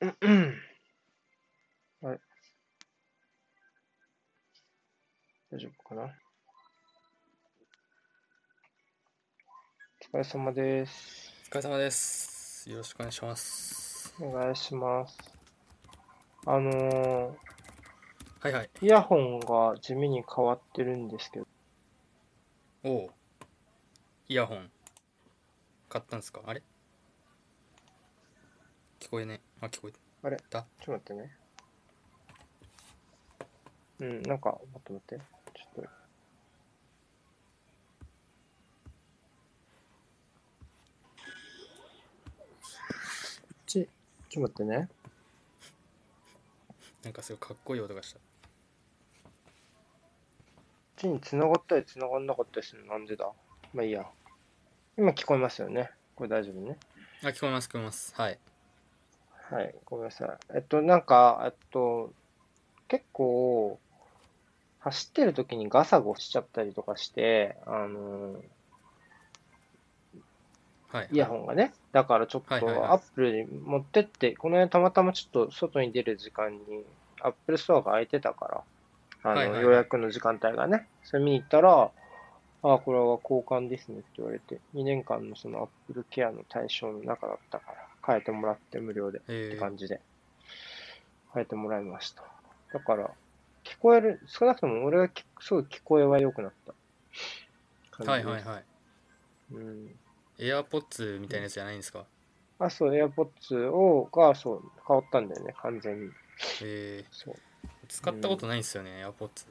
あれ大丈夫かな？お疲れ様です。お疲れ様です。よろしくお願いします。お願いします。あのー、はいはい。イヤホンが地味に変わってるんですけど、おお。イヤホン。買ったんですか？あれ？聞こえねあ、聞こえあれ？た。ちょっと待ってね。うん、なんか、待って待って。ちょっと。ち、ちょっと待ってね。なんかすごいかっこいい音がした。こっちに繋がったり繋がんなかったりするの？なんでだ？まあいいや。今聞こえますよね。これ大丈夫ね。あ、聞こえます、聞こえます。はい。はい、ごめんなさい。えっと、なんか、えっと、結構、走ってる時にガサゴしちゃったりとかして、あの、はい。イヤホンがね。だからちょっと、アップルに持ってって、この辺たまたまちょっと外に出る時間に、アップルストアが開いてたから、あの、はいはいはい予約の時間帯がね。それ見に行ったら、ああ、これは交換ですねって言われて、2年間のそのアップルケアの対象の中だったから、変えてもらって無料で。ってえー、感じで変えてもらいました。だから、聞こえる、少なくとも俺がきすごい聞こえは良くなった。はいはいはい。うん。エアポッツみたいなやつじゃないんですか？あ、そう、AirPods を、が、そう、変わったんだよね、完全に。えそう。ー、使ったことないんですよね、エアポッツ。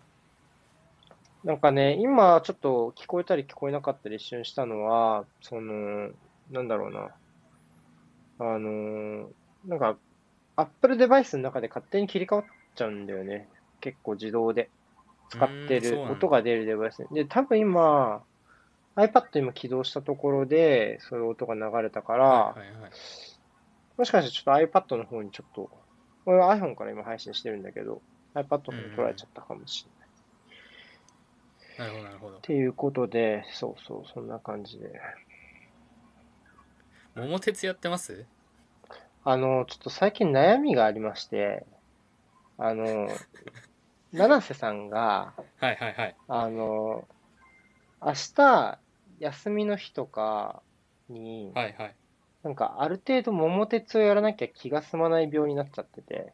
なんかね、今ちょっと聞こえたり聞こえなかったり一瞬したのは、その、なんだろうな。あのーなんか、Apple デバイスの中で勝手に切り替わっちゃうんだよね。結構自動で。使ってる、音が出るデバイス。で、多分今、iPad 今起動したところで、そういう音が流れたから、はいはいはい。もしかしてちょっと iPad の方にちょっと、俺は iPhone から今配信してるんだけど、iPad の方に取られちゃったかもしれない。なるほどなるほどっ。ていうことで、そうそう、そんな感じで。桃鉄やってます？あの、ちょっと最近悩みがありまして、あの、七瀬さんが、はいはいはい。あの、明日、休みの日とかに、はいはい。なんかある程度桃鉄をやらなきゃ気が済まない病になっちゃってて、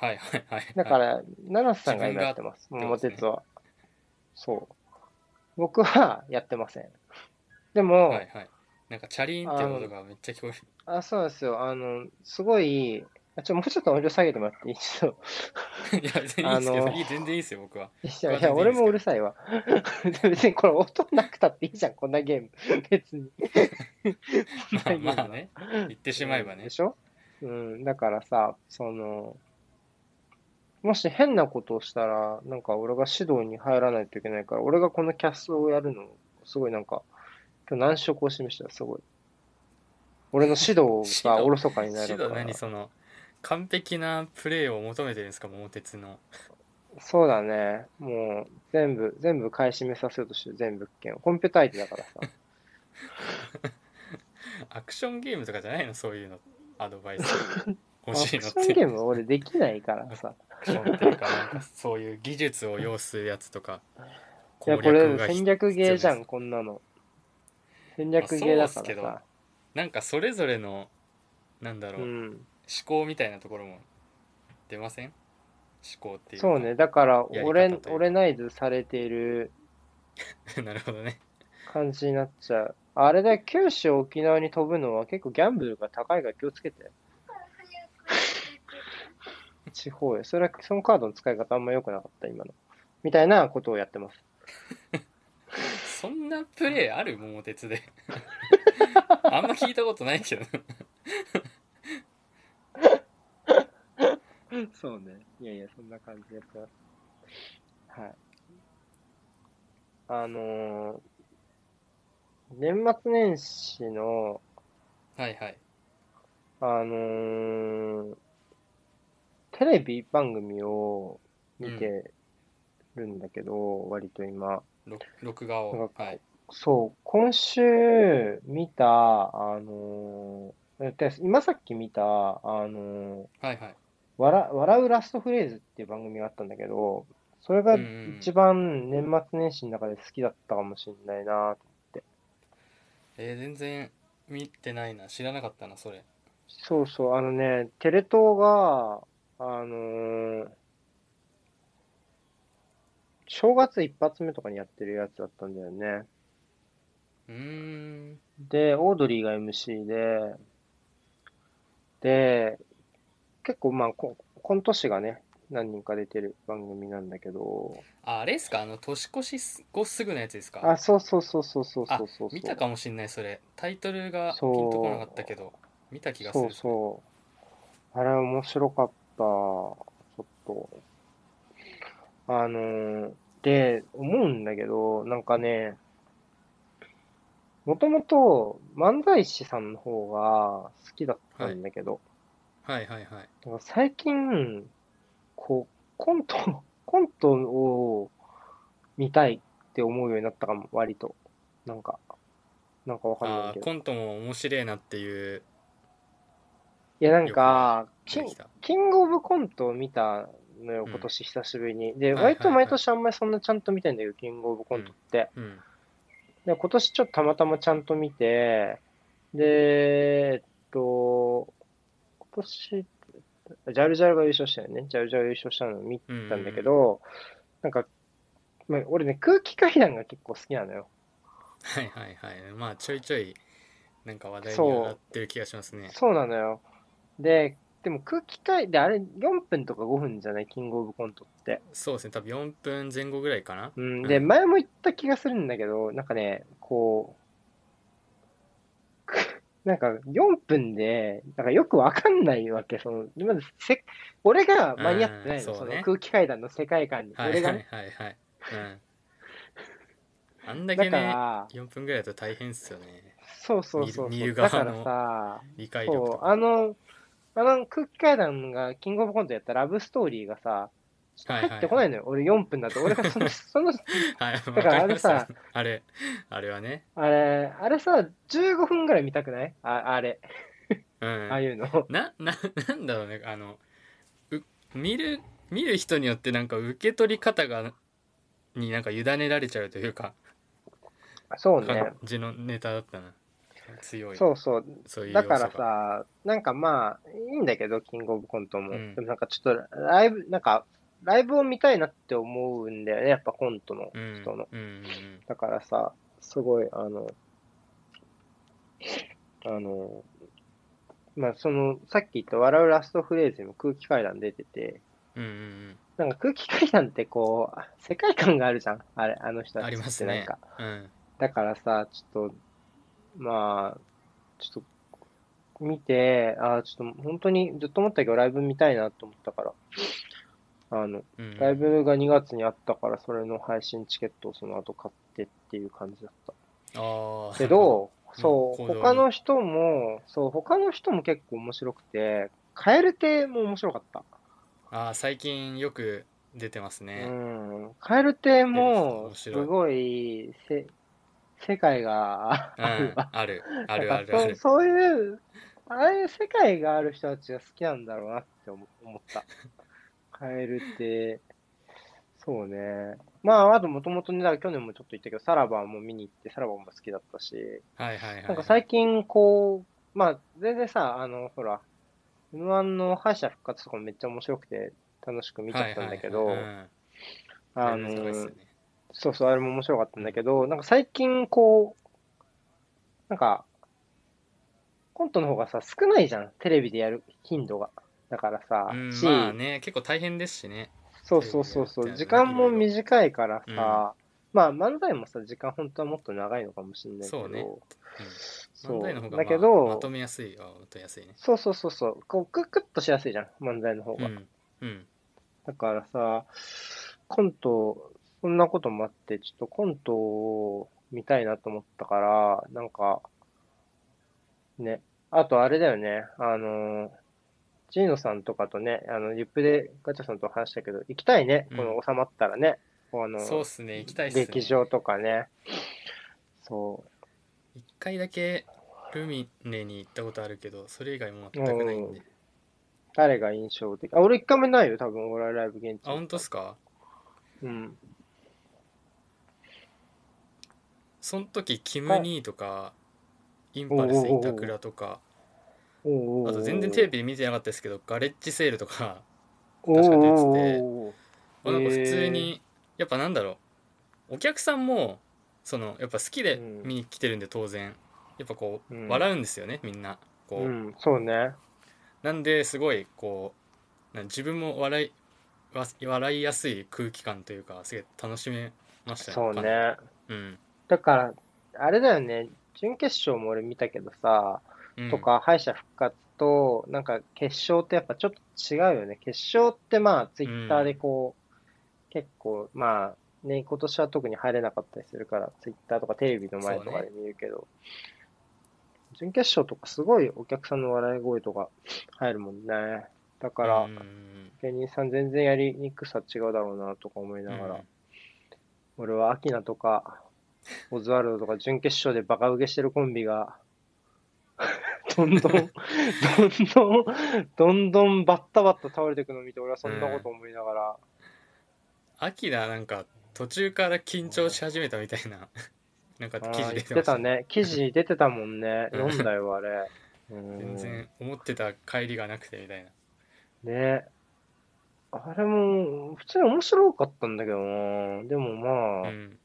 はいはいはい。だから、七瀬さんが今やってます、桃鉄は。そう。僕はやってません。でも、はいはい。なんかチャリーンって音がめっちゃ聞こえる。あ、そうなんですよ。あの、すごい、あちょ、もうちょっと音量下げてもらっていいちょいや、別にいいですけど、あのいい全然いいですよ、僕は。いや、いや、俺もうるさいわ。別にこれ音なくたっていいじゃん、こんなゲーム。別に。まあまあね。言ってしまえばねで。しょ？うん、だからさ、その、もし変なことをしたら、なんか俺が指導に入らないといけないから、俺がこのキャスをやるの、すごいなんか、難色を示した？らすごい。俺の指導がおろそかにな指導るから。何その、完璧なプレーを求めてるんですか、桃鉄の。そうだね。もう、全部、全部買い占めさせようとしてる、全物件を。コンピューター相手だからさ。アクションゲームとかじゃないの、そういうの。アドバイスア 欲しいクのって。ションゲーム俺できないからさ。アクションっていうか、なんかそういう技術を要するやつとか、いや、これが戦略ゲーじゃん、こんなの。戦略ゲーだからさ。なんかそれぞれの、なんだろう、思うん。考みたいなところも出ません？思考っていうかそうね。だから、俺俺ナイズされている なるほどね。感じになっちゃう。あれだよ、九州、沖縄に飛ぶのは結構ギャンブルが高いから気をつけて。地方へ。それは、そのカードの使い方あんま良くなかった、今の。みたいなことをやってます。そんなプレーある？桃鉄で。あんま聞いたことないけど。そうね。いやいや、そんな感じでやってます。はい。あのー年末年始の、はいはい。あのーテレビ番組を見てるんだけど、割と今。録録画を。はい。そう、今週見た、あのーで今さっき見た、あのはいはい。笑笑うラストフレーズっていう番組があったんだけど、それが一番年末年始の中で好きだったかもしれないな。えー全然見てないな。知らなかったな、それ。そうそう、あのね、テレ東が、あのー正月一発目とかにやってるやつだったんだよね。うーん。で、オードリーが MC で、で、結構まあコ、コント師がね、何人か出てる番組なんだけど、あ、あれですか？あの、年越し後すぐのやつですか？あ、そうそうそうそうそうそうそう。見たかもしんない、それ。タイトルがピンとこなかったけど、見た気がする。そうそう。あれ面白かった。ちょっと。あのーで、思うんだけど、なんかね、もともと漫才師さんの方が好きだったんだけど、はいはいはい。なんか最近、こう、コント、コントを見たいって思うようになったかも、割と。なんか、なんかわかんないけど。コントも面白いなっていう。いや、なんか、キンキングオブコントを見たのよ、うん今年久しぶりに。で、割と毎年あんまりそんなちゃんと見たいんだけど、キングオブコントって。うん。で、今年ちょっとたまたまちゃんと見て、で、えっと、今年、ジャルジャルが優勝したよね。ジャルジャル優勝したのを見たんだけど、なんか、まあ、俺ね、空気階段が結構好きなのよ。はいはいはい。まあ、ちょいちょい、なんか話題にそう上がってる気がしますね。そうなのよ。で、でも空気階段、あれ4分とか5分じゃない？キングオブコントって。そうですね、多分4分前後ぐらいかな。うん、で、うん前も言った気がするんだけど、なんかね、こう、なんか4分で、なんかよくわかんないわけ。その、まずせ、俺が間に合ってないの、うんそうねその空気階段の世界観に。はいはい俺がね。はいはい。うん。あんだだけね、から、4分ぐらいだと大変っすよね。そうそうそうそう。見る見るだから側のさ、理解力そう、とか。あの、あの空気階段がキングオブコントやったラブストーリーがさ、入ってこないのよ。俺4分だと。俺がその、その、はい、だからあれさあれ、あれはね。あれ、あれさ、15分ぐらい見たくない？ああれ、うん。ああいうの。な、な、なんだろうね、あの、う、見る、見る人によってなんか受け取り方が、になんか委ねられちゃうというか、そうね感。じのネタだったな。強い。そうそう。そうだから。さ、なんかまあ、いいんだけど、キングオブコントも。うんでもなんかちょっと、ライブ、なんか、ライブを見たいなって思うんだよね、やっぱコントのうん。人の。うんうんうん。だからさ、すごい、あの、あの、まあ、その、さっき言った笑うラストフレーズにも空気階段出てて、うんうんうん。なんか空気階段ってこう、世界観があるじゃん。あれ、あの人たちってなんか。。うん。だからさ、ちょっと、まあ、ちょっと、見て、あーちょっと本当にずっと思ったけど、ライブ見たいなと思ったから、あの、うんライブが2月にあったから、それの配信チケットをその後買ってっていう感じだった。ああ。けど、そう、うん他の人も、そう、他の人も結構面白くて、カエル亭も面白かった。ああ、最近よく出てますうね。ん。カエル亭も、すごい、せ、世界がうんあるわ。ある。あるあるある。そういう、ああいう世界がある人たちが好きなんだろうなって思思った。カエルって、そうね。まあ、あともともとね、だから去年もちょっと言ったけど、サラバも見に行って、サラバも好きだったし、はいはいはい。なんか最近こう、まあ、全然さ、あの、ほら、M1 の敗者復活とかもめっちゃ面白くて楽しく見ちゃったんだけど、あのよ、ねそうそう、あれも面白かったんだけど、なんか最近こう、なんか、コントの方がさ、少ないじゃん、テレビでやる頻度が。だからさ、うん、し、まあね、結構大変ですしね。そうそうそうそう、時間も短いからうんさ、まあ漫才もさ、時間本当はもっと長いのかもしれないけど、そうねそう漫才の方が、だけまあ、まどと、めやすいはまとめやすいね。そうそうそうそう、こう、クックッとしやすいじゃん、漫才の方が。うん。うん。だからさ、コント、そんなこともあって、ちょっとコントを見たいなと思ったから、なんか、ね、あとあれだよね、あの、ジーノさんとかとね、あの、リップでガチャさんと話したけど、行きたいね、うんこの収まったらね、あの、そうっすね、行きたいっすね。劇場とかね。そ一回だけルミネに行ったことあるけど、それ以外も全くないんで。誰が印象的？あ、俺一回目ないよ、多分、お笑いライブ現地。あ、本当っすか？うん。その時、キム・ニーとか、インパルス・イタクラとか、あと全然テレビで見てなかったですけど、ガレッジセールとか、確か出ててなんか普通に、やっぱなんだろう、お客さんも、その、やっぱ好きで見に来てるんで当然、やっぱこう、うん。笑うんですよね、みんな。こう、うん、そうね。なんですごいこうな自分も笑いわ笑いやすい空気感というかすげえ楽しめましたそうね。うん、だから、あれだよね、準決勝も俺見たけどさ、うん、とか敗者復活と、なんか決勝ってやっぱちょっと違うよね。決勝ってまあ、ツイッターでこう、結構、まあ、ね、今年は特に入れなかったりするから、ツイッターとかテレビの前とかで見るけど、準決勝とかすごいお客さんの笑い声とか入るもんね。だから、うん芸人さん全然やりにくさ違うだろうなとか思いながら、うん俺はアキナとか、オズワルドとか準決勝でバカ受けしてるコンビが、どんどん、どんどん、どんどんバッタバッタ倒れていくのを見て、俺はそんなこと思いながら、アキラなんか途中から緊張し始めたみたいな なんか記事出てましたたね。記事出てたもんね。うん読んだよ、あれ。うん全然思ってた帰りがなくてみたいなねあれも、普通に面白かったんだけどな。でもまあ、うん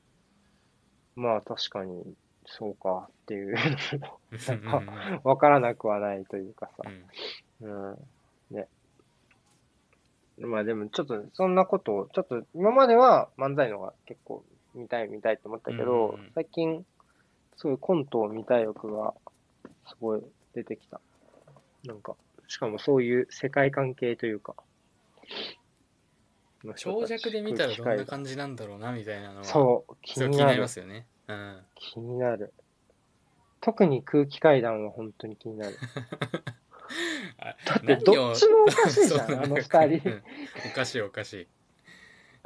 まあ確かに、そうかっていううんうん わからなくはないというかさう。んうん。ね。まあでもちょっとそんなことを、ちょっと今までは漫才のが結構見たい見たいと思ったけど、うん最近、すごいコントを見たい欲がすごい出てきた。なんか、しかもそういう世界関係というか。長尺で見たらどんなじ感じなんだろうなみたいなのはそう、気になり。ますよねうん気になる。特に空気階段は本当に気になる。あだってどっちもおかしいじゃん、あの二人。うんおかしいおかしい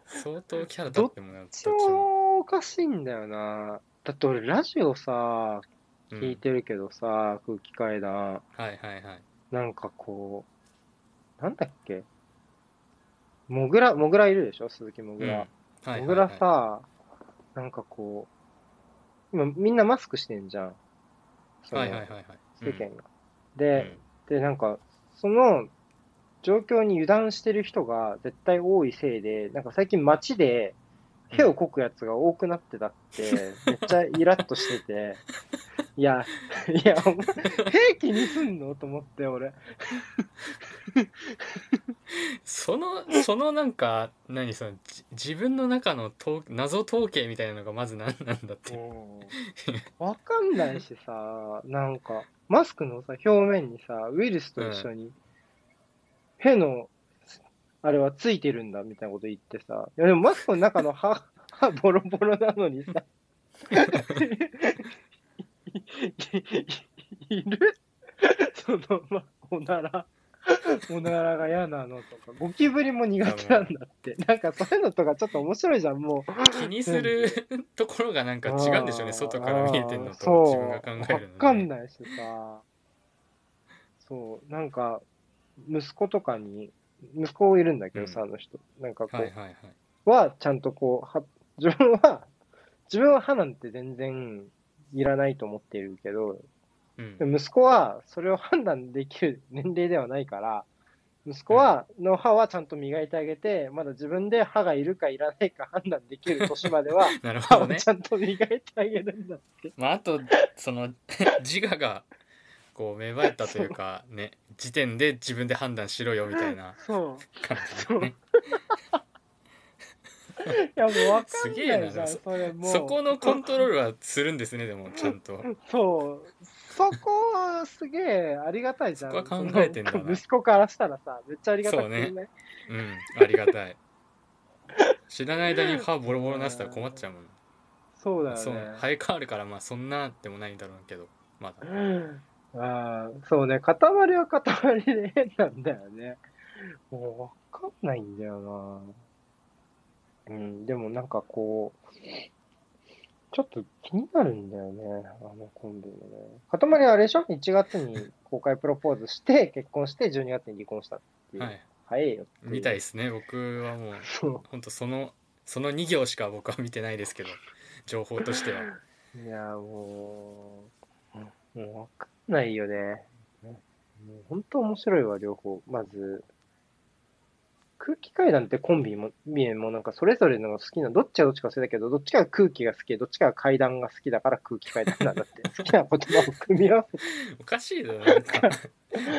相当キャラ立ってもなどっちどっちももおかしいんだよな。だって俺ラジオさ、うん聞いてるけどさ、空気階段。はいはいはいなんかこう、なんだっけ？もぐら、もぐらいるでしょ？鈴木もぐら。うんはいはいもぐらさ、なんかこう、今みんなマスクしてんじゃん。そのはいはいはいはい世間が。うんで、で、なんか、その状況に油断してる人が絶対多いせいで、なんか最近街で、屁をこくやつが多くなってたって、めっちゃイラッとしてて、いや、いや、お前、屁気にすんの？と思って、俺。そのそのなんか何そのじ自分の中の統謎統計みたいなのがまず何なんだっていう。わかんないしさ、なんか、マスクのさ、表面にさ、ウイルスと一緒に、屁の、あれはついてるんだみたいなこと言ってさ、いやでもマスクの中の歯、歯ボロボロなのにさ、いいる？その、ま、おなら、おならが嫌なのとか、ゴキブリも苦手なんだって。なんかそういうのとかちょっと面白いじゃん、もう。気にするところがなんか違うんでしょうね。外から見えてるのと自分が考えるので、わかんないしさ。そう、なんか、息子とかに、息子いるんだけどさ、うあの人。なんかこう、はいはいはい。は、ちゃんとこう、は、自分は、自分は歯なんて全然いらないと思っているけど、うん息子はそれを判断できる年齢ではないから、息子は、の歯はちゃんと磨いてあげて、まだ自分で歯がいるかいらないか判断できる年までは、なる歯ほどねをちゃんと磨いてあげるんだって。まああとその 自我がこう芽生えたというかね時点で自分で判断しろよみたいなそう。感じだねいや、もうわかんなじゃん、それもう。そこのコントロールはするんですねでもちゃんと そう。そこはすげえありがたいじゃん。そこは考えてんだな息子からしたらさ、めっちゃありがたくそうね。ねうんありがたい知らない間に歯ボロボロなしたら困っちゃうもんそうだよそうね。生え変わるからまあそんなでもないんだろうけどまだああ、そうね、塊は塊で変なんだよね。もうわかんないんだよな。うん、でもなんかこう、ちょっと気になるんだよね、あのコンビもね。かたまりあれでしょ ?1 月に公開プロポーズして、結婚して、12月に離婚したっていう。はい早いよいう。見たいですね僕はもうそ本当そのその2行しか僕は見てないですけど情報としてはう。いや、もう、もうわかんないよね。もう本当面白いわ、両方。まず、空気階段ってコンビも、もなんかそれぞれの好きな、どっちがどっちか忘れたけど、どっちかが空気が好きで、どっちかが階段が好きだから空気階段なんだって。好きな言葉を組み合わせて。おかしいだろ なんか。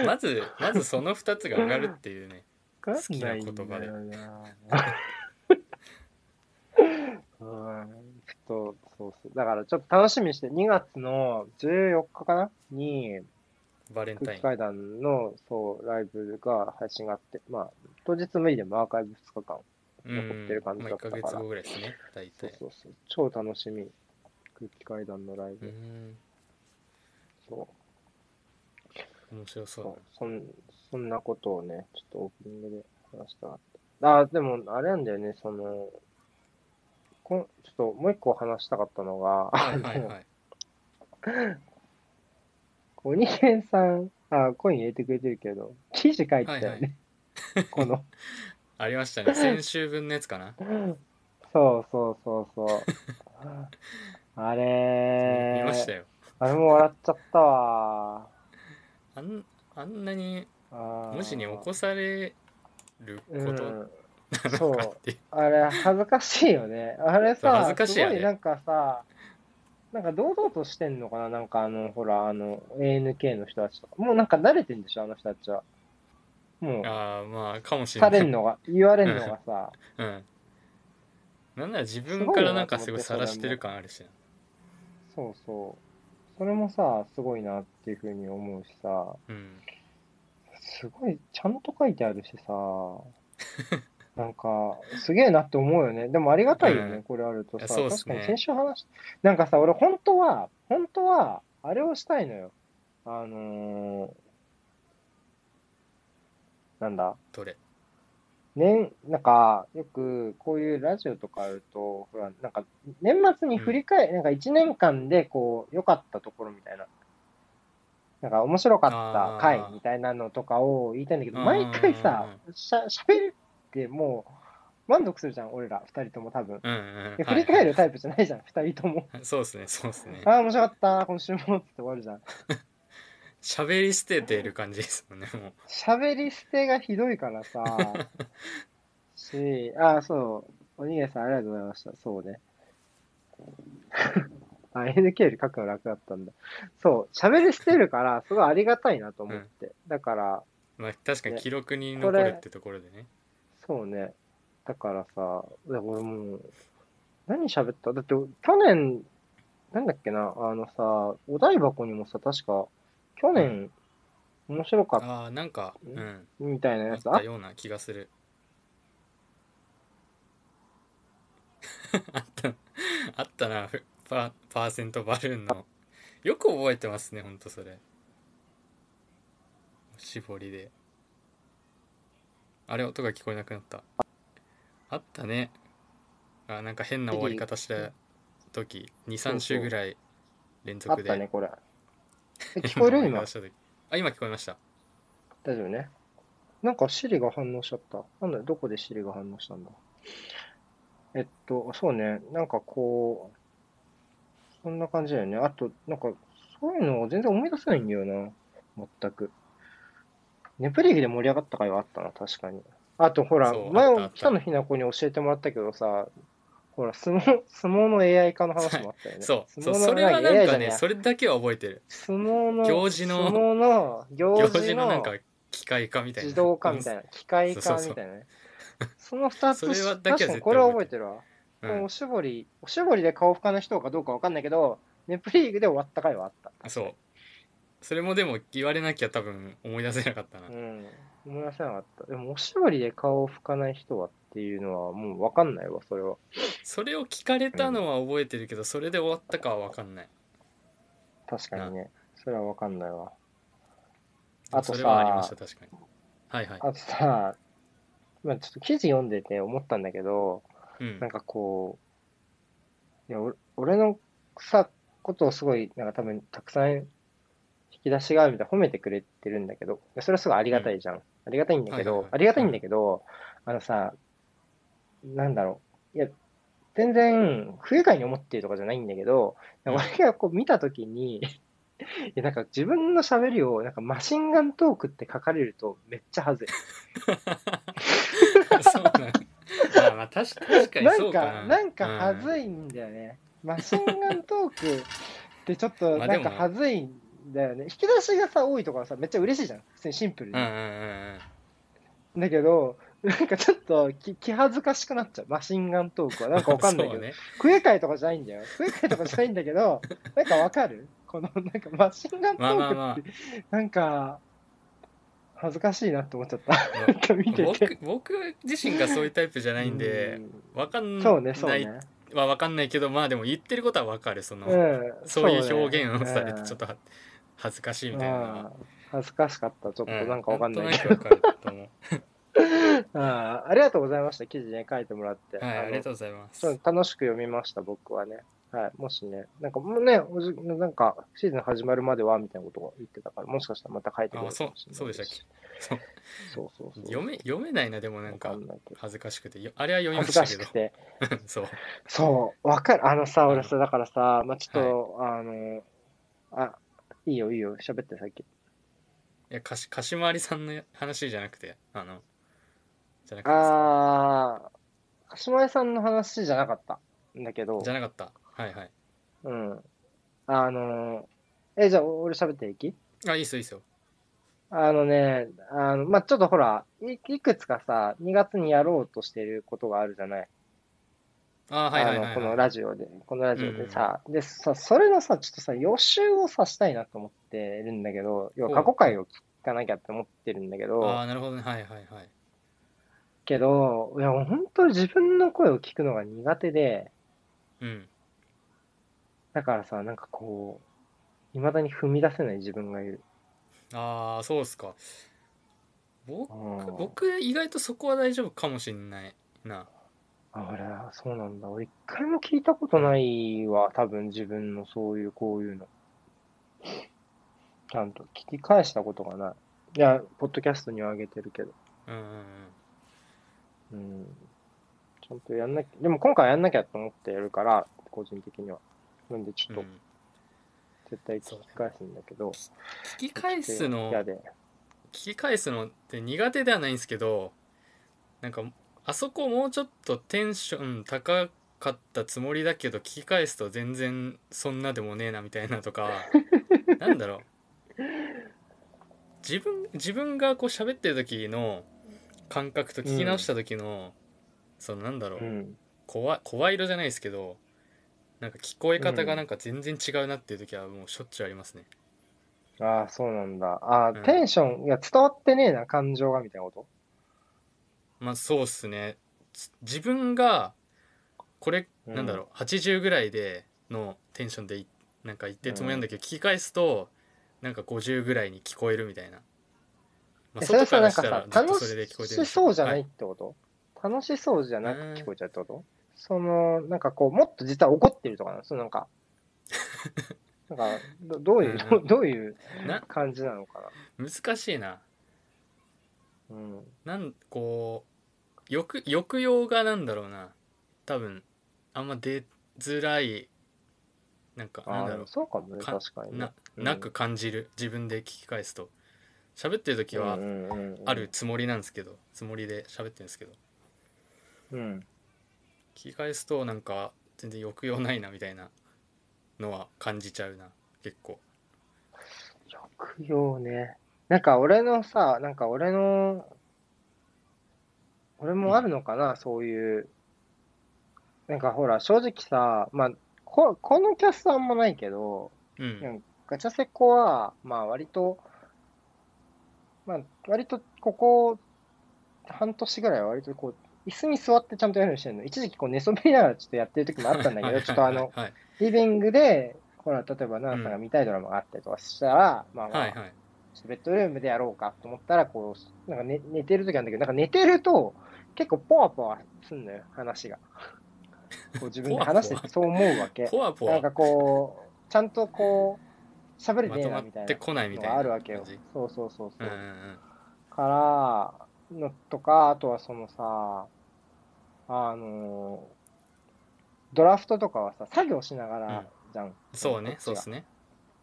まずまずその2つが上がるっていうね。好きな言葉で。うん、ちょっと、そうそう。だからちょっと楽しみにして、2月の14日かな？に、バレンタイン空気階段の、そう、ライブが配信があって、まあ、当日無理でもアーカイブ2日間。残ってる感じだったからまあ、1ヶ月後ぐらいですね大そう体そうそう。超楽しみ。空気階段のライうブ。んそう。面白そうそうそんそんなことをね、ちょっとオープニングで話したかった。あ、でも、あれなんだよね、その、こんちょっともう一個話したかったのが、はいはいはい鬼剣さん、あ、コイン入れてくれてるけど、記事書いてたよね。はいは この、ありましたね。先週分のやつかな。そうそうそうそう。あれ見ましたよ。あれも笑っちゃったわ。あんあんなに文字に起こされること？そうのかっていう。あれ恥ずかしいよね。あれさ、恥ずかしいよね。すごいなんかさ、なんか堂々としてんのかな？なんかあの、ほら、あの、ANK の人たちとか。もうなんか慣れてんでしょ？あの人たちは。もう、ああまあかもしれさない。れんのが、言われんのがさ、うん。なんなら自分からなんかすごい晒してる感あるしな。そうそう。それもさ、すごいなっていうふうに思うしさ、うん。すごい、ちゃんと書いてあるしさ、なんか、すげえなって思うよね。でもありがたいよね、うんこれあるとさ。そうね確かに先週話し、なんかさ、俺本当は、本当は、あれをしたいのよ。あのー、なんだ？どれ？年、なんか、よく、こういうラジオとかあると、ほら、なんか、年末に振り返り、なんか一年間で、こう、良かったところみたいな。なんか、面白かった回みたいなのとかを言いたいんだけど、うん毎回さ、しゃ、喋るってもう、満足するじゃん、俺ら、二人とも多分。うんうんで振り返るタイプじゃないじゃん、二人とも。は いそうですねそうですねああ、面白かった、今週もって終わるじゃん。喋り捨ててる感じですもんねもう喋り捨てがひどいからさ、し、あ、そう、おにげさんありがとうございました。そうね。あ、NK より書くの楽だったんだ。そう、喋り捨てるから、すごいありがたいなと思って。だから、まあ確かにね記録に残るってところでねそうね。だからさ、いや俺もう、何喋った？だって、去年、なんだっけな、あのさ、お台箱にもさ、確か、去年、面白かったああなんかうん。みたいなあやつあったような気がする。あったあったな。ふパパーセントバルーンの。よく覚えてますねほんとそれ。絞りであれ音が聞こえなくなったあったねあなんか変な終わり方した時23週ぐらい連あ続でったね、これ。え聞こえる今？あ今聞こえました大丈夫ね。なんか Siri が反応しちゃった。なんだどこで Siri が反応したんだ？えっと、そうね。なんかこう、そんな感じだよね。あと、なんか、そういうのを全然思い出せないんだよな。全く。ネプリーグで盛り上がった回はあったな、確かに。あと、ほら前北野日な子に教えてもらったけどさ、ほら、相撲、相撲の AI 化の話もあったよね。そうそうそれはなんかゃねそれだけは覚えてる相撲の、行事の相撲の、行行事のなんか機械化みたいな自動化みたいな、機械化みたいなね。その二つ、確かにこれは覚えてるわ。うんおしぼり、おしぼりで顔拭かない人かどうかわかんないけど、ネプリーグで終わった回はあった。そうそれもでも言われなきゃ多分思い出せなかったな、うん。思い出せなかった。でも、おしぼりで顔を拭かない人はっていうのはもうわかんないわ、それは。それを聞かれたのは覚えてるけど、それで終わったかは分かんない確かにね。それはわかんないわ。あとさそれはありました確かにはいはいあとさ、まあちょっと記事読んでて思ったんだけど、うんなんかこう、いや、俺俺のさ、ことをすごい、なんか多分たくさん引き出しがあるみたいな褒めてくれてるんだけど、それはすごいありがたいじゃん。ありがたいんだけどはいはいはい、ありがたいんだけど、あのさ、なんだろう。いや、全然不愉快に思ってるとかじゃないんだけど、うん俺がこう見たときに、いやなんか自分の喋りをなんかマシンガントークって書かれるとめっちゃはずい。そうなんまあまあ確かになんそうかなか、なんかはい、ずいんだよね。マシンガントークってちょっとまあなんかはずいんだよね。引き出しがさ、多いとかはさ、めっちゃ嬉しいじゃん。普通にシンプルに。うんうんうんうんだけど、なんかちょっと気気恥ずかしくなっちゃう。マシンガントークは。なんかわかんないけど。ね不愉快とかじゃないんだよ。不愉快とかじゃないんだけど、なんかわかる？この、なんかマシンガントまあまあまあークって、なんか、恥ずかしいなって思っちゃった。僕僕自身がそういうタイプじゃないんでわかんそうね、そうないね。はわかんないけどまあでも言ってることはわかるその、うん。そういう表現をされてうんちょっとは恥ずかしいみたいな恥ずかしかった。ちょっとうんなんかわかんないけど。あーありがとうございました。記事ね、書いてもらって。はいあのりがとうございますそう楽しく読みました、僕はね。はい。もしね、なんかもうね、おじなんか、シーズン始まるまでは、みたいなことを言ってたから、もしかしたらまた書いてくれるかもしれないあそうそうでしたっけ？そうそうそうそう。読め読めないなでもなんか恥ずかしくてよあれは読みま恥ずしたけかしくて。ど そうそう、わかる。あのさ、うん俺さ、だからさ、まあ、ちょっと、あの、あ、いいよいいよ、喋ってさっき。いやかしかしまりさんの話じゃなくてあのじゃなくてあー、かしまえさんの話じゃなかった。んだけど。じ、ゃなかった？はいはい。うん。あの、え、じゃあ、俺喋っていきあいいっすよいいっすよ。あのね、あの、まあ、ちょっとほら、いいくつかさ、2月にやろうとしてることがあるじゃない。あこのはい、ラジオで、このラジオでさ、で、さ、それのさ、ちょっとさ、予習をさしたいなと思ってるんだけど、要は過去回を聞かなきゃって思ってるんだけあど、あなるほどね。はいはいはいけど、いや、本当に自分の声を聞くのが苦手で、うん。だからさ、なんかこう、未だに踏み出せない自分がいる。ああそうっすか。僕うん。僕意外とそこは大丈夫かもしんないなあ、俺はそうなんだ。俺一回も聞いたことないわ、多分自分のそういう、こういうの。ちゃんと聞き返したことがない。いや、ポッドキャストには上げてるけど。うんうんうんうん。ちゃんとやんなきゃ、でも今回やんなきゃと思ってやるから、個人的には。なんでちょっとうん絶対聞き返すんだけど。聞き返すの嫌で。聞き返すのって苦手ではないんですけどなんかあそこもうちょっとテンション高かったつもりだけど聞き返すと全然そんなでもねえなみたいなとか なんだろう。自分自分がこう喋ってる時の感覚と聞き直した時の、そのなんだろう、うん。声声色じゃないですけどなんか聞こえ方がなんか全然違うなっていう時はもうしょっちゅうありますね、ああ、そうなんだ。ああ、うん。テンション、いや、伝わってねえな、感情が、みたいなこと？まあそうっすね。つ自分がこれうん。なんだろう、80ぐらいでのテンションでいなんか言ってるつもりなんだけど、聞き返すとなんか50ぐらいに聞こえるみたいな、まあ、えそれさ、外からなんかさしたら、ずっと楽それで聞こえてるんしそうじゃないはってこと、楽しそうじゃなくうん。聞こえちゃうってこと？その、なんかこう、もっと実は怒ってるとかなそのなんか、なんか、どどういう、どうん。どういうな感じなのか難しいなな。うん。なんこう抑抑揚がなんだろうな。多分あんま出づらいなんかなんだろう。そうかもね、か確かにね。ななく感じる。自分で聞き返すと。喋ってる時はうんうんうんうん。ある。つもりなんですけど。つもりで喋ってるんですけど。うん。聞き返すとなんか全然抑揚ないなみたいなのは感じちゃうな。結構。抑揚ね。なんか俺のさ、なんか俺の、俺もあるのかな、そういう。なんかほら、正直さ、まあ、ここのキャストあんまないけど、うん。ガチャセコは、まあ割と、まあ割とここ半年ぐらいは割とこう、椅子に座ってちゃんとやるようにしてるの。一時期こう寝そべりながらちょっとやってる時もあったんだけど、ちょっとあの、はいリビングで、ほら、例えば、ナナさんが見たいドラマがあったりとかしたら、まあまあ、はいはい。ちょっとベッドルームでやろうかと思ったら、こう、なんか寝寝てる時なんだけど、なんか寝てると、結構ポワポワすんのよ、話が。こう自分で話しててそう思うわけ。ポワポワなんかこう、ちゃんとこう、喋れてえなみたいなってこないみのたいながあるわけよ。そうそうそうそうう。んうんから、のとか、あとはそのさ、あの、ドラフトとかはさ、作業しながらじゃん。そうねこっちがそうですね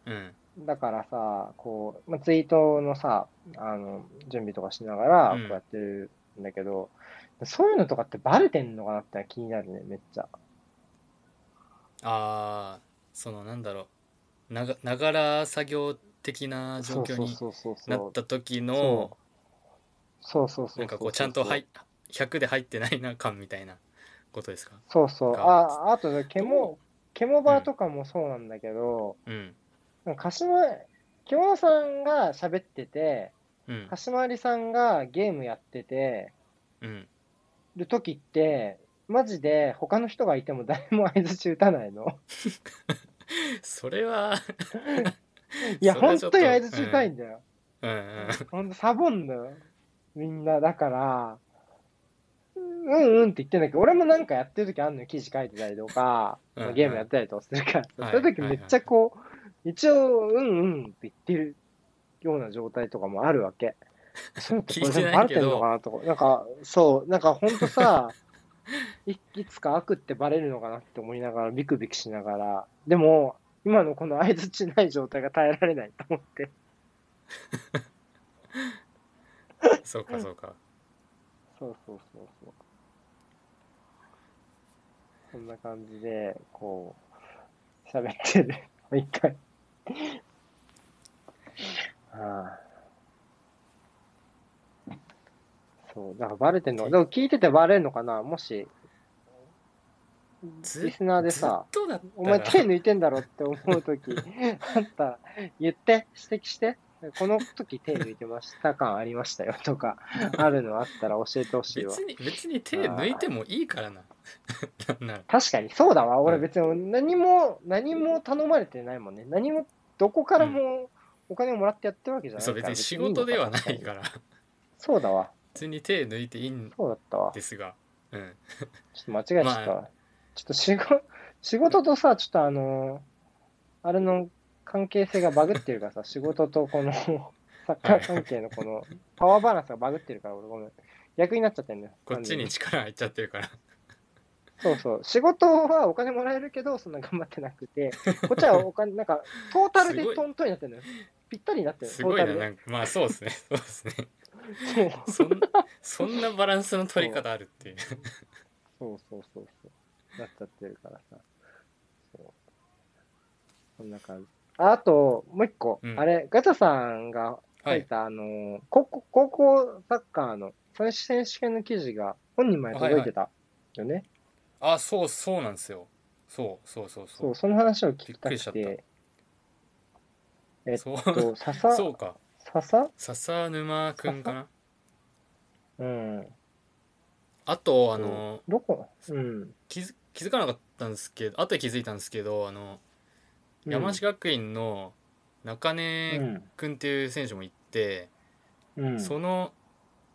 うんだからさ、こう、まあ、ツイートのさ、あの、準備とかしながら、こうんうやってるんだけど、そういうのとかってバレてんのかなって気になるね、めっちゃ。ああそのなんだろうながながら作業的な状況に。なった時のそうそうそう。なんかこうちゃんと入100で入ってないな感みたいなことですか？そうそう。があ、あとね、ケモ、ケモバーとかもそうなんだけど、うんなんか鹿島、獣さんが喋ってて、うん鹿島有さんがゲームやってて、うんる時って、マジで他の人がいても誰も相槌打たないの？それはいや、本当に相槌打たいんだよ。うんうんほんとサボんだよ。みんな、だから、うんうんって言ってんだけど、俺もなんかやってる時あんのよ。記事書いてたりとか、うんうんゲームやったりとかするからさ、はいそういう時めっちゃこう、一応、うんうんって言ってるような状態とかもあるわけ。それてないバレてんけどのかなとか、なんか、そう、なんかほんとさ、いいつか悪ってバレるのかなって思いながら、ビクビクしながら、でも、今のこの相づちない状態が耐えられないと思って。そうかそうかそうそうそうそう。そんな感じで、こう、喋ってる。もう一回。ああ。そう、だからバレてんのでも聞いててバレんのかな？もし、ずリスナーでさ、ずっとだったらお前手抜いてんだろって思うとき、あんた、言って、指摘して。この時手抜いてました感ありましたよ とか、あるのあったら教えてほしいわ別。に別に手抜いてもいいからな なんなら確かに、そうだわ。俺うん別に何も、何も頼まれてないもんね。何も、どこからもお金をもらってやってるわけじゃないから。そう別に仕事ではないからそうだわ。普通に手抜いていいんそうだったわ。ちょですが。うん。っと間違えちゃったちょっと仕事、仕事とさ、ちょっとあの、あれの関係性がバグってるからさ、仕事とこの、サッカー関係のこの、パワーバランスがバグってるから、俺ごめん。逆になっちゃってんだよ。こっちに力入っちゃってるから。そうそう。仕事はお金もらえるけど、そんな頑張ってなくて、こっちはお金、なんか、トータルですごい。トントンになってるのよ。ぴったりになってる。すごいなトータルで。なんかまあそうですね。そうですねそんなそんなバランスの取り方あるっていう。そうそうそうそう。なっちゃってるからさ。そう。そんな感じ。ああと、もう一個、うん。あれ、ガチャさんが書いた、あの、高校、高校サッカーの選手選手権の記事が本人まで届いてた。よね。あそうそうなんですよ。そうそうそうそ、そううその話を聞きたくて、えっそう。と、笹、そうか笹？笹沼くんかな？うん。あとあのどこ？うん。気づ気づかなかったんですけど後で気づいたんですけどあのうん山梨学院の中う根ん。くんっていう選手もいて、うん。その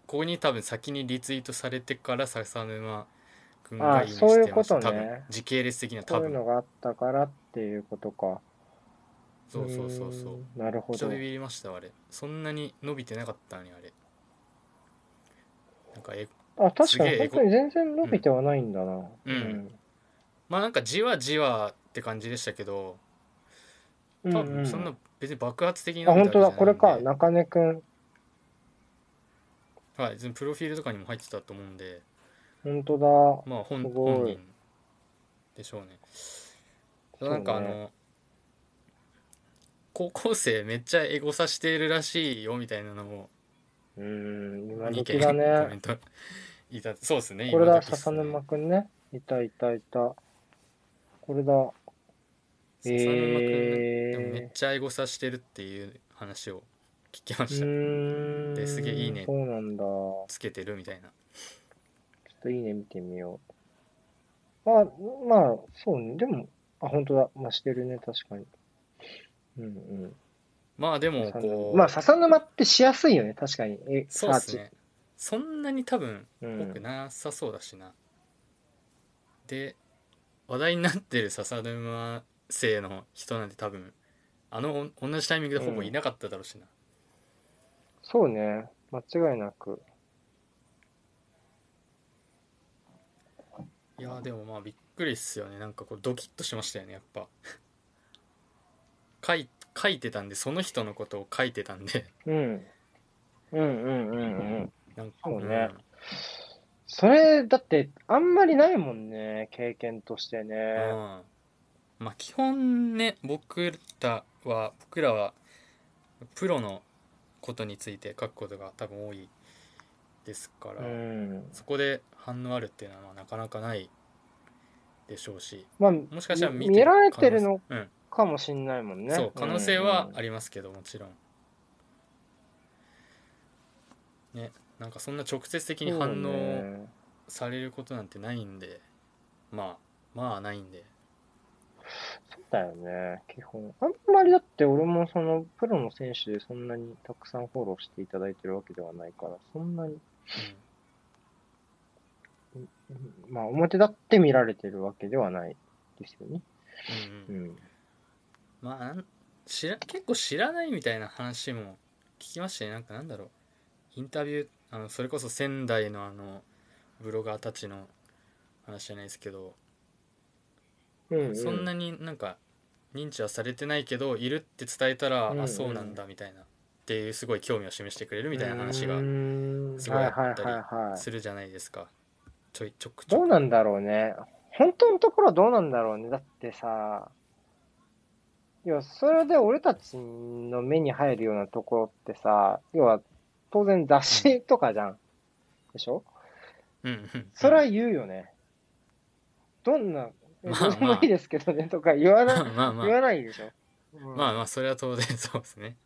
ここに多分先にリツイートされてから笹沼くんがあいいしてましたことね多分時系列的には多分そういうのがあったからっていうことか。そうそうそうそうなるほどちょっと。ビビりましたあれそんなに伸びてなかったのにあれなんかえあ、確かに本当に全然伸びてはないんだな。うんまあなんかじわじわって感じでしたけどうん。多うんうん分そんな別に爆発的にあ、本当だ。これか。な中根くん。はいプロフィールとかにも入ってたと思うんで本当だ。まあ本本人でしょうねそうねなんかあの高校生めっちゃエゴサしているらしいよみたいなのもうーん、今2時だ件コメねン。トいたそうですねこれだ、笹沼くんね。いたいたいた。これだ。笹沼くんえーめっちゃエゴサしてるっていう話を聞きまうした。ですげえいいねそうなんだ。ちょつけてるみたいなっといいね見てみよう。まあ、まあ、そうね。でも、あ、本当だ。まあ、してるね、確かに。うんうん。まあでもこうまあ、笹沼ってしやすいよね、確かに。え、そうっすねそんなに多分。多くなさそうだしな、で話題になってる笹沼生の人なんて多分あのお同じタイミングでほぼいなかっただろうしな、そうね。間違いなく。いやでもまあびっくりっすよねなんかこうドキッとしましたよねやっぱ書い書いてたんでその人のことを書いてたんでうん。うんうんうんうん。なんかそうねそれ、だって、あんまりないもんね、経験としてうんね。まあ基本ね僕らは僕らはプロのことについて書くことが多分多いですから、うん。そこで反応あるっていうのはまあなかなかないでしょうしまあ、もしかしたら見られてるのうんかもしんないもんね。そう可能性はありりますけどもちろん。ねなんかそんな直接的に反応されることなんてないんでまあまあないんで。そうだよね、基本。あんまりだって俺もそのプロの選手でそんなにたくさんフォローしていただいてるわけではないから、そんなに、うん。まあ表立って見られてるわけではないですよね。うん。うん。まあ知ら結構知らないみたいな話も聞きましたね。なんかなんだろう。インタビューあのそれこそ仙台のあのブロガーたちの話じゃないですけど、うん、うん。そんなになんか認知はされてないけどいるって伝えたら、うんうん。あそうなんだみたいな。っていうすごい興味を示してくれるみたいな話がすごいあったりするじゃないですか。ちょいちょくちょく。どうなんだろうね。本当のところはどうなんだろうね。だってさ、要はそれで俺たちの目に入るようなところってさ、要は当然雑誌とかじゃん。でしょ？うんそれは言うよね。どんな、どうでもいいですけどねとか言わない、まあまあ言わないでしょ？うんまあまあそれは当然そうですね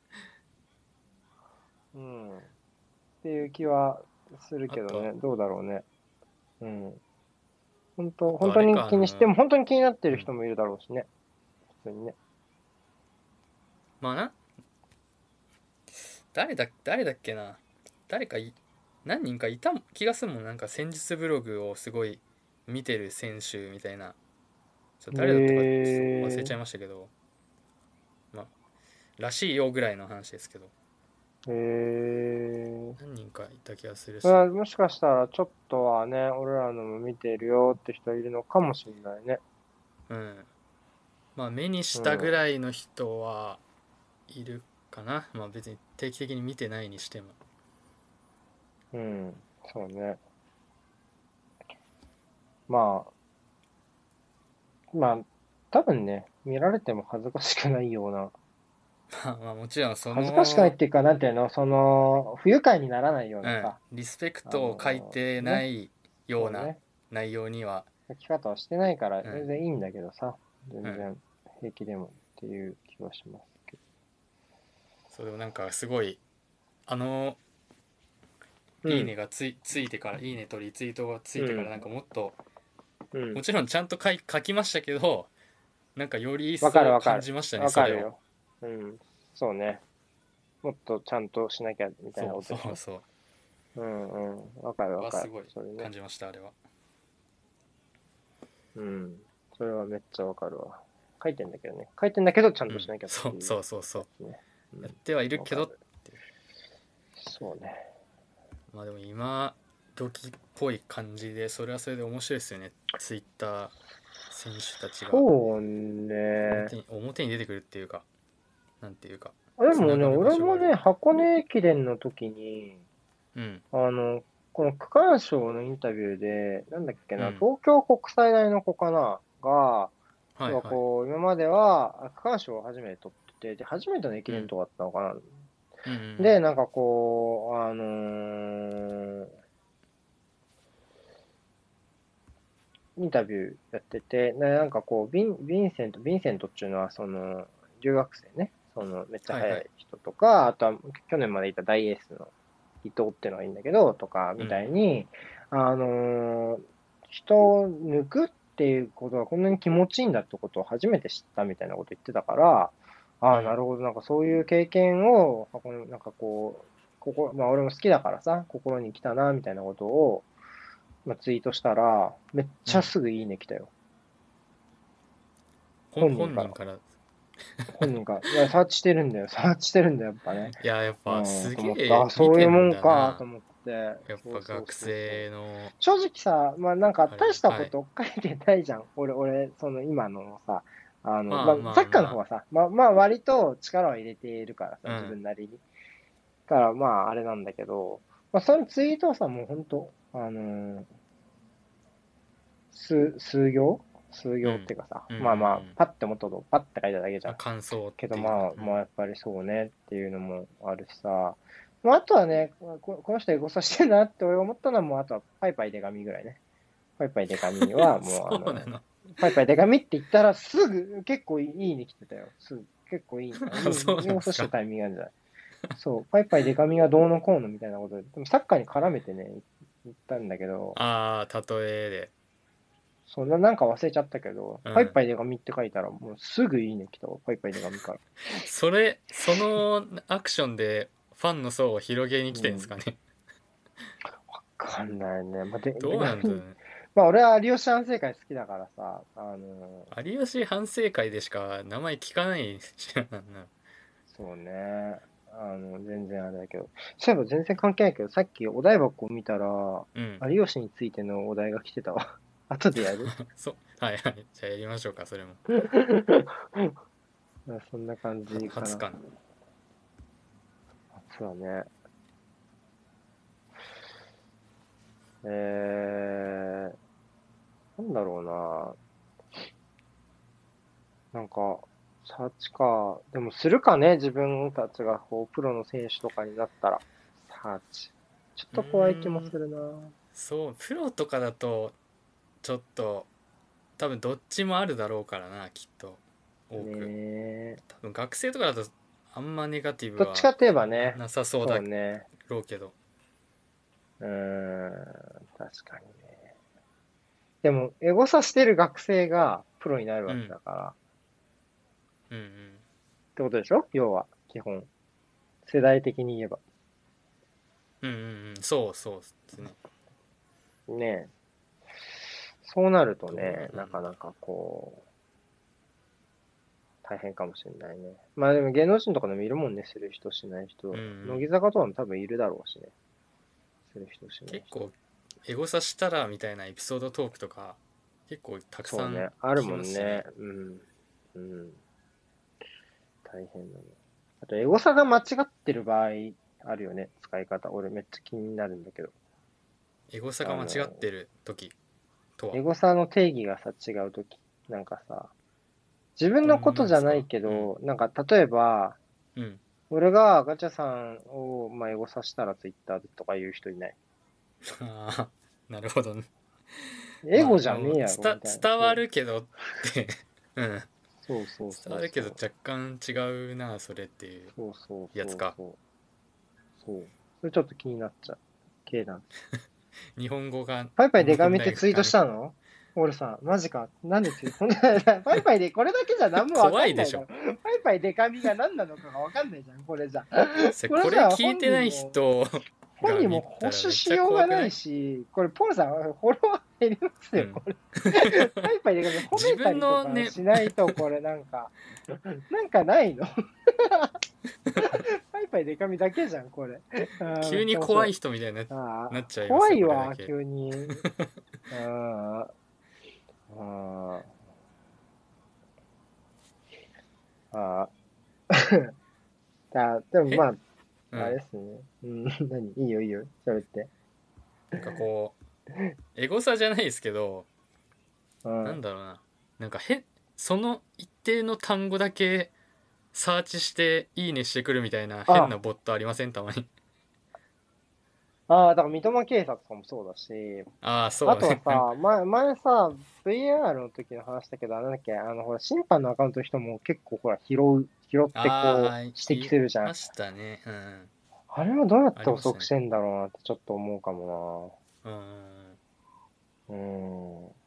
うん。っていう気はするけどあね。どうだろうね。うん。本当、と本当に気にしても、本当に気になってる人もいるだろうしね。普通にね。まあな。誰だ誰だっけな。誰かい何人かいた気がするもん。なんか戦術ブログをすごい見てる選手みたいな。ちょっと誰だったか忘れちゃいましたけど。まあらしいよぐらいの話ですけど。へえ。何人かいた気がするし。それはもしかしたら、ちょっとはね、俺らのも見てるよって人いるのかもしれないね。うん。まあ目にしたぐらいの人はいるかな、まあ別に定期的に見てないにしても。うん。そうね。まあ、まあ、多分ね、見られても恥ずかしくないような、まあまあもちろんその恥ずかしくないっていうか、なんていうの、その、不愉快にならないようなさ、うん、リスペクトを書いてないような内容には、書き方をしてないからん。全然いいんだけどさ、全然平気でもっていう気はしますけそれをなんかすごいあのど。いいねがついついてからいいねとリツイートがついてかうんらなんかもっとうん。もちろんちゃんと書い書きましたけどなんかより一層感じましたねわそれをかるよ。うん。そうね。もっとちゃんとしなきゃみたいなそうことでしょそうそううんうん。わかるわかるはすごい。感。じましたあれはうん。それはめっちゃわかるわ。書いてんだけどね。書いてんだけど、ちゃんとしなきゃってそう。そうそうそうね。うんやってはいるけどそうね。まあでも今時っぽい感じでそれはそれで面白いですよね。ツイッター選手たちが。そうね。表。に表に出てくるっていうか。なんていうか。でもね、俺もね、箱根駅伝の時に、うん。あの、この区間賞のインタビューで、なんだっけな、うん。東京国際大の子かな、が、はいはい。今までは区間賞を初めて取ってて、で、初めての駅伝とかだったのかな。うん。うんで、なんかこう、あのーインタビューやってて、でなんかこう、ヴィンヴィンセント、ヴィンセントっていうのは、その、留学生ね、その、めっちゃ速はいはい。人とか、あとは、去年までいた大エースの伊藤っていうのがいいんだけど、とか、みたいに、あのー人を抜くっていうことがこんなに気持ちいいんだってことを初めて知ったみたいなこと言ってたから、ああ、うん。なるほど、なんかそういう経験を、このなんかこう、ここ、まあ俺も好きだからさ、心に来たな、みたいなことを、まあ、ツイートしたら、めっちゃすぐいいね来たよ。本本人から。本人から。本人が、いや、サーチしてるんだよ。サーチしてるんだよ、やっぱね。いややっぱうん。すげえあ、そういうもんかと思って。やっそうそうそうそう。ぱ学生の。正直さ、まあなんか大したこと書いてないじゃん。俺、俺、その今のさ、あの、まあまあまあサッカーの方はさ、まあ。まあ割と力を入れているからさ、うん。自分なりに。だからまああれなんだけど、まあそのツイートはさ、もうほんと、あのー数、数行？数行っていうかさ、うん。まあまあうん、パッてもっとパッて書いただけじゃん。感想けどまあ、うん。まあやっぱりそうねっていうのもあるしさ、まあ、あとはね、ここの人エゴサしてんなって俺思ったのはもうあとはパイパイデカミぐらいね。パイパイデカミはもうあの パイパイデカミって言ったらすぐ結構いいね来てたよ。すぐ。結構いい そうなんでタイミングなんじゃない。そう、パイパイデカミがどうのこうのみたいなことで、でもサッカーに絡めてね、言ったんだけど、ああ例えで。そんななんか忘れちゃったけど、うん。パイパイデカミって書いたらもうすぐいいね来たわ、パイパイデカミから。それそのアクションでファンの層を広げに来てるんですかね、わかんないね。まあ、でどうなんだろうねまあ俺は有吉反省会好きだからさ、あの有吉反省会でしか名前聞かないしなそうね、あの、全然あれだけど、そういえば全然関係ないけど、さっきお題箱を見たら、うん。有吉についてのお題が来てたわ。後でやる？そう。はいはい。じゃあやりましょうかそれも。まあそんな感じかな。初かな。そうだね。えー、なんだろうな。なんか、サーチか。でもするかね、自分たちがこうプロの選手とかになったら。サーチ。ちょっと怖い気もするな。そうプロとかだとちょっと多分どっちもあるだろうからなきっと多く、ねえ多分学生とかだとあんまネガティブはどっちかといえばね。なさそそううだね。ろうけどうーん、確かにね。でも、エゴサしてる学生がプロになるわけだから、っうんうんてことでしょ？要は、基本。世代的に言えば。うんうんうんそうそうですねねえ。そうなるとね、うんなかなかこう、大変かもしれないね。まあでも芸能人とかでもいるもんね、する人しない人。うん乃木坂とかも多分いるだろうしね。する人しない人。結構エゴサしたらみたいなエピソードトークとか結構たくさんね。あるもんね。うん。うん。大変だね。あと、エゴサが間違ってる場合あるよね、使い方。俺めっちゃ気になるんだけど。エゴサが間違ってる時とは？エゴサの定義がさ、違うとき。なんかさ、自分のことじゃないけどんなんど、なんか例えば、うん俺がガチャさんを、まあ、エゴサしたらツイッターでとか言う人いない。あ ーなるほどねエゴじゃねえやろ、みまあ。伝伝わるけどってうんそうそう。伝わるけど若干違うなそれっていうそう。やつかそう。それちょっと気になっちゃう。系なん 日本語がパイパイデカミってツイートしたの？俺さ、マジか。なんでツイート？パイパイでこれだけじゃ何もわかんない怖いでしょ。パイパイデカミが何なのかがわかんないじゃん、これじゃ。これ聞いてない人が本人も保守しようがないし、これポールさん、フォロワー減りますよ、うんこれ。パイパイデカミ褒めたりとかねしないと、これなんか、なんかないの？パイパイデカミだけじゃん、これ。急に怖い人人みたいになっちゃいます怖いわ、急に。あ あ。あ あ。だでもまあ、うん。あれですね。うん、何？いいよいいよ、喋って。なんかこう エゴサじゃないですけどうん。なんだろうな。なんかへその一定の単語だけサーチしていいねしてくるみたいな変なボットありません？たまにああ、だから三笘警察とかもそうだし、ああそうあとはねさ、前、前さ、VAR の時の話だけど、なんだっけ、あの、ほら、審判のアカウントの人も結構ほら、拾う、拾ってこう、指摘するじゃんま。したねうんあれはどうやって遅くしてんだろうなってちょっと思うかもうんな。うん。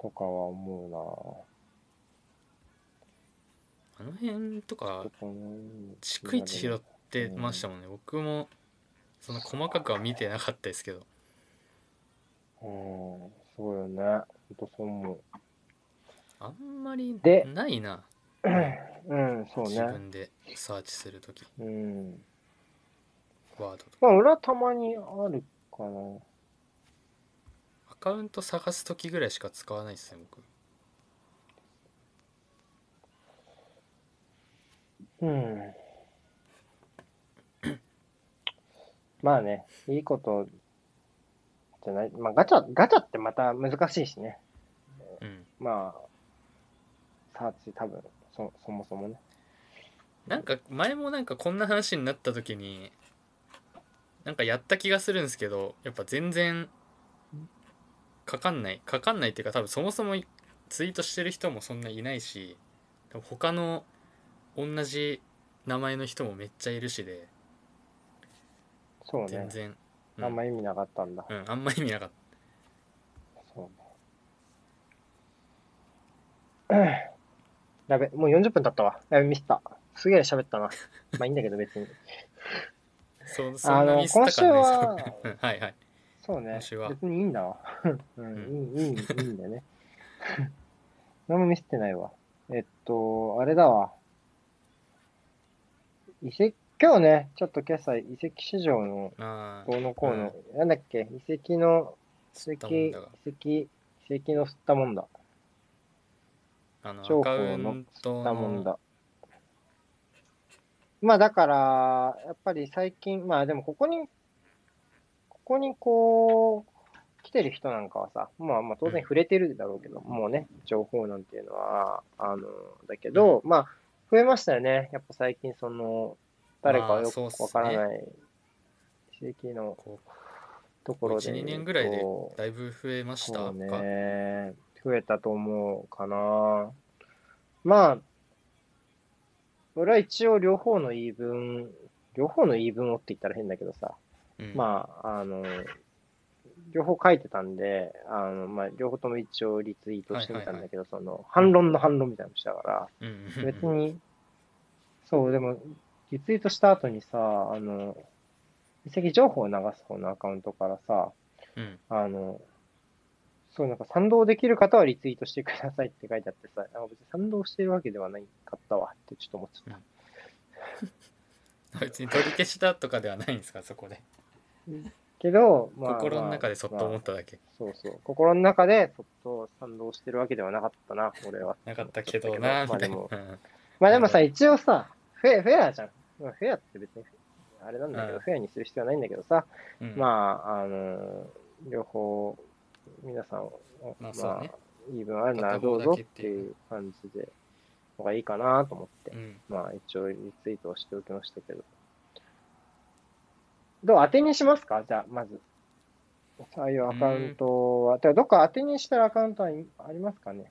とかは思あの辺とうな。か逐一拾ってましたもんね僕もその細かくは見てなかったですけどうん、そうよね。ほんとそう思う。あんまりでないなうん、そうね。自分でサーチするときうん。ワードとかまあ、俺はたまにあるかな。アカウント探すときぐらいしか使わないですね僕うん。まあね、いいことじゃない。まあ、ガチャ、ガチャってまた難しいしね。うんまあ、サーチ多分、そ、そもそもね。なんか前もなんかこんな話になった時になんかやった気がするんですけどやっぱ全然かかんないかかんないっていうか多分そもそもツイートしてる人もそんないないし他の同じ名前の人もめっちゃいるしでそうね。全然、うんあんま意味なかったんだ。うん、あんま意味なかっそうね。やべ、もう40分経ったわ。やべ、ミスった。すげえ喋ったな。まあいいんだけど別に。たそうそんなミスった感ないですうん はいはいそうね今週は。別にいいんだわ。うん、うんいい、いい、いいんだよね。何もミスってないわ。えっと、あれだわ。遺跡、今日ね、ちょっと今朝、遺跡市場のああどうのこうの、なんだっけ、遺跡の、遺跡、遺跡、遺跡の吸ったもんだ。あの情報アカウの吸ったもんのだ。まあだから、やっぱり最近、まあでもここに、ここにこう、来てる人なんかはさ、まあまあ当然触れてるだろうけど、もうね、情報なんていうのは、あの、だけど、まあ、増えましたよね。やっぱ最近その、誰かはよくわからない、地域のところで。1 2年ぐらいでだいぶ増えましたね。増えたと思うかな。まあ、俺は一応両方の言い分、両方の言い分をって言ったら変だけどさ、うんまあ、あの、両方書いてたんで、あの、まあ、両方とも一応リツイートしてみたんだけど、その、反論の反論みたいなのしたから、うん別に、そう、でも、リツイートした後にさ、あの、遺跡情報を流す方のアカウントからさ、うんあの、そう、なんか賛同できる方はリツイートしてくださいって書いてあってさ、あ別に賛同してるわけではないかったわってちょっと思っちゃっ 別に取り消したとかではないんですかそこでた。けど、まあ、心の中でそっと思まあっただけそうそう。心の中でそっと賛同してるわけではなかったな、俺は。なかったけどなまあでも、まあでもさ、一応さ、フェフェアじゃん。まあフェアって別に、あれなんだけど、うん。フェアにする必要はないんだけどさ、うん。うんまあ、あの、両方、皆さん、まあそうね。言い分あるならどうぞっていう感じで、のがいいかなと思って。う、ん。まあ一応リツイートをしておきましたけど。どう当てにしますか？じゃあ、まず。ああいうアカウントは、てかどっか当てにしてるアカウントはありますかね？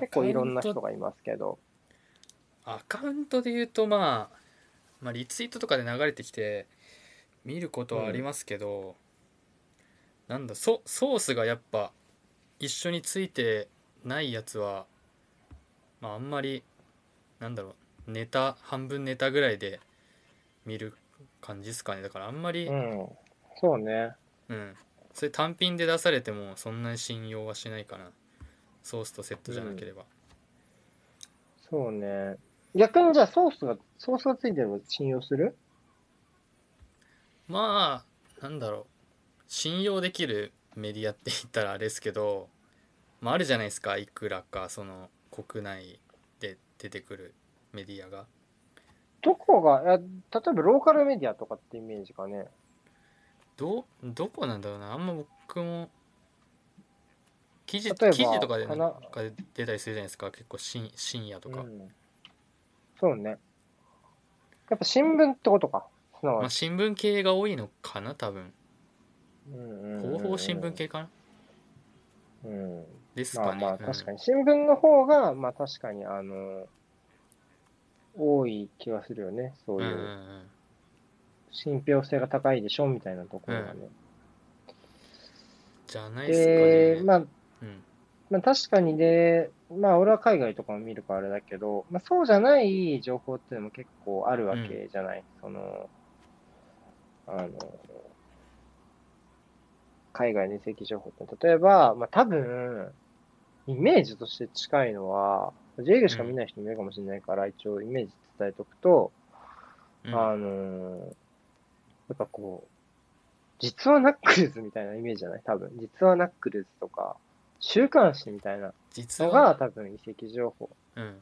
結構いろんな人がいますけど。アカウントで言うと、まあ、まあリツイートとかで流れてきて見ることはありますけど、なんだソソースがやっぱ一緒についてないやつはまああんまりなんだろうネタ半分ネタぐらいで見る感じですかねだからあんまりううん、ん。そうね。それ単品で出されてもそんなに信用はしないかなソースとセットじゃなければ、そうね。逆にじゃあソースが、ソースがついてるの信用する？まあなんだろう。信用できるメディアって言ったらあれですけど、まあ、あるじゃないですか。いくらかその国内で出てくるメディアが。どこが、例えばローカルメディアとかってイメージかね。どどこなんだろうな。あんま僕も記事記事とかでかななんかで出たりするじゃないですか。結構深深夜とか、うん、そうね。やっぱ新聞ってことか。すなまあ。新聞系が多いのかな多分広報新聞系かな？うん。ですかね、まあ確かに。新聞の方が、まあ確かに、あの、多い気がするよね。そううんうんういう、ん信憑性が高いでしょみたいなところがね。じゃないですかね、で、まあ、うんまあ確かにで、まあ俺は海外とかも見るからあれだけど、まあそうじゃない情報っていうのも結構あるわけじゃない。その、あの、海外の移籍情報って、例えば、まあ多分、イメージとして近いのは、J リーグしか見ない人もいるかもしれないから、一応イメージ伝えとくと、うん。あのーやっぱこう、実話ナックルズみたいなイメージじゃない？多分。実話ナックルズとか、週刊誌みたいなの実はが多分移籍情報。うん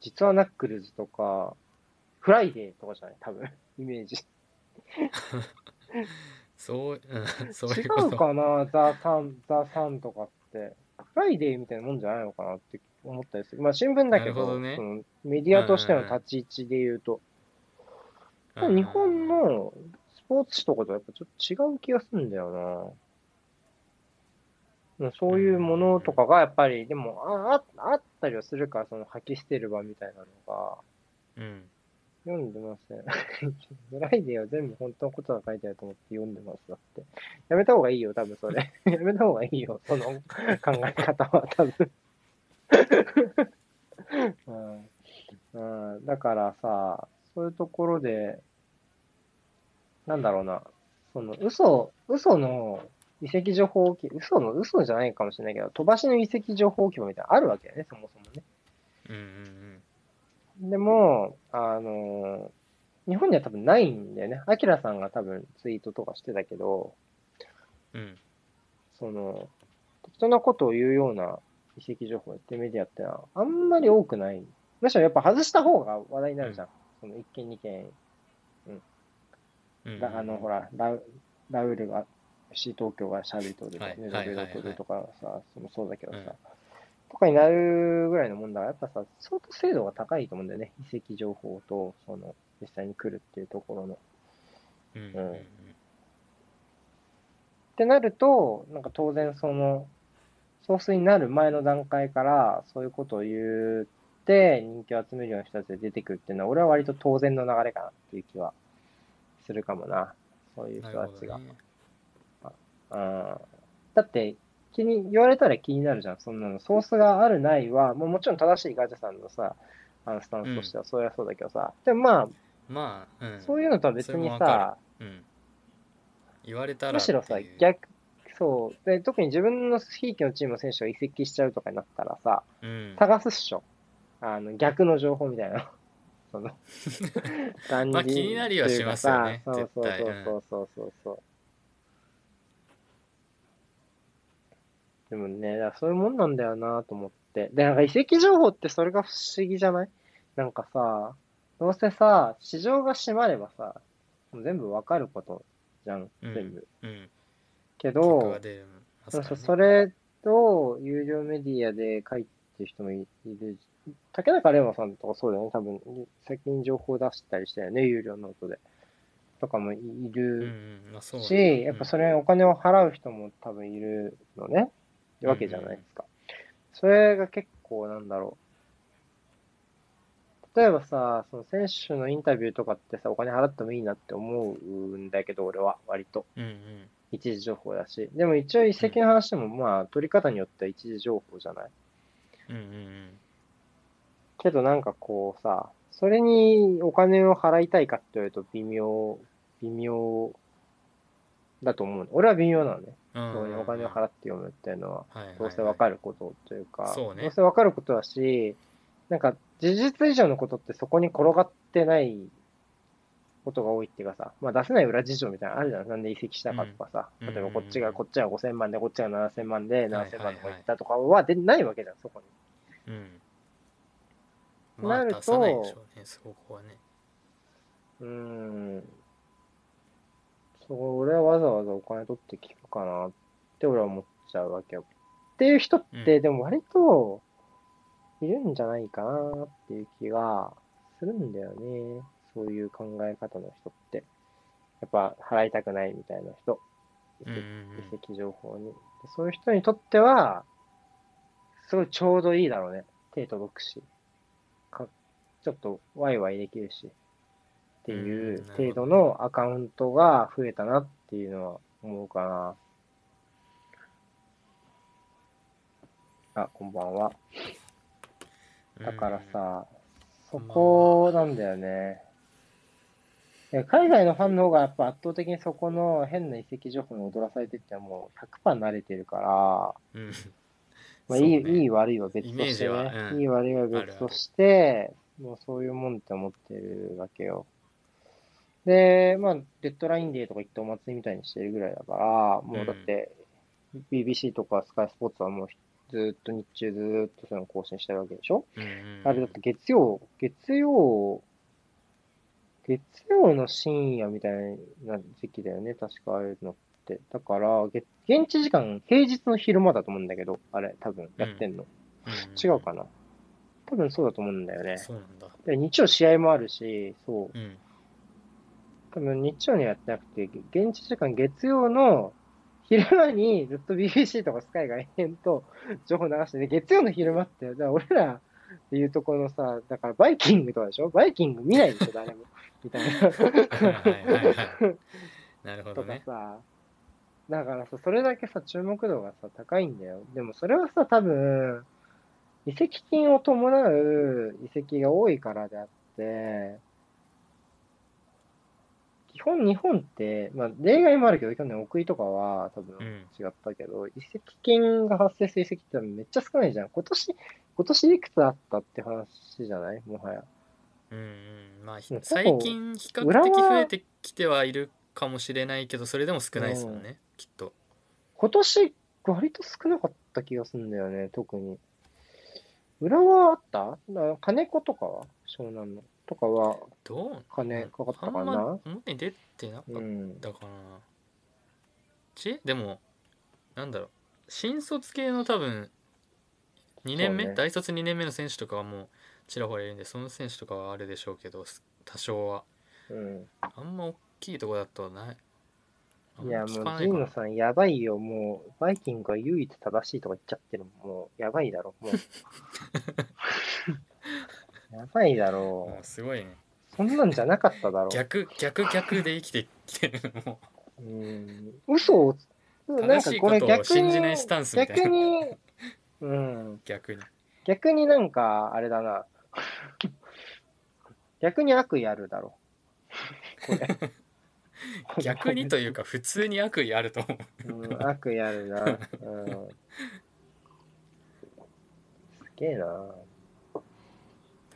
実話ナックルズとか、フライデーとかじゃない？多分。イメージ。そう、うん、そう違いうことうかな？ザ・サン、ザ・サンとかって。フライデーみたいなもんじゃないのかなって思ったりする。まあ新聞だけなるほど、どねそのメディアとしての立ち位置で言うと、でも日本のスポーツ紙とかとやっぱちょっと違う気がするんだよな。うんそういうものとかがやっぱり、でもあああったりはするから、その吐き捨てる場みたいなのが、うん読んでません。フ ライデーは全部本当のことが書いてあると思って読んでます。だって。やめた方がいいよ、多分それ。やめた方がいいよ、その考え方は、多分。うんうん、だからさ、そういうところで、なんだろうな、その嘘、嘘の遺跡情報置き、嘘の、嘘じゃないかもしれないけど、飛ばしの遺跡情報置き場みたいなのあるわけだよね、そもそもね。うんうんでも、あの、日本には多分ないんだよね。アキラさんが多分ツイートとかしてたけど、うんうんその、適当なことを言うような遺跡情報ってメディアってのはあんまり多くない。むしろやっぱ外した方が話題になるじゃん。その1件2件、うんだあの、ほら、ラウラウールが、FC 東京がシャービートルとか、はいね、はいはいはいラビートルとかさ、そのそうだけどさ、うんとかになるぐらいのもんだから、やっぱさ、相当精度が高いと思うんだよね。遺跡情報と、その、実際に来るっていうところの。うんうんうんってなると、なんか当然その、ソースになる前の段階から、そういうことを言って、人気を集めるような人たちが出てくるっていうのは、俺は割と当然の流れかなっていう気はするかもな。そういうな人たちが。ねうんだって、気に、言われたら気になるじゃん。そんなの。ソースがあるないは、もうもちろん正しいガチャさんのさ、あのスタンスとしてはそりゃそうだけどさ。でもままあ、うんあ、そういうのとは別にさ、うん言われたらむしろさ逆、そう。で、特に自分のひいきのチームの選手が移籍しちゃうとかになったらさ、うん探すっしょ。あの、逆の情報みたいな。その、感じ。まあ気になりはしますよねそうそうそうそうそうそう。でもね、だからそういうもんなんだよなと思って。で、なんか遺跡情報ってそれが不思議じゃない？なんかさ、どうせさ、市場が閉まればさ、もう全部わかることじゃん、うん。全部。うん。けどが、出ますそうそう、それと、有料メディアで書いてる人もいいる。竹中玲馬さんとかそうだよね、多分、最近情報出したりしたよね、有料ノートで。とかもいうんうるん。まあそうし、やっぱそれお金を払う人も多分いるのね、わけじゃないですか。それが結構なんだろう。例えばさ、その選手のインタビューとかってさ、お金払ってもいいなって思うんだけど、俺は、割と。うんうん一時情報だし。でも一応一石の話でも、まあ、取り方によっては一時情報じゃない？うんうんうんけどなんかこうさ、それにお金を払いたいかって言われると微妙、微妙だと思うの。俺は微妙なのね。うんそこにお金を払って読むっていうのは、どうせわかることというか、どうせわかることだし、なんか事実以上のことってそこに転がってないことが多いっていうかさ、まあ出せない裏事情みたいなのあるじゃん。なんで移籍したかとかさ、うん。例えばこっちが、こっちは5000万で、こっちが7000万で、はいはい7000万とか言ったとかはでないわけじゃん、そこに。うん。まあなると出さないでしょうねそこはね。うーん。そう、俺はわざわざお金取って聞くかなって俺は思っちゃうわけよ。っていう人って、うんでも割といるんじゃないかなっていう気がするんだよね。そういう考え方の人って。やっぱ払いたくないみたいな人。遺跡情報に。でそういう人にとっては、すごいちょうどいいだろうね。手届くし。かちょっとワイワイできるし。っていう程度のアカウントが増えたなっていうのは思うかな。あ、こんばんは。うんだからさ、そこなんだよね。え海外のファンの方がやっぱ圧倒的にそこの変な遺跡情報に踊らされてってもう100%慣れてるから、うんまあ、いい、ねいい悪いは別としてね。うんいい悪いは別として、もうそういうもんって思ってるわけよ。で、まあ、デッドラインデーとか言ってお祭りみたいにしてるぐらいだから、もうだって、BBC とかスカイスポーツはもうずーっと日中ずーっとその更新してるわけでしょ？うんうんあれだって月曜、月曜、月曜の深夜みたいな時期だよね、確かああいうのって。だから、げ現地時間、平日の昼間だと思うんだけど、あれ、多分やってんの。うん違うかな？多分そうだと思うんだよね。そうなんだで日曜試合もあるし、そう。うん多分日曜にはやってなくて、現地時間月曜の昼間にずっと BBC とかスカイが延々と情報流してね、月曜の昼間って、だから俺らでいうとこのさ、だからバイキングとかでしょ？バイキング見ないでしょ、誰も。みたいな。なるほとどねかさ、だからさ、それだけさ、注目度がさ、高いんだよ。でもそれはさ、多分、移籍金を伴う移籍が多いからであって、基本日本って、まあ例外もあるけど、去年奥井とかは多分うん違ったけど、移籍金が発生する移籍ってめっちゃ少ないじゃん。今年、今年いくつあったって話じゃない？もはや。うんうんまあ最近比較的増えてきてはいるかもしれないけどそれでも少ないですよねきっと今年、割と少なかった気がするんだよね、特に。裏はあった？な金子とかは？湘南の。とかは、どう金かかったかな？あんま表に出てなかっうん。たかなち？でもなんだろう新卒系の多分2年目、ね大卒2年目の選手とかはもうちらほらいるんでその選手とかはあれでしょうけど多少はうん。あんま大きいとこだとないいや、聞もう、かないかなジーノさん、やばいよ。もう、バイキングが唯一正しいとか言っちゃってる。もう、やばいだろ。もう。やばいだろもうすごいねう。そんなんじゃなかっただろ逆逆逆で生きてきてるのもう。うん。嘘を、なん正しいかこれことを逆に、信じないスタンスみたいな逆に、うん。逆に逆になんか、あれだな。逆に悪意あるだろ。これ。逆にというか普通に悪意あると思ううん、悪意あるな。うん。すげえな。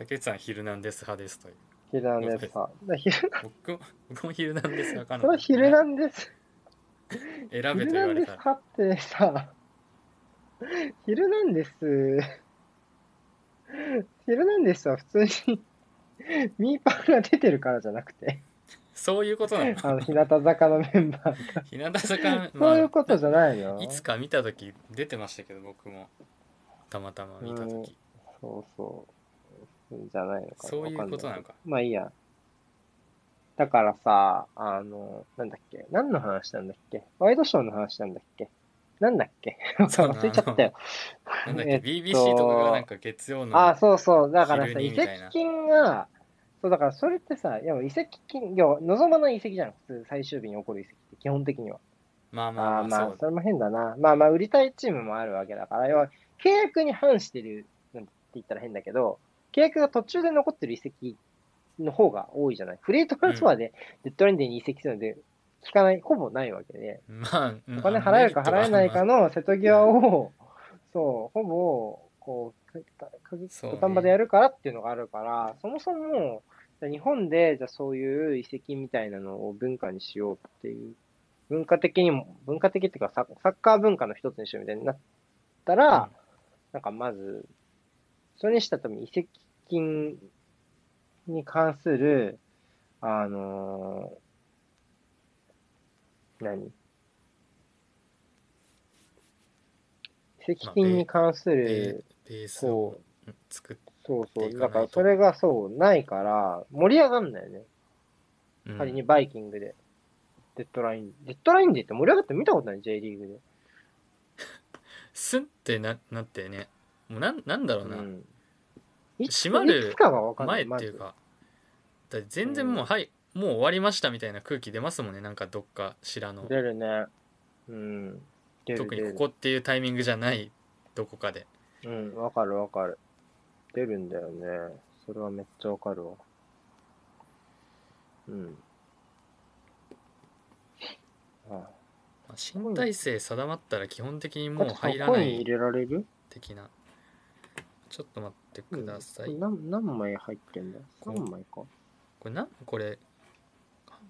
竹内さん「ヒルナンデス」派ですという。ヒルナンデスさ。だヒル僕も僕も「ヒルナンデス」派かな。それはヒルナンデス。選べとヒルナンデス派ってさ、ヒルナンデス、ヒルナンデスは普通にミーパーが出てるからじゃなくて、そういうことなの？あの、日向坂のメンバーが。日向坂そういうことじゃないの？いつか見た時出てましたけど僕も。たまたま見た時。そうそう。じゃないのかな。そういうことなのかまあいいや。だからさ、あの、なんだっけ何の話なんだっけワイドショーの話なんだっけなんだっけそう忘れちゃったよ。なんだっけ、えっと BBC とかがなんか月曜のあ、そうそう。だからさ、移籍金が、そう、だからそれってさ、いや、移籍金、いや、望まない移籍じゃん。普通、最終日に起こる移籍って、基本的には。まああまあまあまあそれも変だな。まあまあ、売りたいチームもあるわけだから、要は、契約に反してる、なんて言ったら変だけど、契約が途中で残ってる移籍の方が多いじゃない？フリートランスファーで、デッドラインデーに移籍するので、聞かない、ほぼないわけで、まあお金払えるか払えないかの瀬戸際を、そう、ほぼ、こう、土壇場でやるからっていうのがあるから、そもそも、日本で、じゃあそういう遺跡みたいなのを文化にしようっていう、文化的にも、文化的っていうかサ、サッカー文化の一つにしようみたいになったら、なんかまず、それにしたら多分移籍金に関する、あのー何？移籍金に関すベる、ベースを作っそうそう、だからそれがそう、ないから、盛り上がんないよね。うん仮にバイキングで。デッドライン。デッドラインでって盛り上がって見たことない、J リーグで。スンってななってねもうなんなんだろうな、うん。閉まる前っていうかだって全然もう、うんはいもう終わりましたみたいな空気出ますもんねなんかどっかしらのず。出るね。うん。特にここっていうタイミングじゃないどこかでうん、わかるわかる。出るんだよね。それはめっちゃわかるわ。うん。あまあ新体制定まったら基本的にあ。もう入らない的なちょっと待ってください、うん何何枚入ってんだこう ?3 枚か？これなんこれ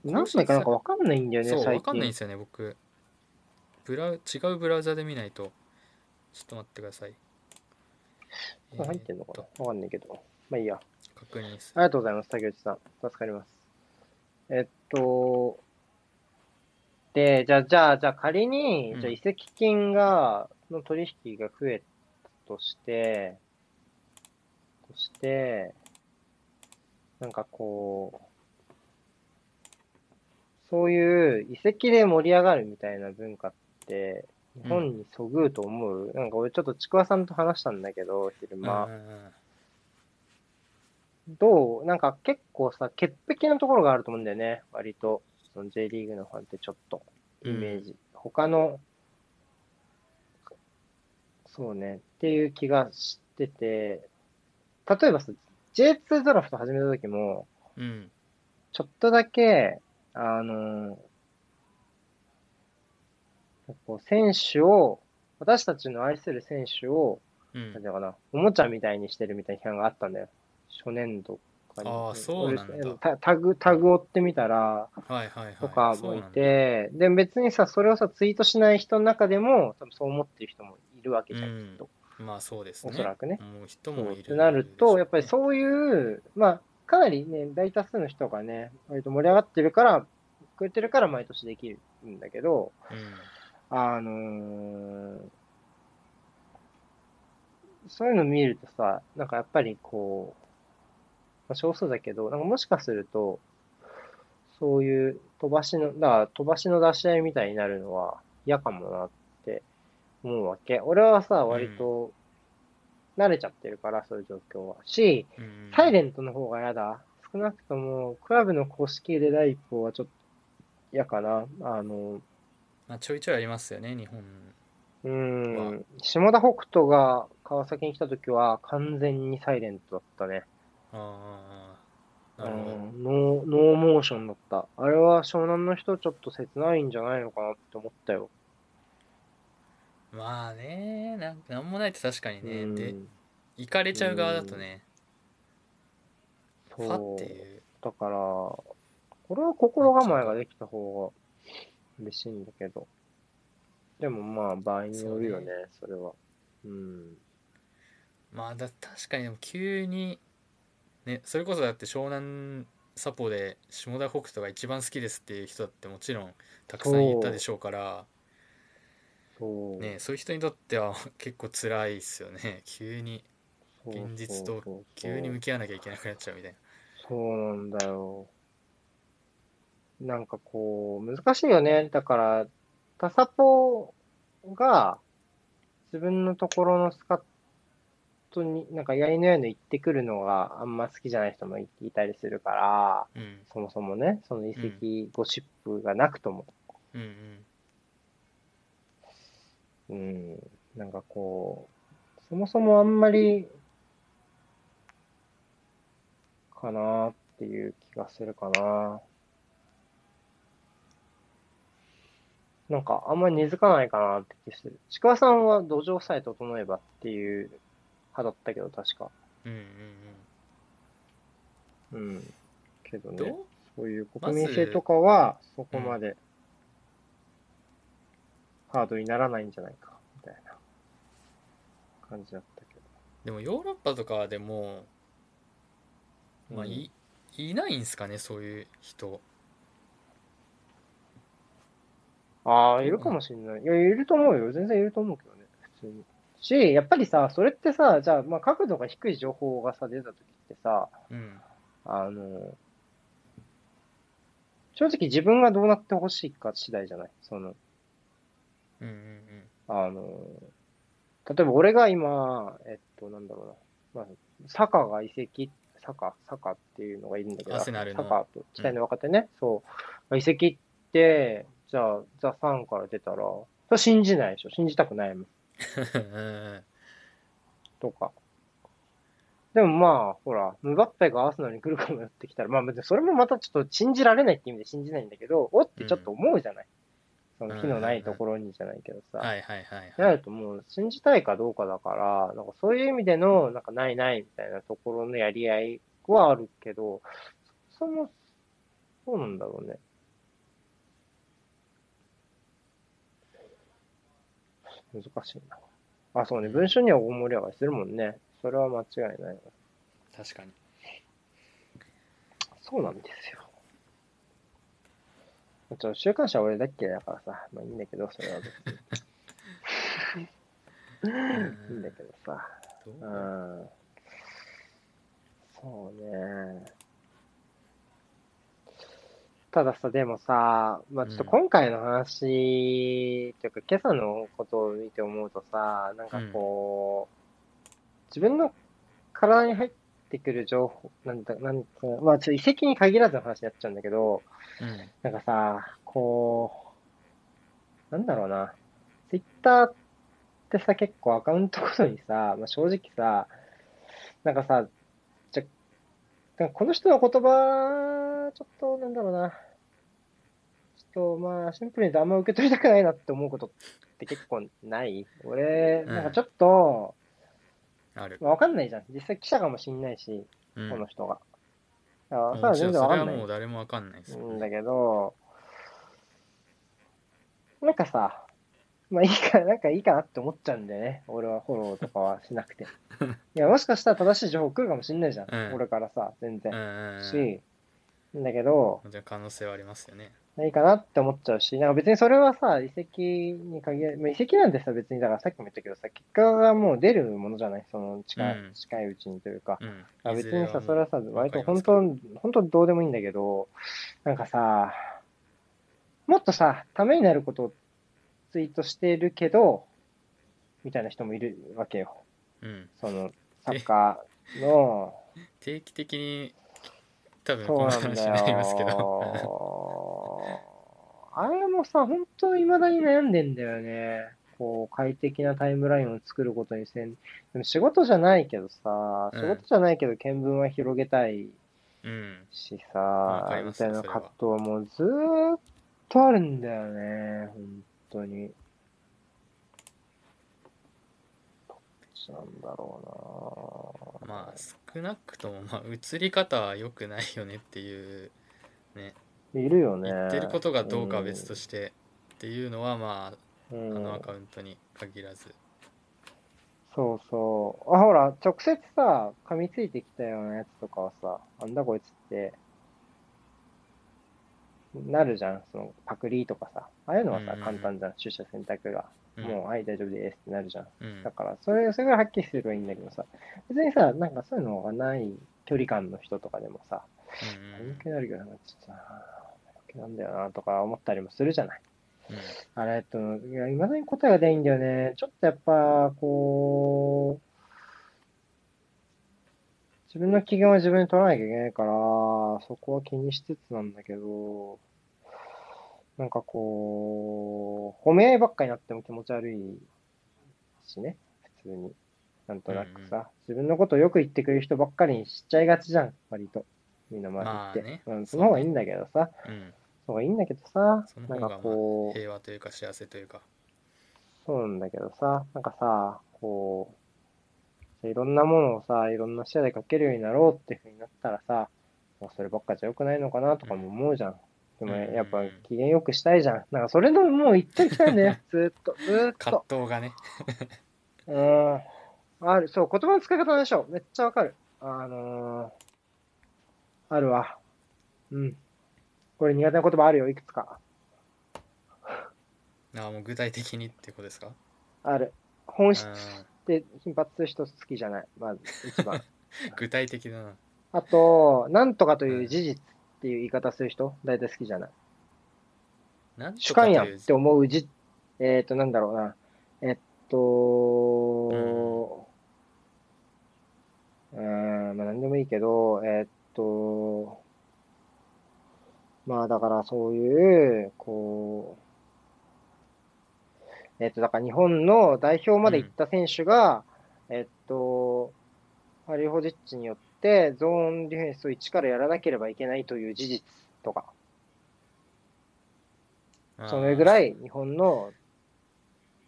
何枚か？なんかわかんないんだよね、そう最近わかんないんで。すよね僕ブラウ違うブラウザで見ないとちょっと待ってくださいこれ入ってんのかえーなわかんないけど。まあいいや。と確認すありがとうございます、竹内さん。助かります。えっと、で、じゃあ、じゃあ、じゃあ仮に、うんじゃあ移籍金が、の取引が増えたとして、として、なんかこう、そういう遺跡で盛り上がるみたいな文化って、日本にそぐうと思う、なんか俺ちょっとちくわさんと話したんだけど、昼間。どう？なんか結構さ、潔癖なところがあると思うんだよね、割と。その J リーグのファンってちょっと、イメージ。他の、そうね、っていう気がしてて、例えばさ、J2 ドラフト始めた時も、うんちょっとだけ、あの、こう選手を、私たちの愛する選手を、うんなんていうのかな、おもちゃみたいにしてるみたいな批判があったんだよ。初年度かに。あーそうなんだ俺タタグ、タグ追ってみたら、はいはいはいとかもいて、で、別にさ、それをさ、ツイートしない人の中でも、多分そう思ってる人もいるわけじゃんきっと。まあそうですね。おそらくね。もう人もいるってなると、やっぱりうそういう、まあ、かなりね、大多数の人がね、割と盛り上がってるから、くれてるから毎年できるんだけど、うんあのーそういうの見るとさ、なんかやっぱりこう、まあ、少数だけど、なんかもしかすると、そういう飛ばしの、だから飛ばしの出し合いみたいになるのは嫌かもなって思うわけ。俺はさ、割と慣れちゃってるから、そういう状況は。し、うんサイレントの方が嫌だ。少なくとも、クラブの公式で第一歩はちょっと嫌かな。あの、まあ、ちょいちょいありますよね日本うーん、下田北斗が川崎に来た時は完全にサイレントだったね。ああうなるほどん、ノー、ノーモーションだった。あれは湘南の人ちょっと切ないんじゃないのかなって思ったよ。まあねなんなんもないと確かにね、うんで行かれちゃう側だとね、ファそうっていうだから、これは心構えができた方が嬉しいんだけど。でもまあ場合によるよね、それは。うん。まあだ確かにでも急にねそれこそだって湘南サポで下田北斗が一番好きですっていう人だってもちろんたくさんいたでしょうから。ねそう。いう人にとっては 結構辛いですよね。急に現実と急に向き合わなきゃいけなくなっちゃうみたいな。そうなんだよ。なんかこう、難しいよね。だから、タサポが自分のところのスカットに、なんかやりのように言ってくるのがあんま好きじゃない人もいいたりするから、うん。そもそもね、その遺跡ゴシップがなくとも。うんうんうん、なんかこう、そもそもあんまり、かなっていう気がするかな。なんかあんまり根付かないかなって気する。ちくわさんは土壌さえ整えばっていう派だったけど、確か。うんうんうん。けどうんどう？ね、そういう国民性とかはそこまでハードにならないんじゃないか、みたいな感じだったけど。でもヨーロッパとかでもまあうんいいないんすかねそういう人ああ、いるかもしれない。いや、いると思うよ。全然いると思うけどね。普通に。し、やっぱりさ、それってさ、じゃあ、まあ、角度が低い情報がさ、出た時ってさ、うんあの、正直自分がどうなってほしいか次第じゃない？その、うんうんあの、例えば俺が今、えっと、なんだろうな。まあ、サカが移籍、サカ、サカっていうのがいるんだけど、サカと、期待の若手ね、そう。移籍って、じゃあ、ザ・サンから出たら、それ信じないでしょ信じたくないもん。うんとか。でもまあ、ほら、ムバッペがアーセナルに来るかもよってきたら、まあ別にそれもまたちょっと信じられないって意味で信じないんだけど、おってちょっと思うじゃない。その火のないところにじゃないけどさ、はいはいはいなはい。るともう信じたいかどうかだから、なんかそういう意味での、なんかないないみたいなところのやり合いはあるけど、そもそうなんだろうね。難しいな。あ、そうね。文章には大盛り上がりするもんね。それは間違いない。確かに。そうなんですよ。ちょ、週刊誌は俺だっけだからさ、まあいいんだけど、それは別に。いいんだけどさ。どう。うんそうね。たださ、でもさ、まあちょっとうん今回の話、というか今朝のことを見て思うとさ、なんかこう、自分の体に入ってくる情報、なんだ、なんか、まあちょっと遺跡に限らずの話になっちゃうんだけど、うん。なんかさ、こう、なんだろうな、ツイッターってさ、結構アカウントごとにさ、まあ、正直さ、なんかさ、じゃ、なんかこの人の言葉、ちょっと、なんだろうな、ちょっと、まあ、シンプルに言うとあんま受け取りたくないなって思うことって結構ない。俺、うんなんかちょっと、ある。まあわかんないじゃん。実際記者かもしんないし、うんこの人が。だからそは全然わかんないもう誰もわかんないですよんだね。けど、なんかさ、まあいいか、なんかいいかなって思っちゃうんだよね。俺はフォローとかはしなくて。いや、もしかしたら正しい情報来るかもしんないじゃん。うん俺からさ、全うん然。し、だけど、もちろん可能性はありますよね。いいかなって思っちゃうし、なんか別にそれはさ、遺跡に限らまあ、遺跡なんてさ、別に、だからさっきも言ったけどさ、結果がもう出るものじゃない？その近い、うん近いうちにというか。うん。あ別にさ、それはさ、割と本当、本当どうでもいいんだけど、なんかさ、もっとさ、ためになることをツイートしてるけど、みたいな人もいるわけよ。うん。その、サッカーの、定期的に多分この話になりますけど。よ。あれもさ、本当に未だに悩んでんだよね。こう、快適なタイムラインを作ることにせん。でも仕事じゃないけどさ、うん仕事じゃないけど見聞は広げたいうん。しわかさ、りますよみたいな葛藤はもうずーっとあるんだよね、本当に。どっちなんだろうなまあ少なくともまあ映り方は良くないよねっていうねいるよね。言ってることがどうかは別としてっていうのはまあうん、あうんのアカウントに限らずそうそう。あ、ほら、直接さ、噛みついてきたようなやつとかはさ、なんだこいつって、なるじゃん。その、パクリとかさ。ああいうのはさうん簡単じゃん。取捨選択が。うんもう、はい、大丈夫ですってなるじゃん。うんだから、それ、それぐらいはっきりすればいいんだけどさ、別にさ、なんかそういうのがない距離感の人とかでもさ、うん眠気なるけどな、ちょっとさ、眠気なんだよなとか思ったりもするじゃない。うんあれ、えっと、いや、未だに答えが出ないんだよね。ちょっとやっぱ、こう、自分の機嫌は自分で取らなきゃいけないから、そこは気にしつつなんだけど、なんかこう、褒め合いばっかになっても気持ち悪いしね、普通に。なんとなくうんさ、自分のことをよく言ってくれる人ばっかりにしちゃいがちじゃん、割と。みんな周りって。まあねうん、その方がいいんだけどさ、うんその方がいいんだけどさそ、のなんか方がまこう、あ平和というか幸せというかそうなんだけどさ、なんかさ、こう、いろんなものをさ、いろんな視野でかけるようになろうっていうふうになったらさ、もうそればっかじゃ良くないのかなとかも思うじゃん。でもうんやっぱ機嫌良くしたいじゃん。なんかそれのもう言ってきたんだよ、ずーっと、ずーっ葛と。藤がねうん。ある、そう、言葉の使い方でしょ。めっちゃわかる。あのー、あるわ。うん。これ苦手な言葉あるよ、いくつか。あもう具体的にってことですか？ある。本質うんって頻発する人好きじゃない。まず、一番。具体的だなあと、なんとかという事実っていう言い方する人、大体好きじゃない。なん主観やんって思うじ、えっ、と、なんだろうな。えっと、うーん、まあ、なんでもいいけど、えっと、まあ、だからそういう、こう、えっと、だから日本の代表まで行った選手が、えっと、ハリホジッチによってゾーンディフェンスを一からやらなければいけないという事実とか。それぐらい日本の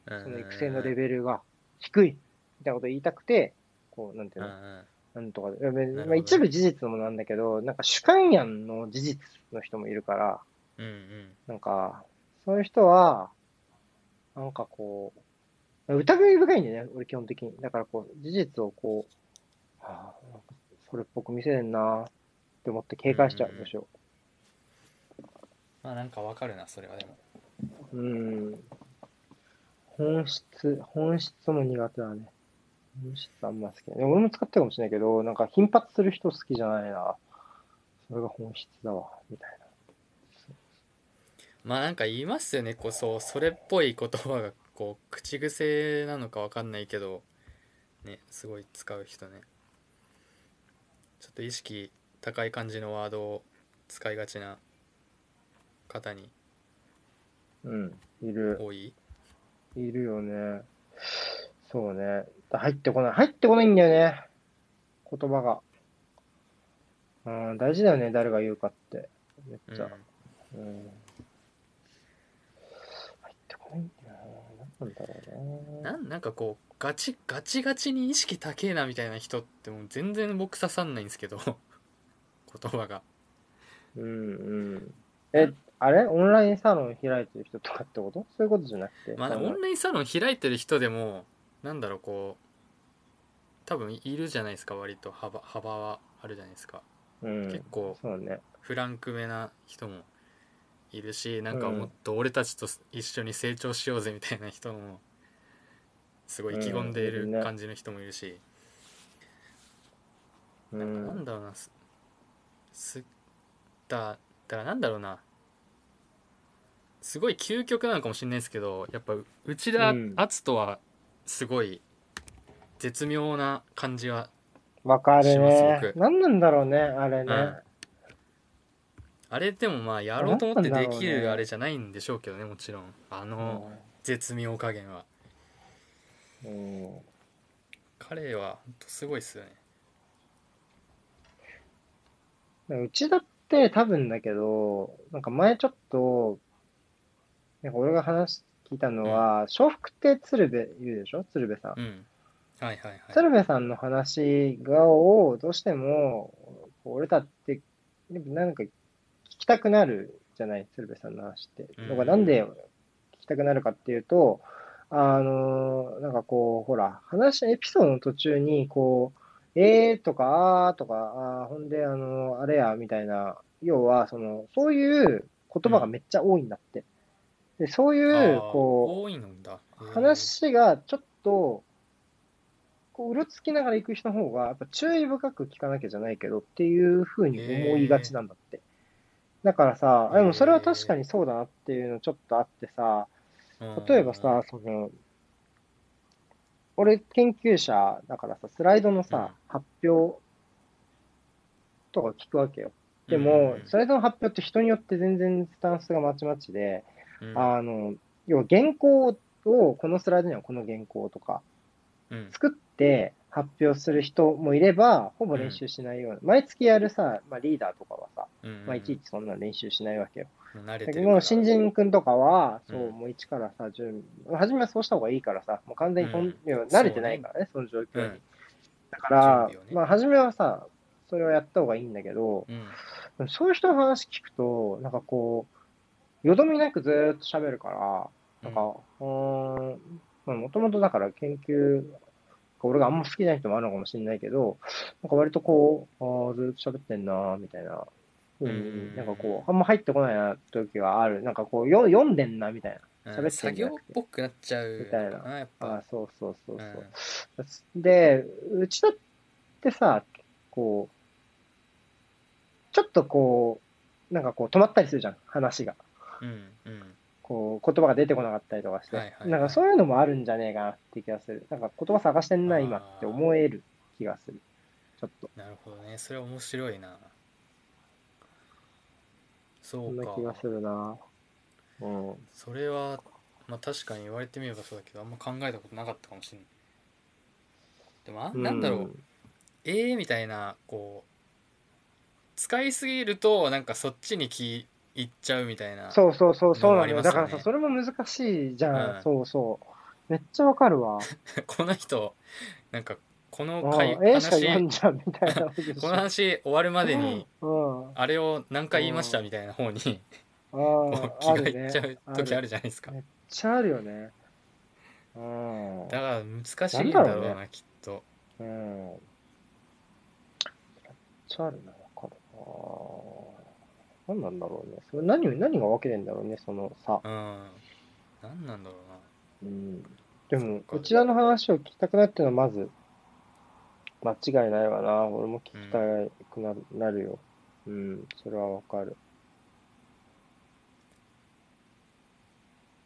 そその育成のレベルが低いみたいなことを言いたくて、こう、なんていうの、なんとかまあ、一部事実もなんだけど、なんか主観やんの事実の人もいるから、うんうんなんか、そういう人は、なんかこう、疑い深いんだよね、俺基本的に。だからこう、事実をこう、はあ、それっぽく見せれんなって思って警戒しちゃう、むしろ。まあなんかわかるなそれはでもうん。本質、本質も苦手だね。あんま好きない。俺も使ってるかもしれないけど、なんか頻発する人好きじゃないな。それが本質だわ、みたいな。まあなんか言いますよねこうそうそれっぽい言葉がこう口癖なのかわかんないけどねすごい使う人ねちょっと意識高い感じのワードを使いがちな方にうん、いる。多い？いるよね。そうね。入ってこない。入ってこないんだよね。言葉が。うん、大事だよね、誰が言うかって。めっちゃ。うん。入ってこないんだよな。なんだろうな。なんなんかこうガチガチガチに意識高えなみたいな人ってもう全然僕刺さんないんですけど 言葉がうんうん。え、あれ？オンラインサロン開いてる人とかってこと？そういうことじゃなくて。まあオンラインサロン開いてる人でもなんだろうこう多分いるじゃないですか割と。幅幅はあるじゃないですか。うん、結構そうね。フランクめな人もいるしなんかうん。もっと俺たちと一緒に成長しようぜみたいな人もすごい意気込んでいる感じの人もいるし、うなんかなん。ん。だろうなすすだだからなんだろうな。すごい究極なのかもしれないですけどやっぱ内田うん。篤人はすごい絶妙な感じはわかるね。僕。何なんだろうね、あれね。うん。あれでもまあやろうと思ってできるあれじゃないんでしょうけどねもちろん。あの絶妙加減は。うん。うん彼は本当すごいっすよね。うちだって多分だけど、なんか前ちょっと、なんか俺が話聞いたのは、笑福亭鶴瓶いるでしょ？鶴瓶さん。うんはいはいはい鶴瓶さんの話がをどうしても、俺たって、なんか聞きたくなるじゃない、鶴瓶さんの話って。うんだからなんで聞きたくなるかっていうと、あの、なんかこう、ほら、話、エピソードの途中に、こう、えーとか、あーとか、あーほんで、あの、あれや、みたいな、要は、その、そういう言葉がめっちゃ多いんだって。で、そういうこ多いのだへう、ー話がちょっと、こう、うろつきながら行く人の方が、やっぱ注意深く聞かなきゃじゃないけどっていうふうに思いがちなんだって。だからさ、あでもそれは確かにそうだなっていうのちょっとあってさ、うん。例えばさ、その、俺研究者だからさ、スライドのさ、発表とか聞くわけよ。でも、スライドの発表って人によって全然スタンスがまちまちで、うん。あの、要は原稿を、このスライドにはこの原稿とか、うん。作って発表する人もいれば、ほぼ練習しないような、毎月やるさ、まあ、リーダーとかはさ、うんまあ、いちいちそんな練習しないわけよ。慣れてだけど新人君とかは、そうう、ん。もう一からさ、準初めはそうした方がいいからさ、もう完全にほん、うん慣れてないからね、その状況に。うん。だから、ね。まあ、初めはさ、それをやった方がいいんだけど、そういう人の話聞くと、なんかこう、よどみなくずーっと喋るから、なんか、うーん、まあ、もともとだから研究、俺があんま好きじゃない人もあるのかもしれないけど、なんか割とこう、ああ、ずーっと喋ってんなーみたいな。ふううんに、なんかこう、あんま入ってこないな時がある。なんかこう、よ読んでんな、みたいな。うん喋ってん作業っじゃなくてぽくなっちゃうみたいなやっああぱ、そうそうそううんそう。で、うちだってさ、こう、ちょっとこう、なんかこう止まったりするじゃん、話が。うんうんこう、言葉が出てこなかったりとかして。はいはいはいなんかそういうのもあるんじゃねえかなって気がする。なんか言葉探してんな、今って思える気がする。ちょっと。なるほどねそれ面白いなそそんなうか気がするな。うん。それはまあ確かに言われてみればそうだけどあんま考えたことなかったかもしれないでもあなんだろう、ええみたいなこう使いすぎるとなんかそっちに気行っちゃうみたいなそうそうそう、そうなのよ。だからさ、それも難しいじゃん。うんそうそう。めっちゃわかるわ。この人なんかこのうん回話じゃん、みたいなわけでしょ。この話終わるまでにうん。ああれを何回言いましたみたいな方にあ気が。いっちゃう時あるじゃないですかめっちゃあるよね。うん。だから難しいんだろうなんだろうなきっとうん。めっちゃあるな、わかるな。何なんだろうね。それ何を、何が分けてんだろうね、その差。うん何なんだろうなうん。でも、こちらの話を聞きたくなってのはまず、間違いないわな。俺も聞きたくなる,、なるよ。うん、それはわかる。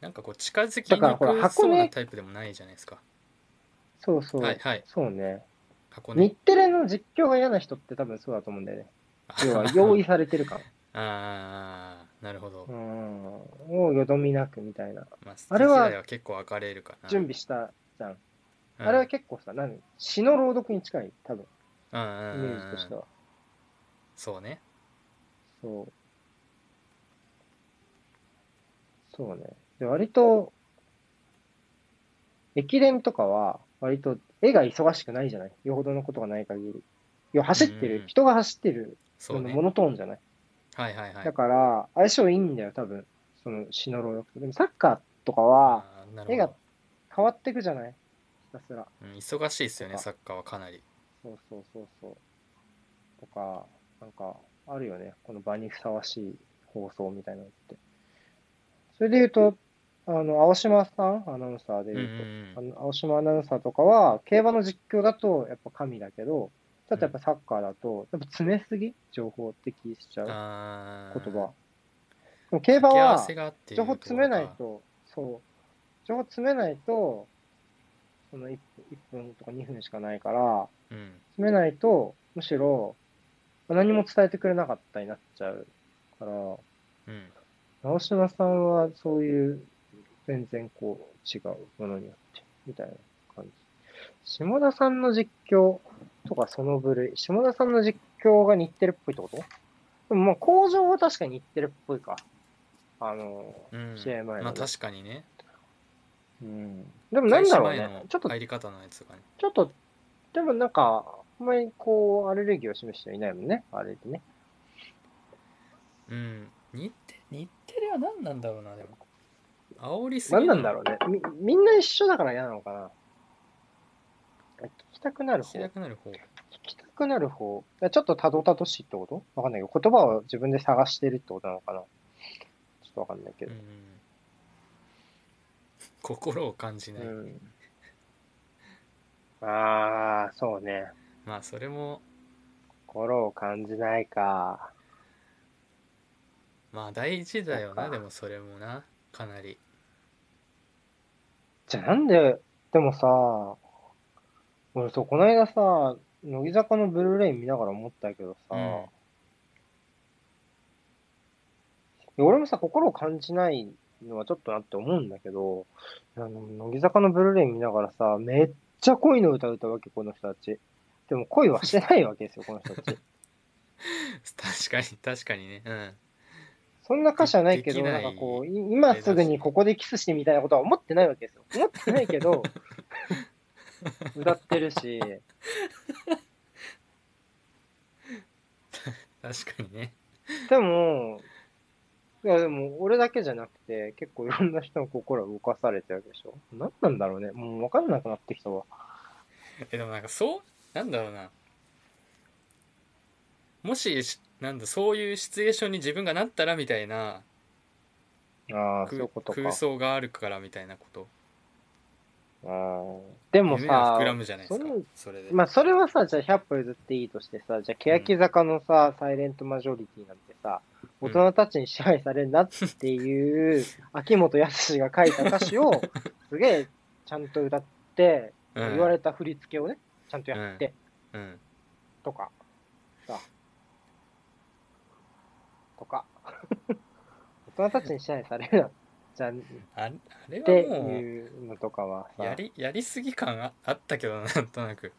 なんかこう近づきにくそうなタイプでもないじゃないですかそうそう。はいはいそうね。箱根日テレの実況が嫌な人って多分そうだと思うんだよね。要は、用意されてる感。ああなるほど、うん。もうよどみなくみたいな。まあ、あれは結構分かれるかな準備したじゃん。うんあれは結構さ、何？詩の朗読に近い、多分、うんイうんメージとしては。そうねそう。そうね。で、割と、駅伝とかは、割と絵が忙しくないじゃない？よほどのことがない限り。要は走ってる、うん人が走ってるのモノトーンじゃない、はいはいはいだから、相性いいんだよ、多分。その詩の朗読と。でもサッカーとかは、あーなるほど絵が変わってくじゃない？ひたすら。うん、忙しいですよねサッカーはかなりそうそうそうそう。とか、なんか、あるよね。この場にふさわしい放送みたいなのって。それで言うと、あの、青島さん、アナウンサーでうんう言うと、んあの青島アナウンサーとかは、競馬の実況だとやっぱ神だけど、ちょっとやっぱサッカーだと、やっぱ詰めすぎ情報的しちゃう言葉。でも競馬は情報詰めないとそう、情報詰めないと、その 1, 分とか2分しかないから、うん。詰めないと、むしろ何も伝えてくれなかったになっちゃうから、うん。直島さんはそういう全然こう違うものによって、みたいな感じ。下田さんの実況とかその部類、下田さんの実況が日テレっぽいってこと？でもまあ工場は確かに日テレっぽいか。あの、うん試合前のねまあ確かにねうん。でもなんだろう。ねちょっと入り方のやつがねちょっと、でもなんか、あんまりこう、アレルギーを示してはいないもんね、あれでね。うん日テ日テレは何なんだろうなでも煽りすぎ何なんだろうね。み、みんな一緒だから嫌なのかな。聞きたくなる方。聞きたくなる方聞きたくなる方。ちょっとたどたどしいってこと？わかんないけど、言葉を自分で探してるってことなのかな？ちょっとわかんないけど。うん心を感じない、うん。ああ、そうね。まあそれも心を感じないか。まあ大事だよなでもそれもなかなりじゃあなんで、でもさ、俺そう、この間さ、乃木坂のブルーレイ見ながら思ったけどさ、うんいや俺もさ、心を感じないのはちょっとなって思うんだけど、あの乃木坂のブルーレイ見ながらさ、めっちゃ恋の歌歌うわけ、この人たち。でも恋はしてないわけですよ、この人たち。確かに確かにねうんそんな歌詞はないけど、できなないんかこう、い今すぐにここでキスしてみたいなことは思ってないわけですよ。思ってないけど、歌ってるし、確かにねでも、いやでも、俺だけじゃなくて、結構いろんな人の心を動かされてるでしょ。何なんだろうね。もう分かんなくなってきたわ。えでもなんかそうなんだろうなもししなんだそういうシチュエーションに自分がなったらみたいなああ、そう空いうことか。空想があるからみたいなことあーでも夢はさ膨、らむじゃないですかそれで、まあそれはさ、じゃあ100歩譲っていいとしてさ、じゃあ欅坂のさ、サイレントマジョリティなんてさ、大人たちに支配されるなっていう、秋元康が書いた歌詞を、すげえちゃんと歌って、うん。言われた振り付けをね、ちゃんとやって、うん。とか、さ、とか、大人たちに支配されるな、じゃああれてはもういうのとかはさ、やりやりすぎ感ああったけどななんとなく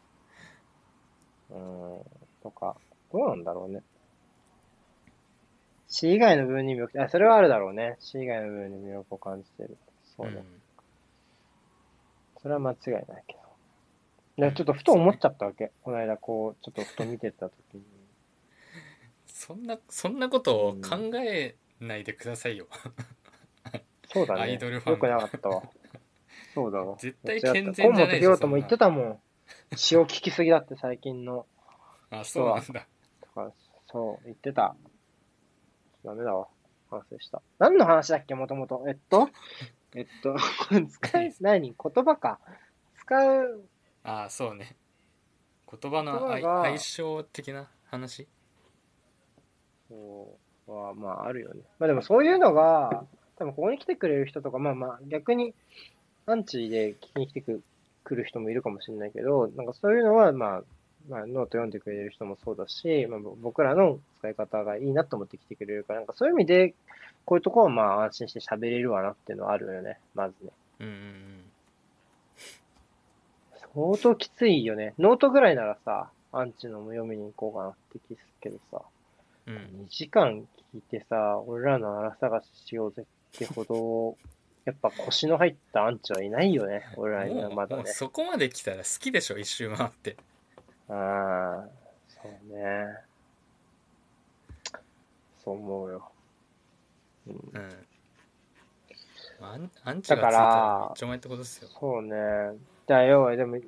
うん、とか、どうなんだろうね。死以外の部分に魅力、あ、それはあるだろうね。死以外の部分に魅力を感じてる。そうね。んそれは間違いないけど。でちょっとふと思っちゃったわけ。この間、こう、ちょっとふと見てたときに。そんなそんなことを考えないでくださいよそうだね。アイドルファンよくなかったわ。そうだわ。絶対健全じゃないでしょ河本も言ってたもん。詩を聞きすぎだって最近の。あそうなんだそう、言ってた。ダメだわ。反省した。何の話だっけ、もともと。えっと、えっと、使 い、何？言葉か。使う、あそうね言葉の相性的な話？そうは、まあ、あるよね。まあでもそういうのが、多分ここに来てくれる人とか、まあまあ、逆に、アンチで聞きに来てくくる人もいるかもしれないけど、なんかそういうのは、まあ、まあ、ノート読んでくれる人もそうだし、まあ、ぼ僕らの使い方がいいなと思って来てくれるから、なんかそういう意味で、こういうところはまあ安心して喋れるわなっていうのはあるよね、まずね。うんうん相当きついよね。ノートぐらいならさ、アンチのも読みに行こうかなって気するけどさ、うんうん2時間聞いてさ、俺らの荒探ししようぜってほど、やっぱ腰の入ったアンチはいないよね、俺らにはまだね。そこまで来たら好きでしょ一周回ってああ、そうね。そう思うよ。うん、うんアンアンチがついただかららめっちゃお前ってことですよそうね。だよ、でも、ね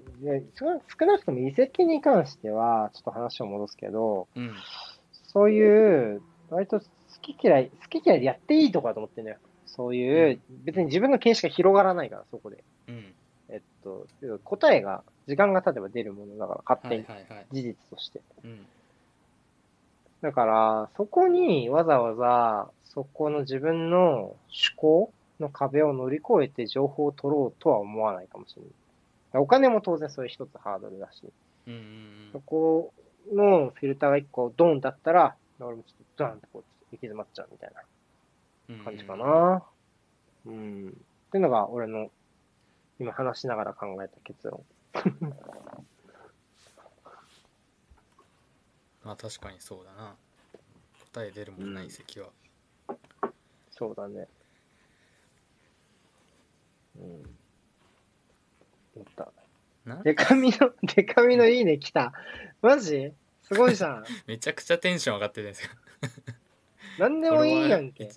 少な少なくとも遺跡に関しては、ちょっと話を戻すけど、うんそういう、割と好き嫌い、好き嫌いでやっていいとこだと思ってんだよ。そういう、別に自分の見識が広がらないから、そこで。うん。えっと、答えが、時間が経てば出るものだから、勝はい手に、はいはい事実として。うん。だから、そこにわざわざ、そこの自分の思考の壁を乗り越えて情報を取ろうとは思わないかもしれない。お金も当然それ一つハードルだし、うんうんそこのフィルターが一個ドンだったら、俺もちょっとドンってこう、行き詰まっちゃうみたいうんな感じかな。うん。っていうのが俺の今話しながら考えた結論。まあ確かにそうだな答え出るもんなうん遺跡はそうだね。うん。思った。な？デカミの、デカミのいいね来た。マジ？すごいじゃん。めちゃくちゃテンション上がってるんですよなんでもいいやんけ。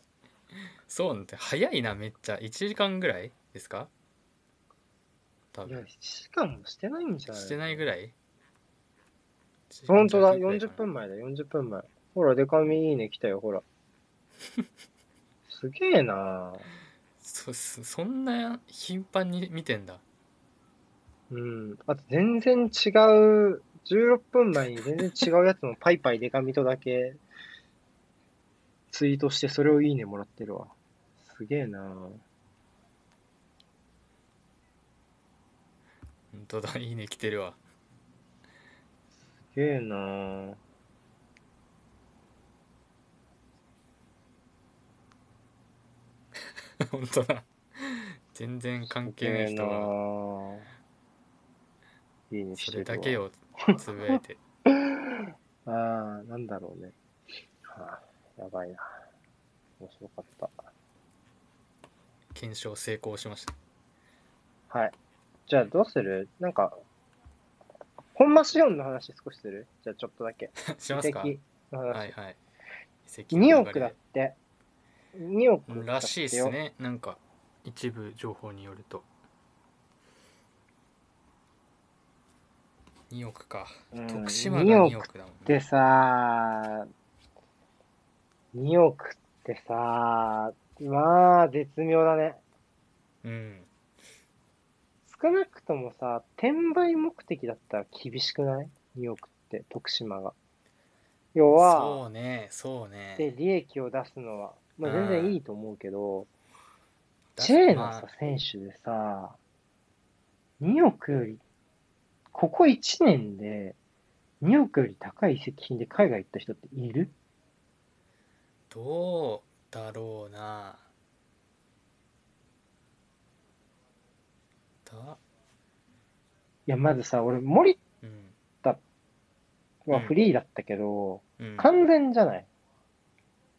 そうなんて早いなめっちゃ1時間ぐらいですか？多いや、分1時間もしてないんじゃない？してないぐらい？本当だ、1時間弱ぐらいか40な分前だ、40分前。ほら、デカミいいね来たよ、ほら。すげえなそそそんな頻繁に見てんだうん。あと全然違う、16分前に全然違うやつのパイパイデカミとだけツイートしてそれをいいねもらってるわ。すげえな本当だいいね来てるわすげえな 本当だ全然関係ない人がいいねしそ。れだけを つぶやいてああ、なんだろうね。はあ、やばいな。面白かった。検証成功しました。はい。じゃあどうする？なんか、本間シオンの話少しする？じゃあちょっとだけ。しますか？遺跡の話。はいはい。遺跡の流れ。2億だって。2億らしいです。ね。なんか一部情報によると。2億か。うん徳島が2 2億億だもんってさ、2億ってさ、まあ、絶妙だね。うん少なくともさ、転売目的だったら厳しくない ?2 億って、徳島が。要は、そうねそうで、ね利益を出すのは、まあ全然いいと思うけど、だ J のまあ、さ選手でさ、2億より、ここ1年で、2億より高い移籍金で海外行った人っている？どう？だろうな。だ？いや、まずさ、俺、森うん。はフリーだったけど、うん。完全じゃない？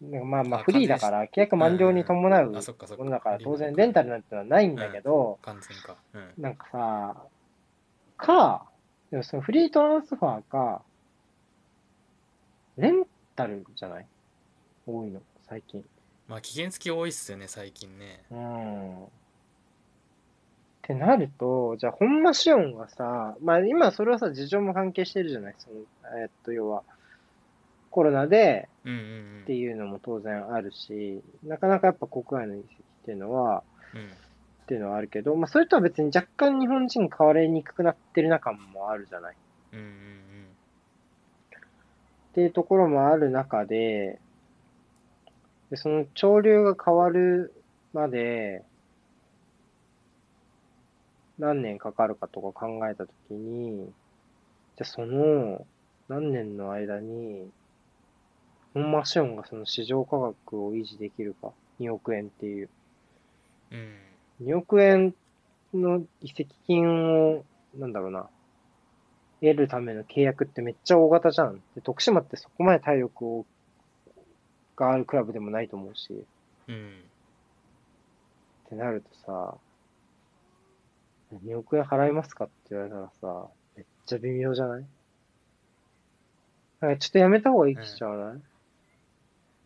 なんかまあまああフリーだから、契約満了に伴うあそっかそっか。ものだから、当然レンタルなんてのはないんだけど、完全か。うん。なんかさ、か、でもそのフリートランスファーか、レンタルじゃない？多いの、最近。まあ期限付き多いっすよね最近ね。うん。ってなると、じゃあ、本間シオンがさ、まあ今それはさ、事情も関係してるじゃないその、えっと、要は、コロナでうんうんっていうのも当然あるし、なかなかやっぱ国外の移籍っていうのは、うん。うんっていうのはあるけど、まあそれとは別に若干日本人変わりにくくなってる中もあるじゃない。うんうん。っていうところもある中で、でその潮流が変わるまで、何年かかるかとか考えたときに、じゃあその何年の間に、本マシオンがその市場価格を維持できるか、2億円っていう。うんうん2億円の移籍金を、なんだろうな、得るための契約ってめっちゃ大型じゃん。で徳島ってそこまで体力をがあるクラブでもないと思うし、うんってなるとさ、2億円払いますかって言われたらさ、めっちゃ微妙じゃない？なんかちょっとやめた方がいい気しちゃわない、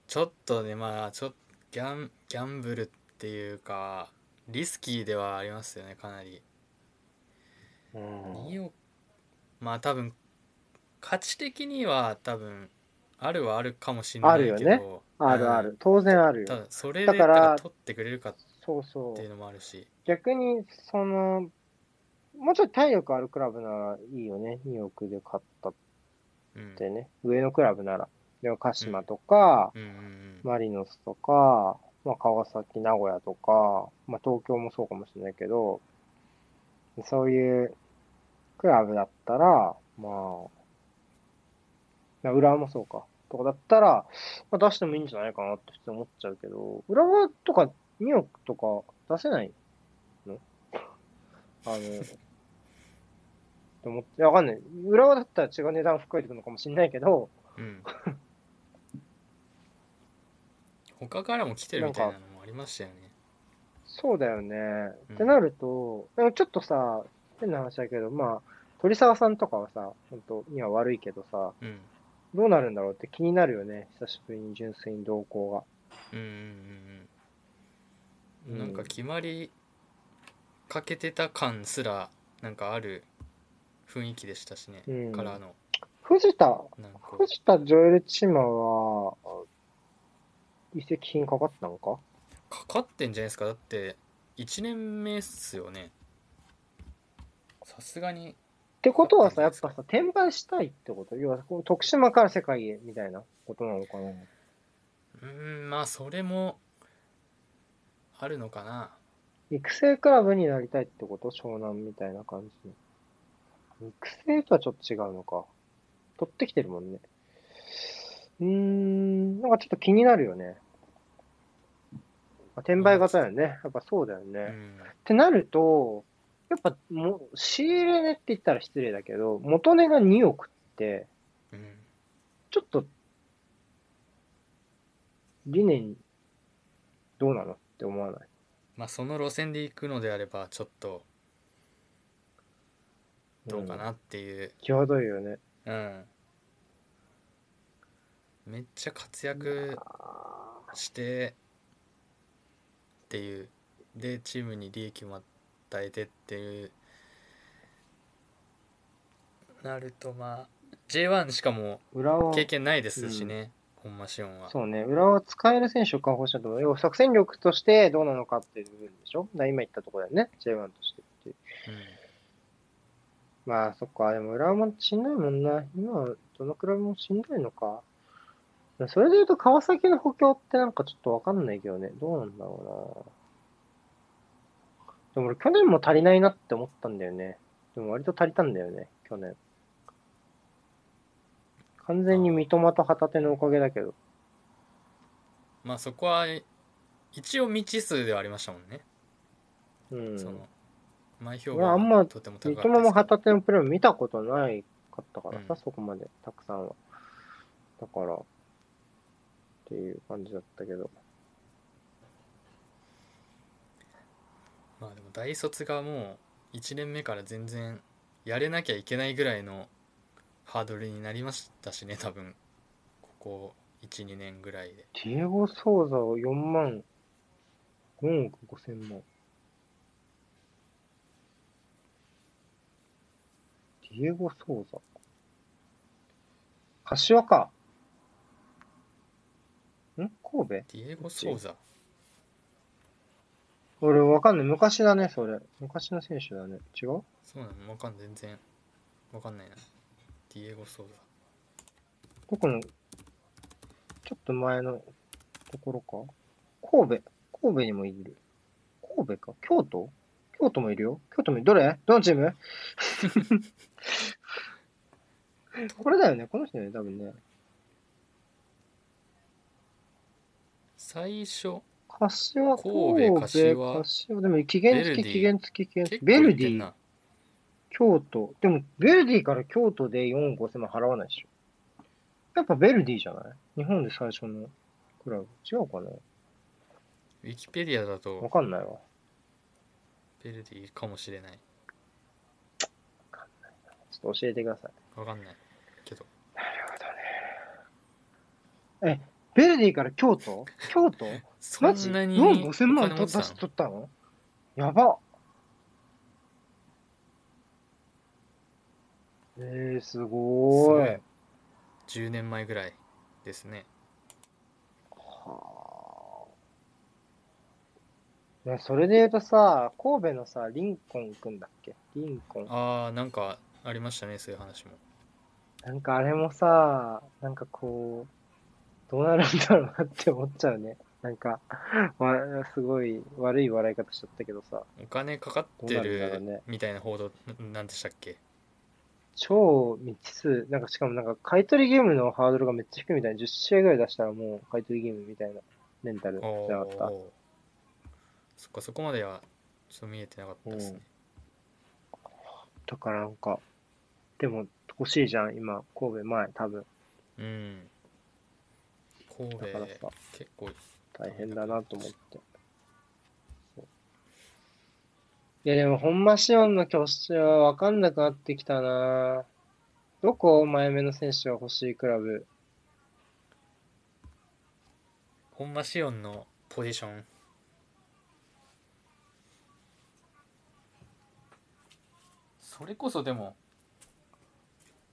ちょっとねまあちょギャンギャンブルっていうかリスキーではありますよねかなり。うん、2億まあ多分価値的には多分あるはあるかもしれないけどあるよねあるある。当然あるよ。ただそれでだから取ってくれるかっそうそうていう。のもあるし逆に、その、もうちょっと体力あるクラブならいいよね。2億で買ったっうんてね。上のクラブなら。でも、鹿島とか、うんうんマリノスとか、まあ、川崎、名古屋とか、まあ、東京もそうかもしれないけど、そういうクラブだったら、まあ、まあ浦和もそうか。とかだったら、まあ、出してもいいんじゃないかなって普通に思っちゃうけど、浦和とか2億とか出せないの？あの、と思って、わかんない。浦和だったら違う値段含えてくるのかもしれないけど、うん。うん他からも来てるみたいなのもありましたよね。そうだよね。うん。ってなると、ちょっとさ、変な話だけど、まあ、鳥沢さんとかはさ、本当には悪いけどさ、うんどうなるんだろうって気になるよね。久しぶりに純粋に動向が。うんうんうんなんか決まりかけてた感すらなんかある雰囲気でしたしね、うん。からの。藤田、藤田ジョエルチマは、移籍金かかったのか？かかってんじゃないですか。だって1年目っすよね。さすがにってことはさ、やっぱさ、転売したいってこと？要は、徳島から世界へみたいなことなのかな？うーんまあそれもあるのかな育成クラブになりたいってこと？湘南みたいな感じの。育成とはちょっと違うのか。取ってきてるもんね。うーん、なんかちょっと気になるよね。あ転売型だよね。やっぱそうだよね。っうんてなると、やっぱもう、仕入れ値って言ったら失礼だけど、元値が2億って、うんちょっと、理念、どうなのって思わない？まあその路線で行くのであればちょっとどうかなっていう。際どいよね。うん、めっちゃ活躍してっていう。でチームに利益も与えてっていうなるとまあ J1 しかも裏は、経験ないですしね、本間シオンはそうね、裏は使える選手を確保したと思う。要は作戦力としてどうなのかっていう部分でしょ？今言ったところだよね。J1 としてっていう。まあ、そっか。でも裏もしんどいもんな。今はどのクラブもしんどいのか。それで言うと川崎の補強ってなんかちょっとわかんないけどね。どうなんだろうな。でも俺去年も足りないなって思ったんだよね。でも割と足りたんだよね、去年。完全に三笘と旗手のおかげだけど。まあそこは一応未知数ではありましたもんね、うん。その前評俺はあんま判とても高三笘もかったですけど旗手のプレーも見たことないかったからさ、うんそこまで、たくさんは。だから、っっていう感じだったけど。まあでも大卒がもう1年目から全然やれなきゃいけないぐらいのハードルになりましたしね多分ここ12年ぐらいでディエゴ・ソーザを4万、4億5千万。ディエゴ・ソーザ。柏か。ん？神戸？ディエゴ・ソーザ俺わかんない。昔だね、それ。昔の選手だね。違う？そうなの？わかん全然わかんないなディエゴ・ソーザどこの、ちょっと前のところか？神戸。神戸にもいる。神戸か？京都？京都もいるよ。京都もいる。どれ？どのチーム？これだよね。この人だよね、多分ね。最初柏、神神戸、戸柏柏。でも期限付き、期限付き、期限付き。ベルディ、京都。でも、ベルディから京都で4、5千万払わないでしょ。やっぱベルディじゃない？日本で最初のクラブ。違うかな？ウィキペディアだわとかんないわ。ベルディかもしれないちょっと教えてください。わかんないけどなるほどね。え、ベルディから京都？京都？そマジんなに ?4、5千万出し取ったの？やば。えー、すごーい。10年前ぐらいですねはあ。ね、それで言うとさ、神戸のさ、リンコンくんだっけ？リンコン。ああなんかありましたねそういう話もなんかあれもさ、なんかこう、どうなるんだろうなって思っちゃうね。なんか、わすごい悪い笑い方しちゃったけどさ、お金かかってどうなるんだろうるね。みたいな報道ななんでしたっけ？超未知数、なんかしかもなんか買い取りゲームのハードルがめっちゃ低いみたいな、10試合ぐらい出したらもう買い取りゲームみたいなメンタルじゃおなかった？ーそっかそこまではちょっと見えてなかったですね、だからなんか、でも欲しいじゃん、今、神戸前、多分。うん。神戸だからさ、結構大変だなと思って。いやでも、本間シオンの挙手はわかんなくなってきたなどこ前目の選手が欲しいクラブ？本間シオンのポジション？それこそでも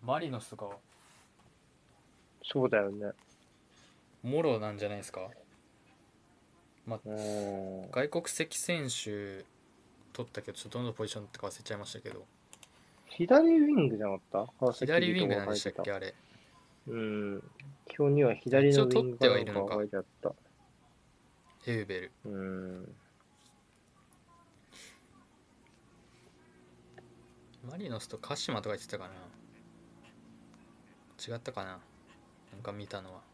マリノスがそうだよね。もろなんじゃないですか？まあ。外国籍選手取ったけどちょっとどのポジションだったか忘れちゃいましたけど左ウィングじゃなかった？左ウィングなんでしたっけあれうん。基本には左のウィングが書いてあった。エウベルうん。マリノスと鹿島とか言ってたかな違ったかななんか見たのはち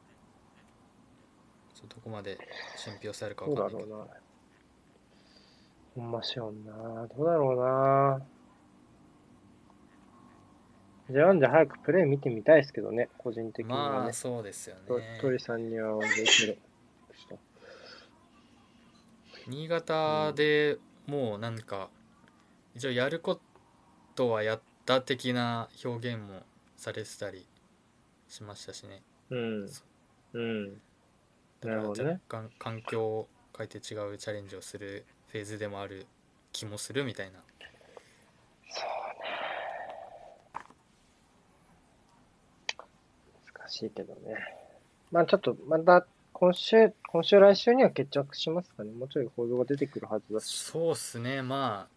ょっとどこまで信憑性あるかどわかんないけどうだろうな。ほんましよんな。どうだろうな。じゃあ、んで早くプレイ見てみたいですけどね、個人的にはねまあ。そうですよとね鳥さんにはできる。新潟でもうなんか一応やることはやった的な表現もされてたりしましたしねうん。うん。だからなるほどね若干環境を変えて違うチャレンジをするフェーズでもある気もするみたいな難しいけどね。まあちょっと、また今週、今週来週には決着しますかね。もうちょい報道が出てくるはずだし。そうっすねま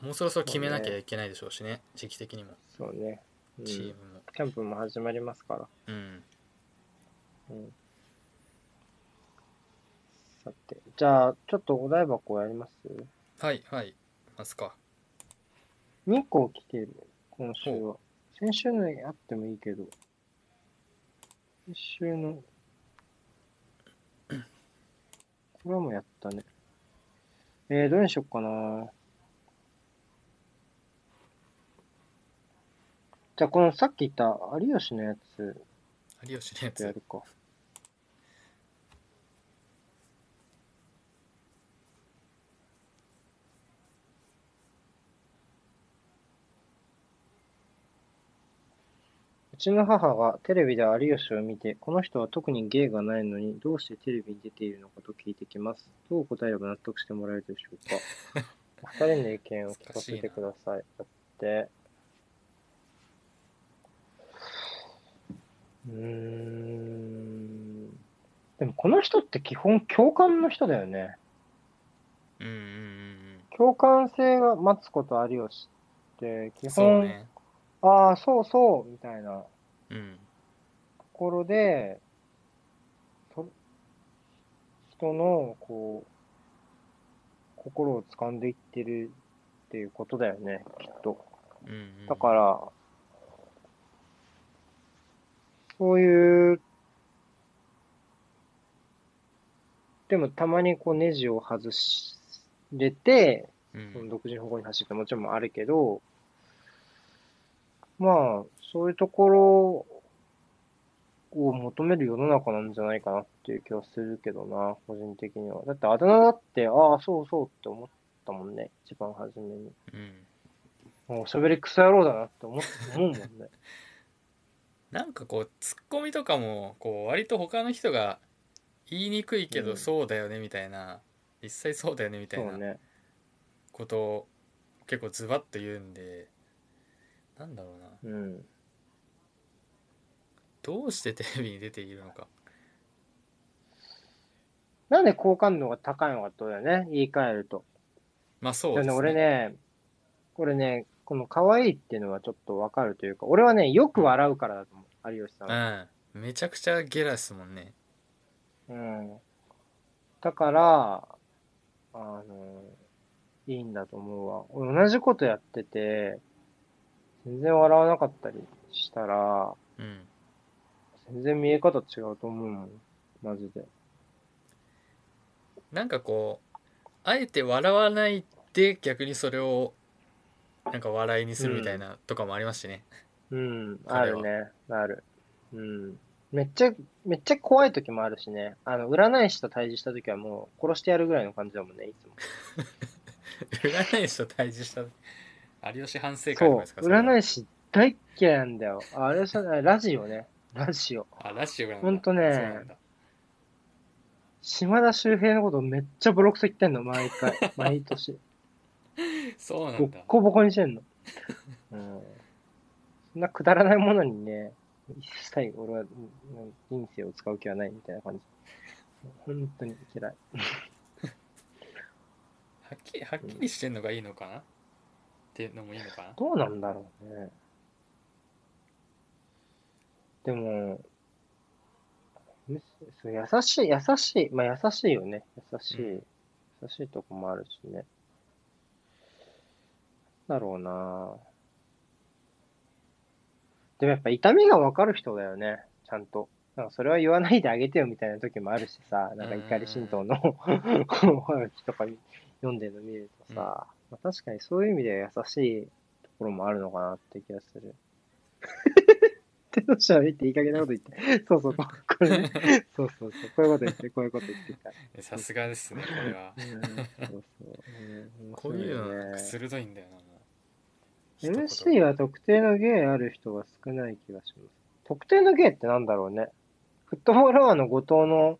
あもうそろそろ決めなきゃいけないでしょうしね時期的にもそうね。うん。チームもキャンプも始まりますから。うんうん。さて、じゃあ、ちょっとお題箱やります？はいはいますか2個来てる、今週は。先週のあってもいいけど。先週の、これはもうやったね。えー、どれにしよっかな。じゃあ、このさっき言った有吉のやつ有吉のやつやるか。うちの母がテレビで有吉を見て、この人は特に芸がないのに、どうしてテレビに出ているのかと聞いてきます。どう答えれば納得してもらえるでしょうか。お 二人の意見を聞かせてください。だって。うーん。でもこの人って基本共感の人だよね。うんうんうん共感性が待つこと有吉って、基本、ねああ、そうそう、みたいな。うん。ところで、と人の、こう、心を掴んでいってるっていうことだよね、きっと。うんうん。だから、そういう、でもたまにこうネジを外しれて、うん。その独自の方向に走ってもちろんあるけど、まあ、そういうところを求める世の中なんじゃないかなっていう気はするけどな、個人的には。だってあだ名だって、ああ、そうそうって思ったもんね、一番初めに。うんもうおしゃべりクソ野郎だなって思っ思うもんね。なんかこうツッコミとかもこう割と他の人が言いにくいけどうんそうだよねみたいな、実際そうだよねみたいうなね。ことを結構ズバッと言うんでなんだろうなうん。どうしてテレビに出ているのかなんで好感度が高いのかってことだよね、言い換えると。まあそうですね俺ね、これね、この可愛いっていうのはちょっとわかるというか、俺はね、よく笑うからだと思う、有吉さんは。うんめちゃくちゃゲラですもんねうん。だから、あの、いいんだと思うわ。俺同じことやってて、全然笑わなかったりしたら、うん全然見え方違うと思うもん。マジで。なんかこうあえて笑わないで逆にそれをなんか笑いにするみたいなとかもありますしね、うん、あ彼はるね。ある。うん。めっちゃ、めっちゃ怖い時もあるしね。あの、占い師と対峙した時はもう殺してやるぐらいの感じだもんね、いつも。占い師と対峙した有吉反省会ですか。占い師大っ嫌いなんだよ。ああれじゃない、ラジオね。ラジオ。あラジオなんだほんとね島田秀平のことめっちゃボロクソ言ってんの、毎回。毎年。ボッそうなんだコボコにしてんの。うん。そんなくだらないものにね、一切俺はうん人生を使う気はないみたいな感じ。本当に嫌い。はっきりはっきりしてんのがいいのかな？っていうのもいいのかな？どうなんだろうね。でも、むそう優しい、優しい、まあ優しいよね。優しい、うん優しいとこもあるしね。だろうなでもやっぱ痛みがわかる人だよね、ちゃんと。なんかそれは言わないであげてよみたいな時もあるしさ、なんか怒り神道のおはがきとか読んでるの見るとさ、まあ、確かにそういう意味では優しいところもあるのかなって気がする。手のしゃべっていい加減なこと言って。そうそう、これね。そうそうそう、こういうこと言って、こういうこと言ってた。えさすがですねこれはうん、そうそう。うん、こういうのなんかね。鋭いんだよな MC は特定の芸ある人が少ない気がします。特定の芸ってなんだろうね。フットボールアワーの後藤の、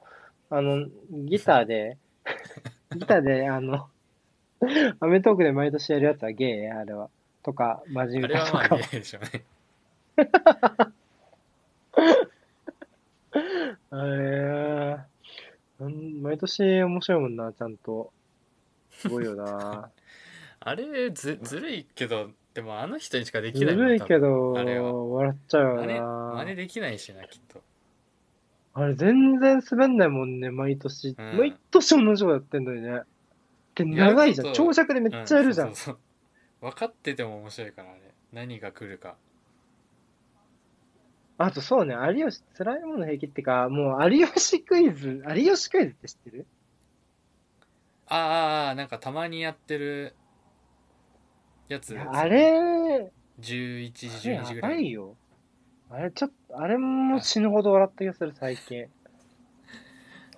あの、ギターで、ギターで、あの、アメトークで毎年やるやつは芸あれは。とか、マジあれはまあゲ。ーでしょうね えー、なん毎年面白いもんな、ちゃんと。すごいよな。あれずずるいけどでもあの人にしかできずないもんるいけど、多分あれは笑っちゃうよ真似な。真似できないしなきっとあれ全然滑んないもんね、毎年。うん毎年同じことやってんのにね。で、長いじゃん。長尺でめっちゃやるじゃん。うそうそうそう分かってても面白いからあれ何が来るかあとそうね、有吉、辛いもの平気ってか、もう有吉クイズ、有吉クイズって知ってる？ああああなんかたまにやってるやつあれ、11時あれ12時ぐらいいよ。あれちょっと、あれも死ぬほど笑った気がする、最近。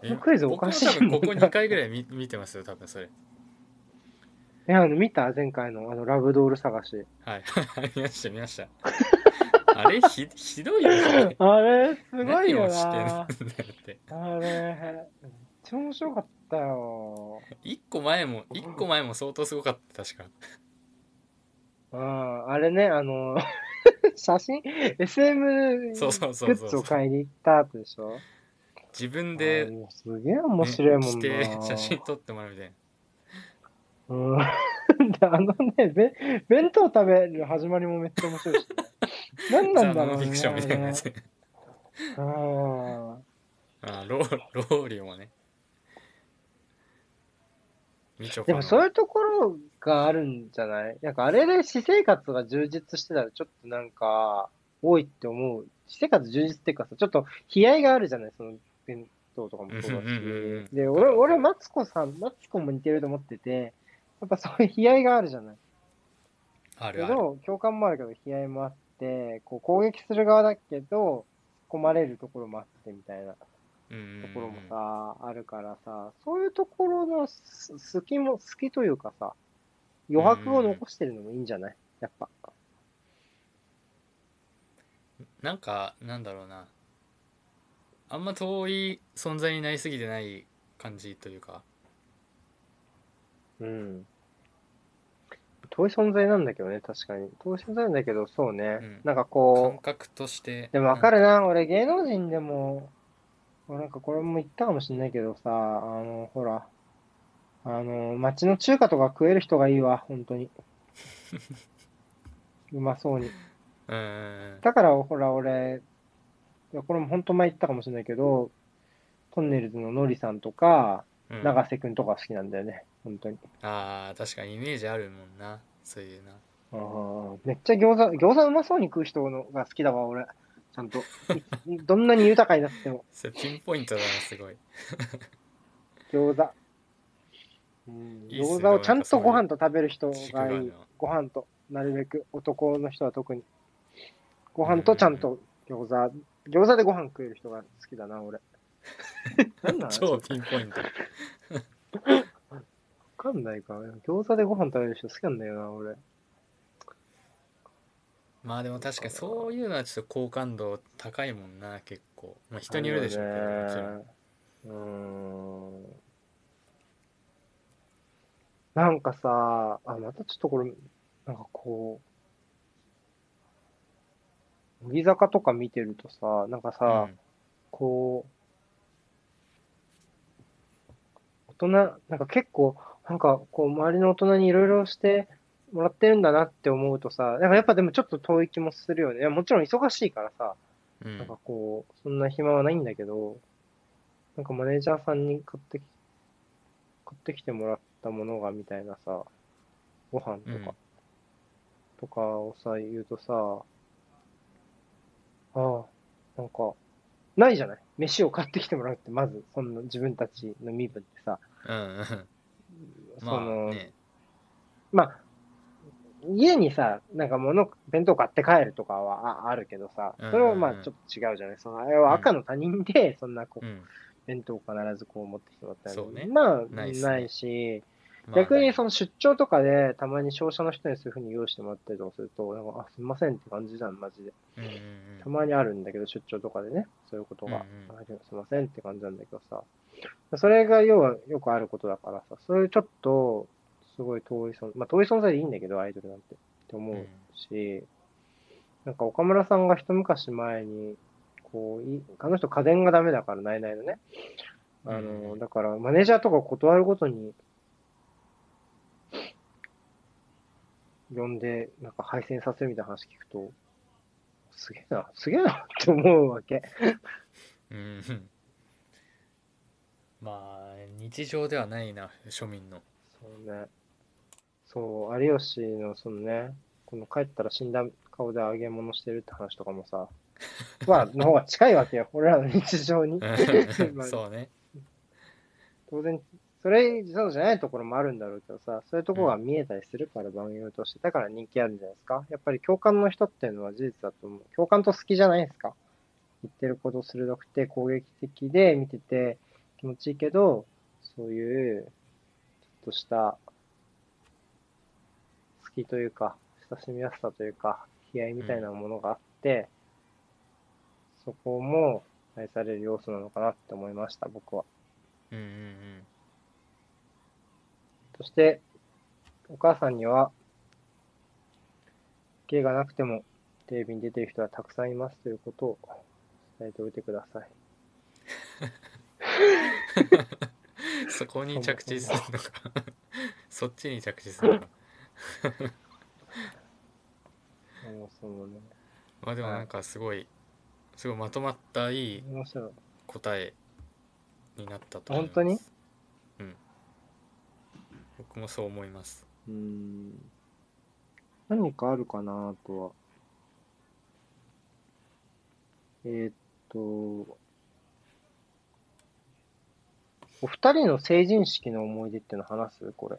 えこのクイズおかしい僕も多分ここ2回ぐらい見 見てますよ多分それ。いや、あの、見た？前回の、あの、ラブドール探し。はい。見ました見ました。あれひひどいよね。あれ、すごいよ何をしてんだな。よって。あれ、めっちゃ面白かったよ。一個前も一個前も相当すごかった確か。うん、あれね、あの、写真 ?SM グそうそうそう。そうッズを買いに行った後でしょ？自分あで、れもうすげえ面白いもんねな。写真撮ってもらうみたいなうん。で、あのね、べ弁当食べる始まりもめっちゃ面白いし。何なんだろうね。フィクションみたいなやつあ。あロー ローリーもねでもそういうところがあるんじゃない？なんかあれで私生活が充実してたらちょっとなんか多いって思う。私生活充実っていうかさ、ちょっと悲哀があるじゃない？その弁当とかもそうだし。うんうんうんうん。で、俺、俺、マツコさん、マツコも似てると思ってて、やっぱそういう悲哀があるじゃない。あるある。けど、共感もあるけど、悲哀もあって、こう攻撃する側だけど、突っ込まれるところもあってみたいな。ところもさ、あるからさ、そういうところのす隙も、隙というかさ、余白を残してるのもいいんじゃない？やっぱ。なんかなんだろうなあんま遠い存在になりすぎてない感じというかうん。遠い存在なんだけどね、確かに。遠い存在なんだけど、そうね。うんなんか感こ覚としてう、でもわかるな、俺芸能人でも、なんかこれも言ったかもしれないけどさ、あの、ほら、あの、街の中華とか食える人がいいわ、本当に。うまそうに。うんうんうんだから、ほら、俺、これも本当前言ったかもしれないけど、トンネルズのノリさんとか、うん永瀬くんとか好きなんだよね、本当に。あー確かにイメージあるもんなそういうなあーめっちゃ餃子、餃子うまそうに食う人のが好きだわ、俺。ちゃんと。い どんなに豊かになっても、それピンポイントだなすごい餃子。うん、いいっすね餃子をちゃんとご飯と食べる人がいい軸があるな。ご飯と、なるべく、男の人は特に。ご飯とちゃんと餃子、餃子でご飯食える人が好きだな、俺。なんなん？超ピンポイントわかんないか。餃子でご飯食べる人好きなんだよな、俺。まあでも確かにそういうのはちょっと好感度高いもんな結構まあ人によるでしょうけどもちろんうーん。なんかさ、あ、またちょっとこれ、なんかこう、乃木坂とか見てるとさ、なんかさ、こう、大人、なんか結構、なんかこう、周りの大人にいろいろしてもらってるんだなって思うとさ、なんかやっぱでもちょっと遠い気もするよね。いや、もちろん忙しいからさ、うん、うん。なんかこう、そんな暇はないんだけど、なんかマネージャーさんに買ってき、買ってきてもらったものがみたいなさ、ご飯とか、うん。とかをさ、言うとさ、ああ、なんか、ないじゃない？飯を買ってきてもらうって、まず、そんな自分たちの身分ってさ、うんうん。そまあの、ね。まあ、家にさ、なんか物、弁当買って帰るとかはああるけどさ、それはまあちょっと違うじゃない？その、あれは赤の他人で、そんなこう、うん。弁当を必ずこう持ってきてもらったり。ね。まあ、ないし、まあ逆にその出張とかで、たまに商社の人にそういう風に用意してもらったりとかすると、なんか、あ、すみませんって感じじゃん、マジで。うんうんたまにあるんだけど、出張とかでね、そういうことが、うんうん。あすみませんって感じなんだけどさ、それが要はよくあることだからさ、そういうちょっと、すごい遠い存在、まあ遠い存在でいいんだけど、アイドルなんて。って思うし、なんか岡村さんが一昔前に、こう、いあの人家電がダメだから、ないないのね。あうの、ん。だから、マネージャーとかを断るごとに、呼んで、なんか配線させるみたいな話聞くと、すげえな、すげえな って思うわけ。うんうんまあ日常ではないな庶民のそうね。そう、有吉のそのね、この帰ったら死んだ顔で揚げ物してるって話とかもさ、は、の方が近いわけよ。俺らの日常に。まあそうね当然、それ、そうじゃないところもあるんだろうけどさ、そういうところが見えたりするから、番組として。だから人気あるんじゃないですか？やっぱり共感の人っていうのは事実だと思う。共感と好きじゃないですか？言ってること鋭くて攻撃的で見てて気持ちいいけど、そういう、ちょっとした、好きというか、親しみやすさというか、悲哀みたいなものがあっって、そこも愛される要素なのかなって思いました、僕は。うんうんうんそして、お母さんには、芸がなくてもテレビに出てる人はたくさんいますということを伝えておいてください。そこに着地するのか。そっちに着地するのか。もうそのね、まあでもなんかすごいすごいまとまったいい。答えになったと思います。本当に？うん僕もそう思いますうーん。何かあるかな、あとは。えーっと、お二人の成人式の思い出っていうの話す？これ。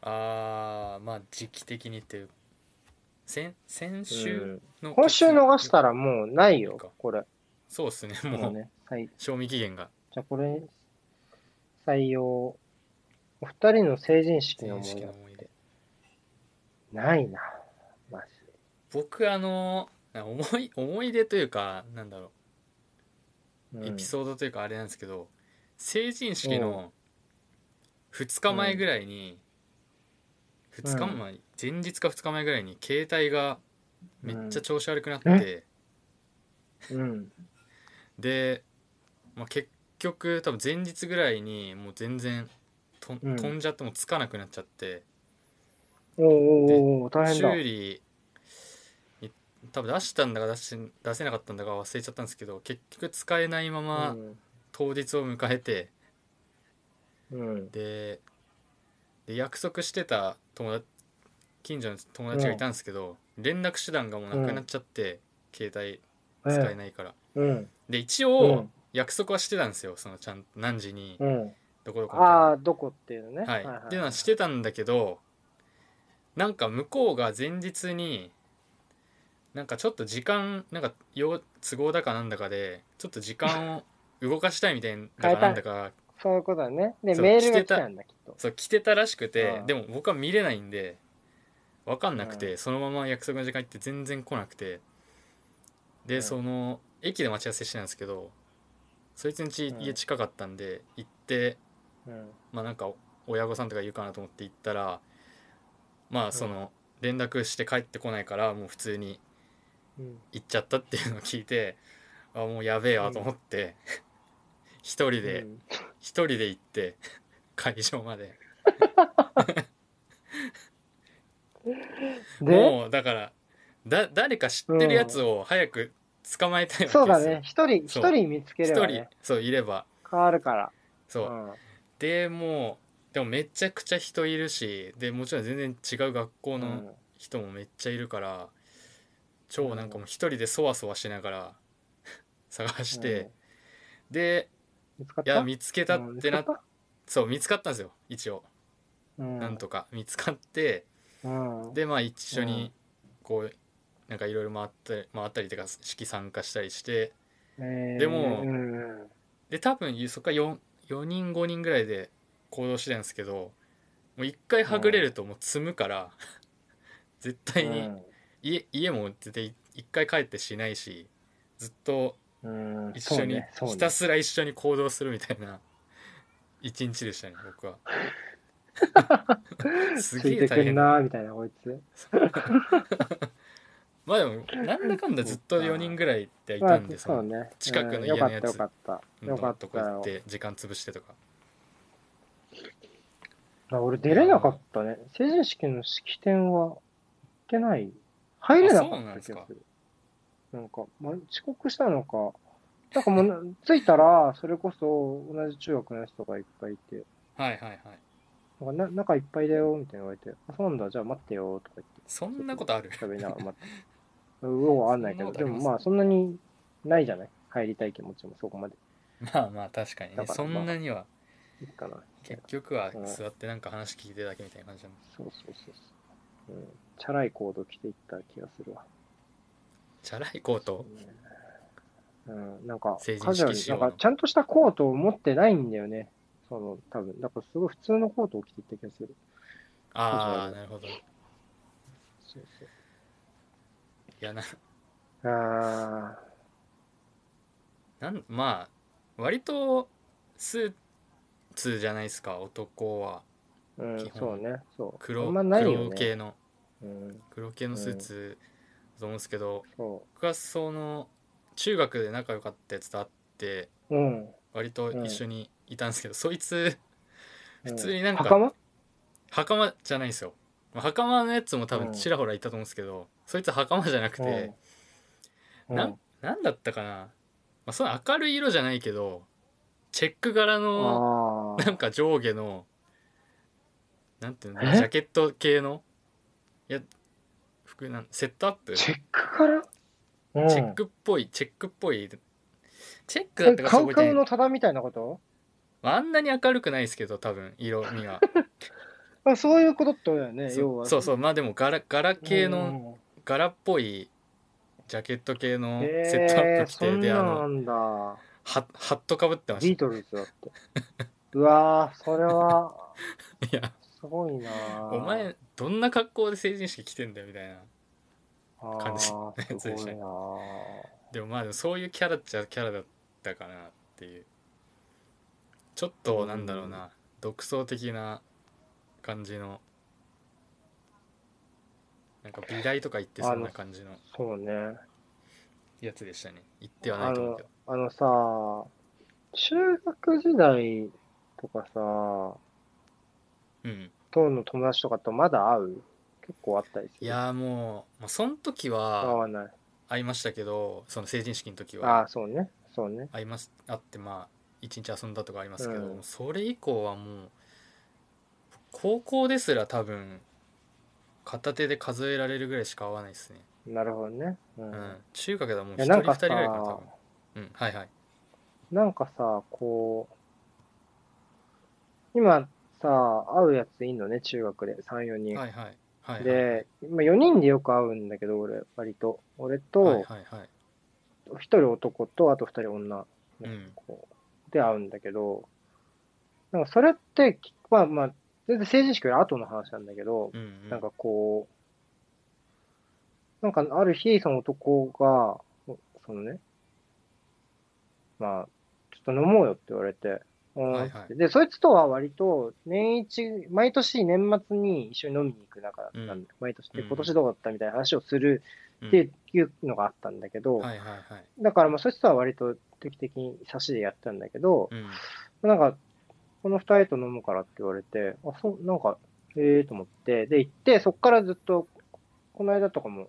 ああまあ時期的にっていう先先週の、今週逃したらもうないよか、これ。そうっすねもうもうね。はい。賞味期限がじゃあこれ、採用。お二人の成人式の思い出ないな。マジ僕あの思い思い出というかなんだろで。うエピーソードというかあれなんですけど、成人式の2日前ぐらいに、2日前、前日か2日前ぐらいに携帯がめっちゃ調子悪くなって、うん。うん。で、まあ、結局多分前日ぐらいにもう全然と、うん飛んじゃってもうつかなくなっちゃっておーおーおーおー大変だ。修理に多分出したんだか出し出せなかったんだか忘れちゃったんですけど結局使えないまま当日を迎えて、うん。うん。でで約束してた友達近所の友達がいたんですけど、連絡手段がもうなくなっちゃって、携帯使えないから、うん。で一う応ん。約束はしてたんですよそのちゃんと何時にうん。どこどこああ、どこっていうのね。はい、っていうのはしてたんだけどなんか向こうが前日になんかちょっと時間なんか用都合だかなんだかでちょっと時間を動かしたいみたいなだかなんだかそういうことだね。で、メールが来てた。んだ、きっと。そう来てたらしくてうん。でも僕は見れないんで分かんなくて、うん。そのまま約束の時間行って全然来なくて。で、うん。その駅で待ち合わせしてたんですけどそいつんちうん。家近かったんで行ってうん。まあなんか親御さんとかいるかなと思って行ったらまあその連絡して帰ってこないからもう普通にうん。行っちゃったっていうのを聞いてあもうやべえわと思って一人でうん。一人で行って会場まで。で、もうだからだ誰か知ってるやつを早く捕まえたいわけですよ。そうだね。一人、一人見つけ一人ればね、そういれば。変わるから。そう、うん。でもうでもめちゃくちゃ人いるしでもちろん全然違う学校のうん。人もめっちゃいるから超なんかもう一人でそわそわしながら 探して、で見つかった？いや見つけたってなそう見つかったんですよ一応、たうん。なんとか見つかってうん。でまあ一緒にこうなんかいろいろ回って回ったりとか式参加したりしてえー。でもうんで多分そっから 4, 4人5人ぐらいで行動してたんですけどもう一回はぐれるともう積むから 絶対に家家も絶対一回帰ってしないしずっとうんうん一緒に、そうねそうね。ひたすら一緒に行動するみたいな一日でしたね僕は。すついてくんげえ大変だなーみたいな、こいつ。まあでもなんだかんだずっと4人ぐらいっていまあたんで、その。近くのうん家のやつよかった、よかった。よかったとか行っよ。て時間潰してとかあ俺出れなかったね。成人式の式典は行ってない。入れなかった気がする。なんか、ま、遅刻したのか。なんかもうな、着いたら、それこそ同じ中学のやつとかいっぱいいて、はいはいはいなんかな中いっぱいだよ、みたいな言われて、あ、そうなんだ、じゃあ待ってよ、とか言って。そんなことある？喋りながら待って。うわかんないけど、でもまあそんなにないじゃない入りたい気持ちもそこまで。まあまあ確かにねそんなにはいいかな。結局は座ってなんか話聞いてるだけみたいな感じなんそうそうそうそう。うん。チャラいコード着ていった気がするわ。チャラいコートうん、なんか、成人式カジュアルに仕様なんか、ちゃんとしたコートを持ってないんだよね。その、多分。だから、すごい普通のコートを着ていった気がする。ああなるほどそうそう。やな。あなんまあ割とスーツじゃないですか男は。あ、うん基、本。そうね、そう。黒,、まないよ黒ね。系の。うん、黒系のスーツだと思うんですけど、そ僕はその中学で仲良かったやつと会ってう。うん。割と一緒にいたんですけど、そいつ普普通になんか袴？袴じゃないんですよ。まあ袴のやつも多分うん。ちらほらいたと思うんですけど、そいつ袴じゃなくて、うん。なんなんだったかな、まあ、その明るい色じゃないけどチェック柄のあなんか上下のなんていうのえ？ジャケット系のいや服なんセットアップ？あ、チェックからうん。チェックっぽいチェックっぽい。チェックだえったかカウカウすごいねのタダみたいなこと？あんなに明るくないですけど多分色味が あそういうことってことだよね、要そは。うそうそう。まあでも柄柄系のうん柄っぽいジャケット系のへセットアッえプ着そんなてであの。ハハットかぶってましビートルズだって。うわー、それは、た いや。すごいなー。お前どんな格好で成人式着てんだよみたいな。感じあーすごいなー。でもまあそういうキャラっちゃキャラだったかなっていう。ちょっとなんだろうな、独創的な感じのなんか美大とか行ってそうな感じのそうね。やつでしたね行ってはないと思うけどあのさ、中学時代とかさ、うんとの友達とかとまだ会う？結構あったりする？いやーもう、まあ、その時会はわない。会いましたけどその成人式の時あはあ、そうね。そうね。会います会ってまあ一日遊んだとかありますけど、うんそれ以降はもう高校ですら多分片手で数えられるぐらいしか会わないですね、なるほどね。う。うん。ん、中学ではもういや一人二なんかさ人ぐらいかな多分。うん。はいはい。なんかさ、こう、今さ、会うやついんのね、中学で、3、4人。はいはい。はいはい。で、まあ、4人でよく会うんだけど、俺、割と。俺と、はいはいはい。1人男と、あと2人女うん。こうで会うんだけど、なんかそれって、まあまあ、全然成人式より後の話なんだけど、うんうん。なんかこう、なんかある日、その男が、そのね、まあ、ちょっと飲もうよって言われて、うん。はいはい。で、そいつとは割と、年一、毎年年末に一緒に飲みに行く仲だったんだ、うん。毎年。で、うん。今年どうだったみたいな話をするうん。っていうのがあったんだけど、だからまあそいつとは割と定期的に差しでやったんだけど、うん。なんか、この二人と飲むからって言われて、あ、そう、なんか、ええと思って、で、行って、そっからずっと、この間とかも、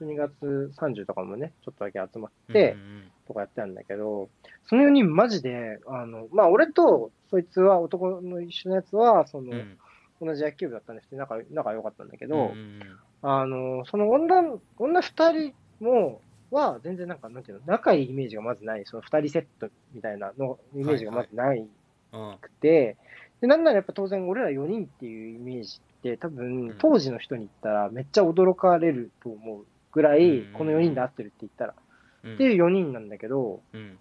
12月30とかもね、ちょっとだけ集まってうん、うんとかやってたんだけど、その4人マジで、あの、まあ、俺と、そいつは、男の一緒のやつは、その、うん。同じ野球部だったんですけど、仲、仲良かったんだけど、うんうんあの、その女、女二人も、は、全然なんか、なんていうの、仲いいイメージがまずない、その二人セットみたいなの、イメージがまずない。うんくて、で、なんならやっぱ当然俺ら4人っていうイメージって、多うん。分、当時の人に言ったらめっちゃ驚かれると思うぐらい、うん。この4人で合ってるって言ったら。うん。っていう4人なんだけど、うん。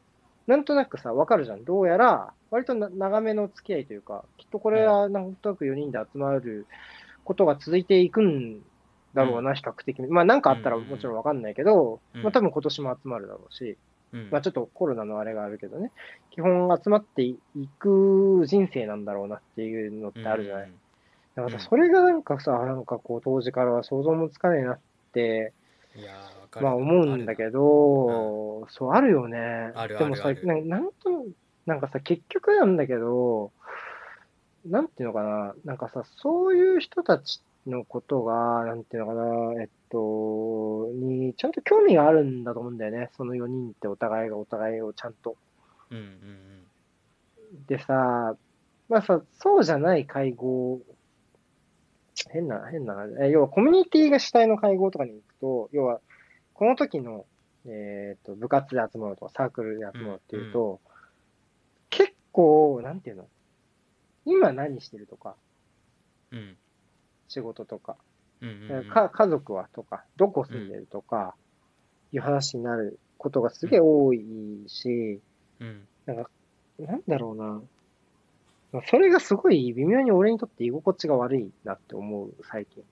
なんとなくさ、わかるじゃん。どうやら、割とな長めの付き合いというか、きっとこれはなんとなく4人で集まることが続いていくんだろうな、比較的。に。まあなんかあったらもちろんわかんないけど、うん。まあ多分今年も集まるだろうし、うん。まあちょっとコロナのあれがあるけどね、基本集まっていく人生なんだろうなっていうのってあるじゃない。だからそれがなんかさ、なんかこう当時からは想像もつかねえなって、まあ思うんだけど、そうあるよね。でもさなんと、なんかさ、結局なんだけど、なんていうのかな、なんかさ、そういう人たちのことが、なんていうのかな、えっと、に、ちゃんと興味があるんだと思うんだよね。その4人ってお互いがお互いをちゃんと。うんうんでさ、まあさ、そうじゃない会合、変な、変な、え要はコミュニティが主体の会合とかに行くと、要は、この時の、えっ、と、部活で集まるとか、サークルで集まるっていうと、結構、なんていうの今何してるとか、うんうん仕事とか、うんうんうんか家族はとか、どこ住んでるとか、いう話になることがすげえ多いし、うんなんだろうな。まあそれがすごい微妙に俺にとって居心地が悪いなって思う、最近。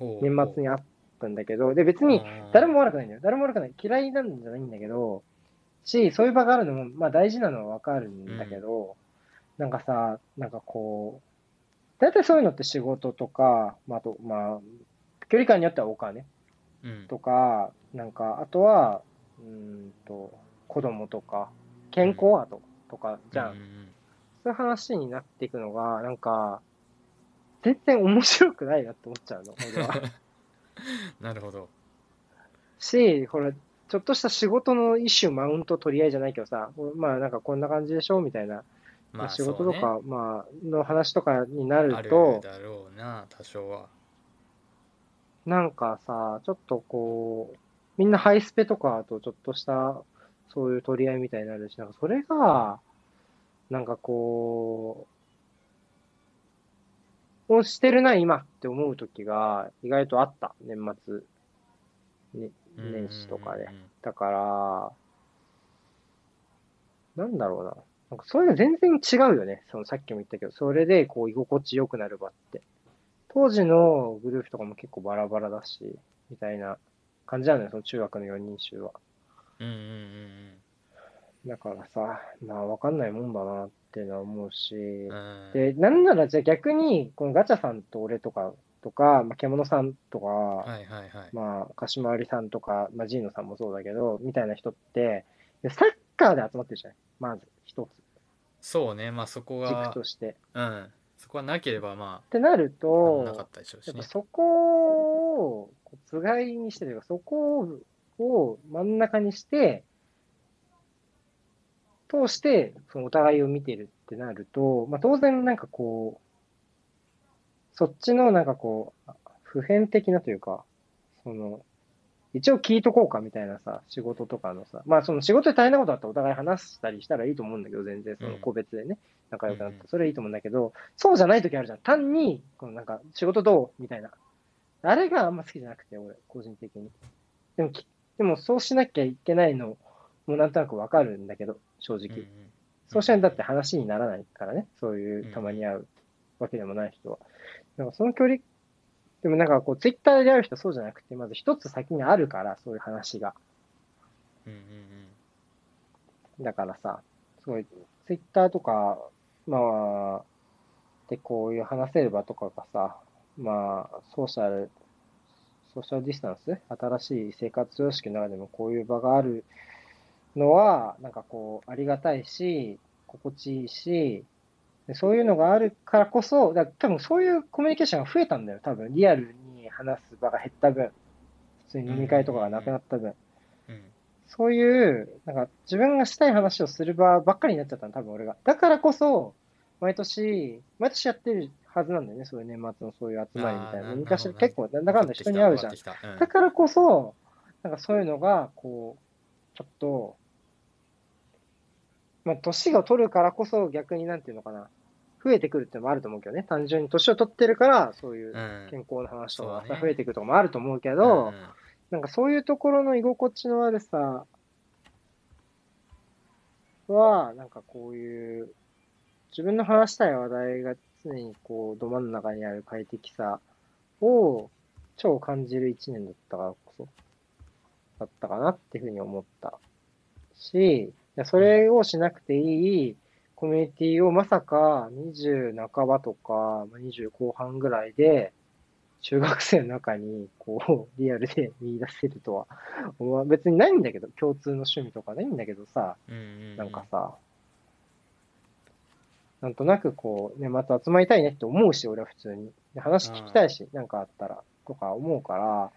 年末に会っったんだけど、で、別に誰も悪くないんだよ。誰も悪くない。嫌いなんじゃないんだけど、し、そういう場があるのも、まあ大事なのはわかるんだけど、なんかさ、なんかこう、大体そういうのって仕事とか、まあ、あと、まあ、距離感によってはお金うんとか、なんか、あとは、うーんと、子供とか、健康あと、とか、じゃん。ううそういう話になっていくのが、なんか、全然面白くないなって思っちゃうの、俺は。なるほどし、ほら、ちょっとした仕事の一種マウント取り合いじゃないけどさ、まあなんかこんな感じでしょみたいな、まあ仕事とか、まあ、の話とかになるると、だろうな多少はなんかさ、ちょっとこう、みんなハイスペとかとちょっとした、そういう取り合いみたいになるし、なんかそれが、なんかこう、をしてるな、今って思う時が意外とあった、年末、ね、年始とかで。だから、なんだろうな。なんかそういうの全然違うよね。そのさっきも言ったけど、それでこう居心地良くなる場って。当時のグループとかも結構バラバラだし、みたいな感じなのよ、その中学の4人衆は。うんうんうんだからさ、まあわかんないもんだなっていうのは思うし、うんうんで、なんならじゃあ逆に、このガチャさんと俺とか、とか、まあ、獣さんとか、はいはいはいまあ、鹿島ありさんとか、まあ、ジーノさんもそうだけど、みたいな人って、でサッカーで集まってるじゃないまず、一そうねまあそこつ、軸がとして。っうん。そこはなければまてなるあなかっと、たでしょうしねそこを、つがいにしてというか、そこを真ん中にして、通して、そのお互いを見てるってなると、まあ当然なんかこう、そっちのなんかこう、普遍的なというか、その、一応聞いとこうかみたいなさ、仕事とかのさ、まあその仕事で大変なことあったらお互い話したりしたらいいと思うんだけど、全然その個別でね、仲良くなって、それいいと思うんだけど、そうじゃない時あるじゃん。単に、このなんか仕事どうみたいな。あれがあんま好きじゃなくて、俺、個人的に。でもき、でもそうしなきゃいけないのもなんとなくわかるんだけど、正直。そうしないとだって話にならないからね。そういううんたまに会うわけでもない人は。その距離、でもなんかこう、ツイッターで会う人はそうじゃなくて、まず一つ先にあるから、そういう話が。うんうんだからさ、すごい、ツイッターとか、まあ、でこういう話せる場とかがさ、まあ、ソーシャル、ソーシャルディスタンス？新しい生活様式の中でもこういう場があるのは、なんかこう、ありがたいし、心地いいし、でそういうのがあるからこそ、だ多分そういうコミュニケーションが増えたんだよ。多分、リアルに話す場が減った分、普通に飲み会とかがなくなった分。うんうんそういう、なんか自分がしたい話をする場ばっかりになっちゃったの、多分俺が。だからこそ、毎年、毎年やってるはずなんだよね、そういう年末のそういう集まりみたいな。昔結構なんだかんだ人に会うじゃん分。かってきた分かだからこそ、なんかそういうのが、こう、ちょっと、まあ、年が取るからこそ逆になんていうのかな、増えてくるってのもあると思うけどね。単純に年を取ってるから、そういううん。健康の話とかそうだね。増えてくるとかもあると思うけうん。ど、なんかそういうところの居心地の悪さは、なんかこういう、自分の話したい話題が常にこう、ど真ん中にある快適さを超感じる一年だったからこそ、だったかなっていうふうに思ったし、いやそれをしなくていいコミュニティをまさか20半ばとか、まあ20後半ぐらいで、中学生の中に、こう、リアルで見出せるとは、まあ別にないんだけど、共通の趣味とかないんだけどさ、うんうんなんかさ、なんとなくこう、ね、また集まりたいねって思うし、俺は普通に。で話聞きたいし、なんかあったら、とか思うから、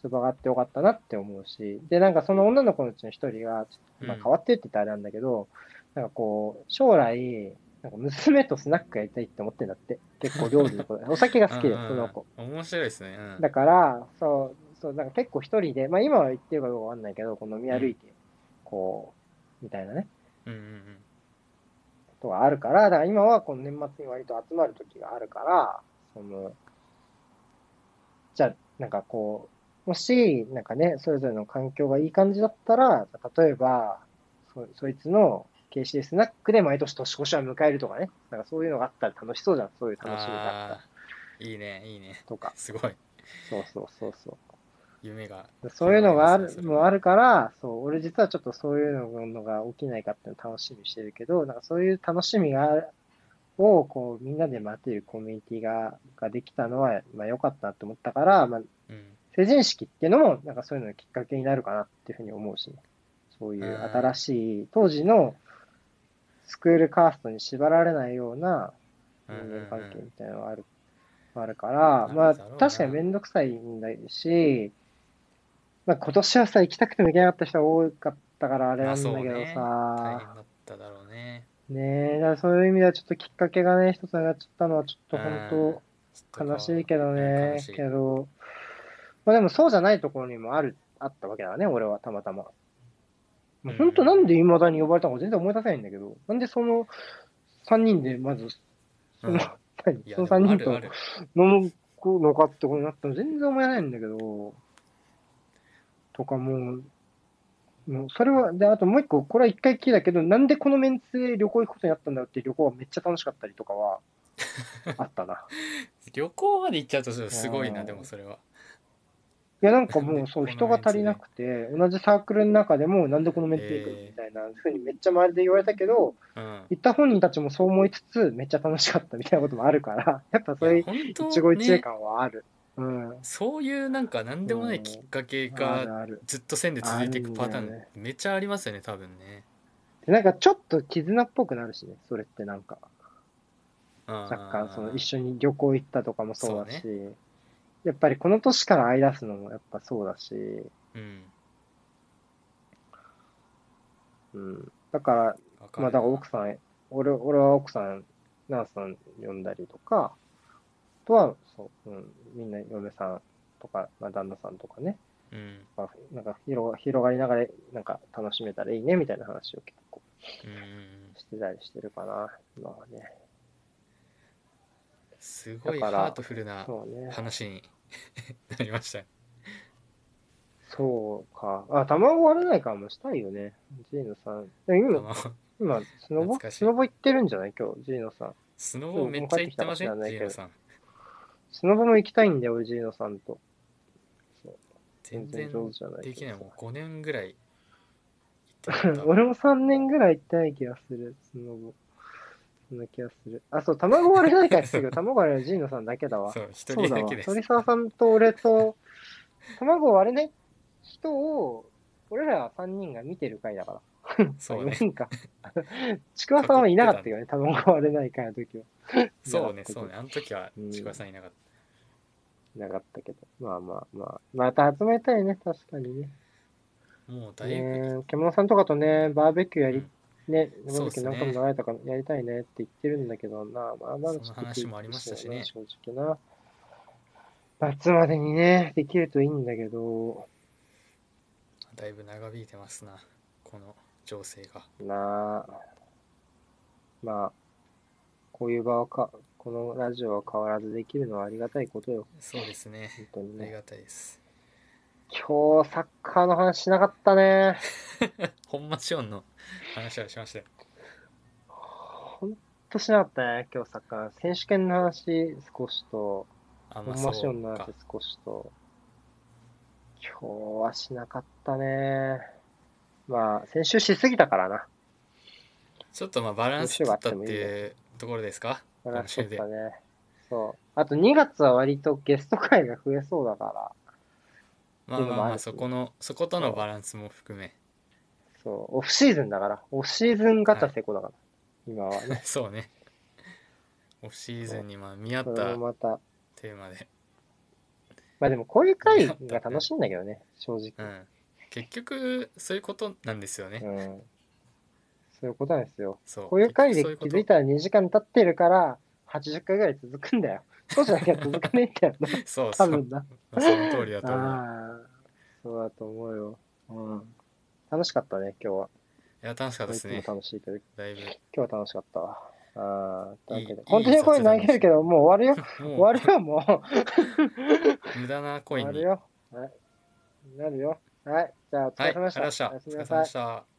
そういう場があってよかったなって思うし、で、なんかその女の子のうちの一人が、ちょっとまあうん。変わってるって言ったらあれなんだけど、なんかこう、将来、なんか娘とスナックやりたいって思ってんだって。結構料理のこと。お酒が好きで、うんうんその子。面白いですねうんだから、そう、そう、なんか結構一人で、まあ今は言ってるかどうかわかんないけど、この飲み歩いて、こう、みたいなね、うんうんうんことがあるから、だから今はこの年末に割と集まる時があるから、その、じゃあ、なんかこう、もし、なんかね、それぞれの環境がいい感じだったら、例えば、そそいつの KC スナックで毎年年越しは迎えるとかね、なんかそういうのがあったら楽しそうじゃん、そういう楽しみがあった。らいいねいいね。とか。すごい。そうそうそうそう。夢がそういうのがある、もあるから、そう、俺実はちょっとそういうのが起きないかっていうのを楽しみにしてる。けど、なんかそういう楽しみがを、こう、みんなで待てるコミュニティが、ができたのは、まあ良かったなと思ったから、まあ、うん。成人式っていうのも、なんかそういうののきっかけになるかなっていうふうに思うし、そういううん新しい、当時のスクールカーストに縛られないような人間関係みたいなのがある、あるから、うんまあ確かにめんどくさいんだし、まあ今年はさ、行きたくても行けなかった人が多かったからあれなんだけどまあそうね。大さ、変だっただろうね。ねえ、だそういう意味ではちょっときっかけがね、一つ上がっちゃったのはちょっと本当、うん。悲しいけどうんねけど、まあでもそうじゃないところにもある、あったわけだね、俺はたまたま。本当なんで未だに呼ばれたのか全然思い出せないんだけど、なんでその3人でまず、その、うんその3人と飲むのかってことになったの？全然思い出せないんだけど、とかもう、もうそれは、で、あともう一個、これは一回きりだけど、なんでこのメンツで旅行行くことになったんだろうって旅行がめっちゃ楽しかったりとかは、あったな。旅行まで行っちゃうとすごいなうん。でもそれはいや、なんかもう、そう、人が足りなくて、同じサークルの中でも、なんでこのメンツで行くのみたいなふうにめっちゃ周りで言われたけど、うん行った本人たちもそう思いつつ、めっちゃ楽しかったみたいなこともあるから、やっぱそういう一期一会ね感はある。うん。そういうなんか何でもないきっかけあが。ずっと線で続いていくパターンめっちゃありますよね多分ねで、なんかちょっと絆っぽくなるしね、それってなんか。若若干、その一緒に旅行行ったとかもそうだし、そやっぱりこの年から会い出すのもやっぱそうだし、うん。うん。だから、まあだから奥さん、俺俺は奥さん、ナースさん呼んだりとか、あとは、そう、うん、みんな嫁さんとか、まあ旦那さんとかね、うん。まあ、なんか広が広がりながら、なんか楽しめたらいいねみたいな話を結構してたりしてるかな、今はね。すごいハートフルな。話に なりましたそうか。あ、卵割れないかもしたいよね。ジーノさん。今、今、スノボ？スノボ行ってるんじゃない？今日、ジーノさん。スノボめっちゃ行ってません？ジーノさんスノボも行きたいんだよ、俺、ジーノさんと。全然上手じゃないできないもう5年ぐらい 俺も3年ぐらい行ってない気がする、スノボ。そんな気がする。あ、そう、卵割れないからすぐ、卵割れるジーノさんだけだわ。そう一人だけ。です鳥沢さんと俺と、卵割れない人を、俺らは3人が見てる回だから。そうね 4人か。ちくわさんはいなかったけどね、卵割れない回の時は。そうねそうねあの時はうんちくわさんいなかっいなかったけど。まあまあまあ。また集めたいね、確かにね。たもうだいぶね獣さんとかとね、バーベキューやり、うんね、バーベキューそうっすね。何回も流れたからやりたいねって言ってるんだけどな、まあまだその話もありましたしね。正直な。夏までにね、できるといいんだけど、だいぶ長引いてますなこの情勢が。なあ。まあ、こういう場はか、このラジオは変わらずできるのはありがたいことよ、そうですね。本当にね。ありがたいです。今日サッカーの話しなかったね。本間シオンの話はしましたよほんとしなかったね、今日サッカー。選手権の話少しと、あまあションの話少しと、今日はしなかったね。まあ、先週しすぎたからな。ちょっとまあバランス取ったっていうところですか？バランス取ったね。そう。あと2月は割とゲスト会が増えそうだから、まあまあまあそこのそことのバランスも含めそう、オフシーズンだから、オフシーズンガチャ成功だから、今はね。そうねオフシーズンにまあ見合ったもまた、テーマでまあでもこういう会が楽しいんだけどね、正直。うん結局そういうことなんですよねうん。そういうことなんですよ。そうこういう回で気づいたら2時間経ってるから、80回ぐらい続くんだよ。そうじゃなきゃ続かねえんだよな。そうそう多分な。まあその通りだと思うそうだと思うよ。うん。楽しかったね、今日は。いや楽しかったでいつもすね楽しいけど、だいぶ今日は楽しかったわ。ああ、というわけでいい本当に声投げるけど、もう終わるよ。終もわるよ、もう。う 無駄な声に終わるよ。はい。なるよ。はい。じゃあ、お疲はい、れ様でした。ありがとうございました。お疲れ様でした。